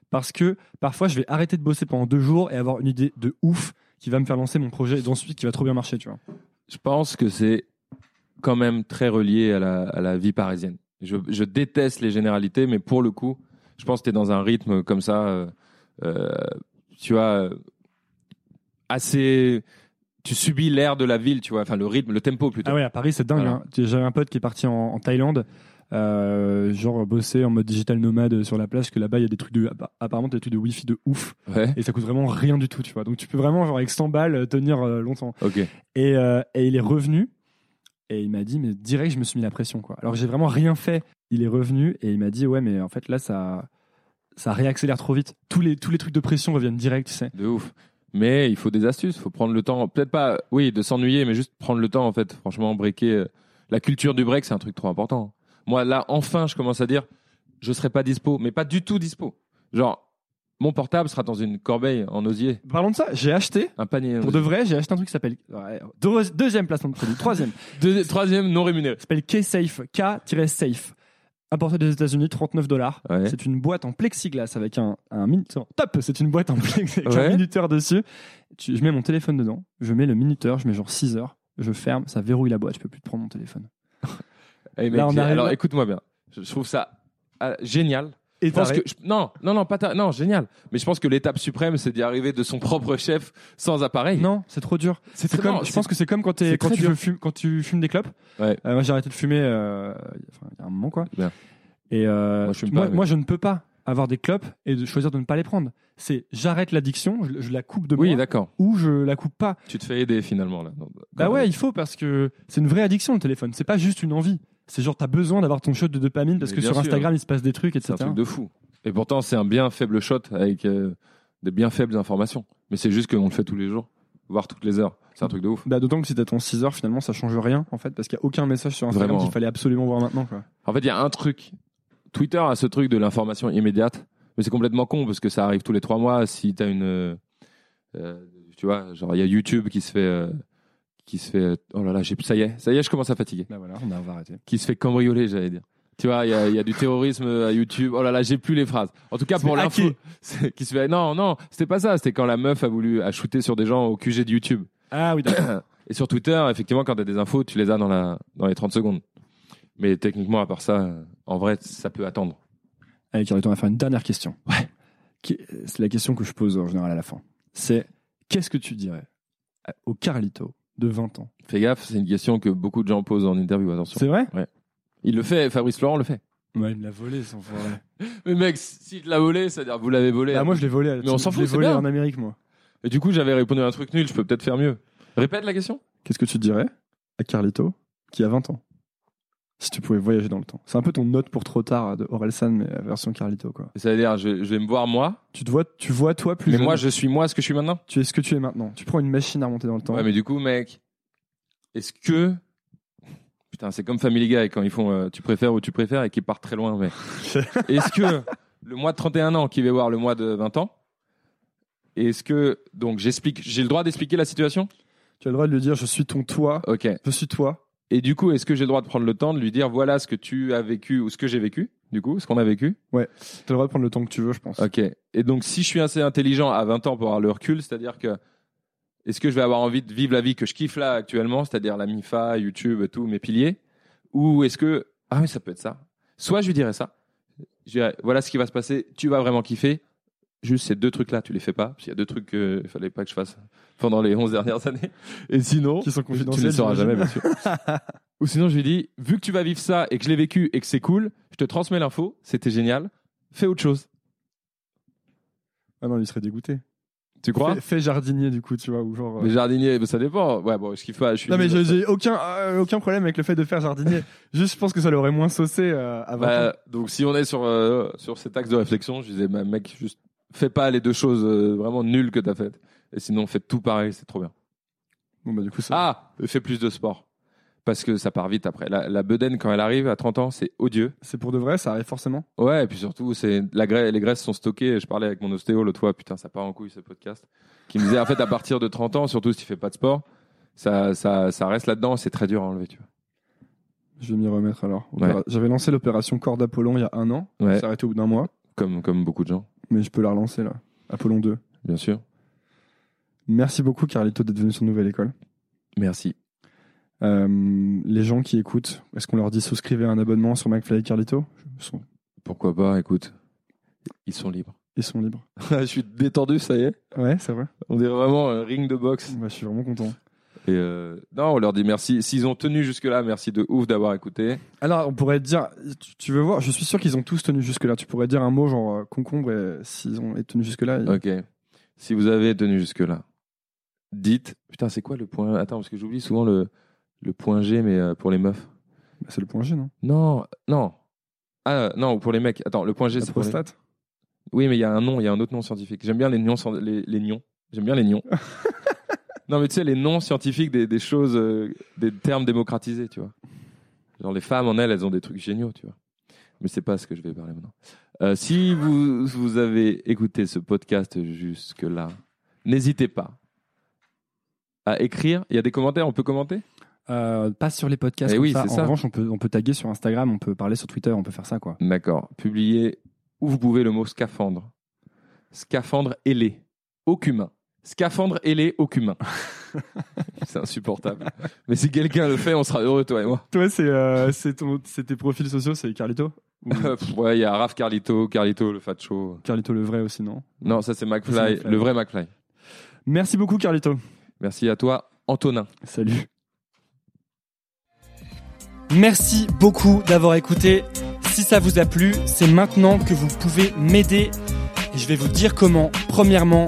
parce que parfois, je vais arrêter de bosser pendant deux jours et avoir une idée de ouf qui va me faire lancer mon projet et ensuite qui va trop bien marcher, tu vois. Je pense que c'est quand même très relié à la, à la vie parisienne. Je, je déteste les généralités, mais pour le coup, je pense que tu es dans un rythme comme ça, euh, euh, tu vois, euh, assez. Tu subis l'air de la ville, tu vois, enfin le rythme, le tempo plutôt. Ah ouais, à Paris, c'est dingue. Voilà. hein. J'avais un pote qui est parti en, en Thaïlande, euh, genre bosser en mode digital nomade sur la plage, que là-bas, il y a des trucs de, appa- apparemment, des trucs de wifi de ouf. Ouais. Et ça coûte vraiment rien du tout, tu vois. Donc tu peux vraiment, genre, avec 100 balles, tenir euh, longtemps. Ok. Et, euh, et il est revenu. Et il m'a dit, mais direct, je me suis mis la pression, quoi. Alors j'ai vraiment rien fait. Il est revenu et il m'a dit, ouais, mais en fait, là, ça, ça réaccélère trop vite. Tous les, tous les trucs de pression reviennent direct, tu sais. De ouf. Mais il faut des astuces, il faut prendre le temps. Peut-être pas, oui, de s'ennuyer, mais juste prendre le temps, en fait. Franchement, breaker. euh, La culture du break, c'est un truc trop important. Moi, là, enfin, je commence à dire, je serai pas dispo, mais pas du tout dispo. Genre, mon portable sera dans une corbeille en osier, Parlons de ça, j'ai acheté, un panier. en pour de osier. vrai, j'ai acheté un truc qui s'appelle, ouais, deux- deuxième placement de produit, troisième, troisième, non rémunéré. s'appelle K-Safe, K-Safe. Importé des États-Unis, 39 dollars. Ouais. C'est une boîte en plexiglas avec un, un minuteur. Top C'est une boîte en plexiglas avec Ouais. un minuteur dessus. Tu- je mets mon téléphone dedans, je mets le minuteur, je mets genre 6 heures, je ferme, ça verrouille la boîte, je peux plus te prendre mon téléphone. Eh, mec, Là, on j'ai- arrive- alors, écoute-moi bien. Je, je trouve ça ah, génial. Et Je pense t'arrêtes. que je- non, non, non, pas ta- non, génial. Mais je pense que l'étape suprême, c'est d'y arriver de son propre chef sans appareil. Non, c'est trop dur. c'est comme, non, je pense que c'est comme quand, tu quand fumes des clopes. Ouais. Euh, moi, j'ai arrêté de fumer euh, il y a un moment, quoi. Bien. Et euh, Moi, je fume moi, pas, mais- moi, je ne peux pas avoir des clopes et de choisir de ne pas les prendre. C'est j'arrête l'addiction, je, je la coupe de Oui, moi, d'accord. ou je la coupe pas. Tu te fais aider finalement là. Bah ouais, il faut parce que c'est une vraie addiction le téléphone. C'est pas juste une envie. C'est genre t'as besoin d'avoir ton shot de dopamine parce Mais que sur sûr. Instagram il se passe des trucs, C'est un etc. truc de fou. Et pourtant, c'est un bien faible shot avec euh, des bien faibles informations. Mais c'est juste qu'on le fait tous les jours, voire toutes les heures. C'est un truc de ouf. Bah, D'autant que si t'as ton 6 heures, finalement ça change rien en fait parce qu'il y a aucun message sur Instagram qu'il fallait absolument voir maintenant. Quoi. En fait, il y a un truc. Twitter a ce truc de l'information immédiate, mais c'est complètement con parce que ça arrive tous les trois mois. Si t'as une, euh, euh, tu vois, genre il y a YouTube qui se fait, euh, qui se fait. Oh là là, j'ai- ça y est, ça y est, je commence à fatiguer. Bah voilà, on va arrêter. Qui se fait cambrioler, j'allais dire. Tu vois, il y a, il y a du terrorisme à YouTube. Oh là là, j'ai plus les phrases. En tout cas, pour l'info, qui se fait. Non, non, c'était pas ça. C'était quand la meuf a voulu a shooter sur des gens au QG de YouTube. Ah oui, d'accord. Et sur Twitter, effectivement, quand tu as des infos, tu les as dans, la, dans les 30 secondes. Mais techniquement, à part ça, en vrai, ça peut attendre. Allez, Carlito, on va faire une dernière question. Ouais. C'est la question que je pose en général à la fin. C'est qu'est-ce que tu dirais au Carlito de 20 ans Fais gaffe, c'est une question que beaucoup de gens posent en interview, attention. C'est vrai Il le fait, Fabrice Laurent le fait. Ouais, il me l'a volé, son frère. Mais mec, s'il te l'a volé, c'est-à-dire vous l'avez volé. Bah, moi, je l'ai volé. Mais on s'en je fout, l'ai c'est volé bien. en Amérique, moi. Et du coup, j'avais répondu à un truc nul, je peux peut-être faire mieux. Répète la question Qu'est-ce que tu dirais à Carlito qui a 20 ans? Si tu pouvais voyager dans le temps. C'est un peu ton note pour trop tard de Orelsan, mais la version Carlito, quoi. Ça veut dire, je, je vais me voir moi, Tu te vois, tu vois toi plus mais jeune. moi, je suis moi ce que je suis maintenant. Tu es ce que tu es maintenant. Tu prends une machine à remonter dans le temps. Ouais, mais du coup, mec, est-ce que. Putain, c'est comme Family Guy quand ils font euh, tu préfères ou tu préfères et qu'ils partent très loin, mais. est-ce que le mois de 31 ans qui va voir le mois de 20 ans, est-ce que. Donc, j'explique. J'ai le droit d'expliquer la situation? Tu as le droit de lui dire je suis ton toi, Ok. je suis toi. Et du coup, est-ce que j'ai le droit de prendre le temps de lui dire voilà ce que tu as vécu ou ce que j'ai vécu, du coup, ce qu'on a vécu? Tu as le droit de prendre le temps que tu veux, je pense. Ok. Et donc, si je suis assez intelligent à 20 ans pour avoir le recul, c'est-à-dire que est-ce que je vais avoir envie de vivre la vie que je kiffe là actuellement, c'est-à-dire la MIFA, YouTube, et tout, mes piliers? Ou est-ce que. Ah oui, ça peut être ça. Soit je lui dirais ça. Je dirais voilà ce qui va se passer, tu vas vraiment kiffer. Juste ces deux trucs-là, tu les fais pas. Parce qu'il y a deux trucs qu'il fallait pas que je fasse pendant les 11 dernières années. Et sinon. Qui sont Tu ne les sauras jamais, bien sûr. Ou sinon, je lui dis, vu que tu vas vivre ça et que je l'ai vécu et que c'est cool, je te transmets l'info, c'était génial, fais autre chose. Ah non, il serait dégoûté. Tu crois? Fais, fais jardinier, du coup, tu vois, ou genre. euh, Les jardiniers, bah, ça dépend. Ouais, bon, je kiffe pas. Je suis Non mais j'ai aucun euh, aucun problème avec le fait de faire jardinier. Juste je pense que ça l'aurait moins saucé euh, à 20 ans. Bah, donc, si on est sur, sur cet axe de réflexion, je disais, bah, mec, juste fais pas les deux choses euh, vraiment nulles que t'as faites. Et sinon, fais tout pareil, c'est trop bien. Bon bah du coup ça. Ah, fais plus de sport. Parce que ça part vite après. La, la bedaine, quand elle arrive à 30 ans, c'est odieux. C'est pour de vrai, ça arrive forcément? Ouais, et puis surtout, c'est la gra- les graisses sont stockées. Je parlais avec mon ostéo l'autre fois, putain, ça part en couille ce podcast. Qui me disait, en fait, à partir de 30 ans, surtout si tu fais pas de sport, ça, ça, ça reste là-dedans, c'est très dur à enlever, tu vois. Je vais m'y remettre alors. Ouais. J'avais lancé l'opération corde Apollon il y a un an. Ouais. Ça arrêté au bout d'un mois, Comme, comme beaucoup de gens, mais je peux la relancer là. Apollon 2. bien sûr. Merci beaucoup Carlito d'être venu sur Nouvelle École. Merci. Euh, les gens qui écoutent, est-ce qu'on leur dit souscrivez à un abonnement sur McFly et Carlito? Sont, Pourquoi pas, écoute. Ils sont libres. ils sont libres. je suis détendu, ça y est. Ouais, c'est vrai. On dirait vraiment un ring de boxe. Bah, je suis vraiment content. Et euh, non, on leur dit merci. S'ils ont tenu jusque-là, merci de ouf d'avoir écouté. Alors, on pourrait dire, tu, tu veux voir, je suis sûr qu'ils ont tous tenu jusque-là. Tu pourrais dire un mot genre euh, concombre et s'ils ont tenu jusque-là. ils- Ok. Si vous avez tenu jusque-là, dites. Putain, c'est quoi le point? Attends, parce que j'oublie souvent le, le point G, mais euh, pour les meufs. Bah, c'est le point G, non? Non, non. Ah, non, pour les mecs. Attends, le point G, La c'est pour les... prostate? Oui, mais il y a un nom, il y a un autre nom scientifique. J'aime bien les sans- les, les nions. J'aime bien les nions. non, mais tu sais, les noms scientifiques des, des choses, euh, des termes démocratisés, tu vois. Genre, les femmes, en elles, elles ont des trucs géniaux, tu vois. Mais c'est pas ce que je vais parler maintenant. Euh, si vous, vous avez écouté ce podcast jusque-là, n'hésitez pas à écrire. Il y a des commentaires, on peut commenter? Euh, Pas sur les podcasts. Eh comme oui, ça. en ça. revanche, on peut, on peut taguer sur Instagram, on peut parler sur Twitter, on peut faire ça, quoi. D'accord. Publiez où vous pouvez le mot scaphandre. Scaphandre ailé. Au cumin. Scaphandre ailé au cumin. c'est insupportable. Mais si quelqu'un le fait, on sera heureux, toi et moi. Toi, c'est euh, c'est ton- c'est tes profils sociaux, c'est Carlito Ou ouais, il y a Raph Carlito, Carlito, le fat show. Carlito le vrai aussi, non? Non, ça c'est C'est McFly, McFly. le vrai McFly. Merci beaucoup, Carlito. Merci à toi, Antonin. Salut. Merci beaucoup d'avoir écouté. Si ça vous a plu, c'est maintenant que vous pouvez m'aider. Et je vais vous dire comment. Premièrement,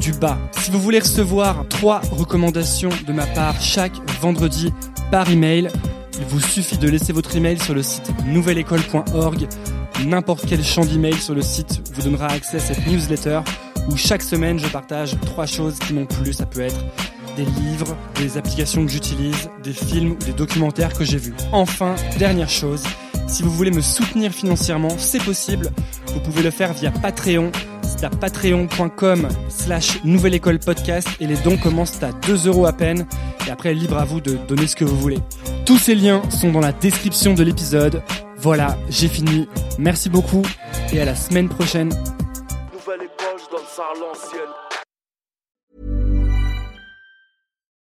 Si vous voulez recevoir trois recommandations de ma part chaque vendredi par email, il vous suffit de laisser votre email sur le site nouvelleécole.org. N'importe quel champ d'email sur le site vous donnera accès à cette newsletter où chaque semaine je partage trois choses qui m'ont plu. Ça peut être des livres, des applications que j'utilise, des films ou des documentaires que j'ai vus. Enfin, dernière chose, si vous voulez me soutenir financièrement, c'est possible. Vous pouvez le faire via Patreon. C'est à patreon.com slash nouvelle école podcast et les dons commencent à 2 euros à peine. Et après, libre à vous de donner ce que vous voulez. Tous ces liens sont dans la description de l'épisode. Voilà, j'ai fini. Merci beaucoup et à la semaine prochaine.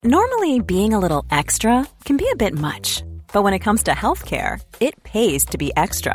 Normally, being a little extra can be a bit much, but when it comes to healthcare, it pays to be extra.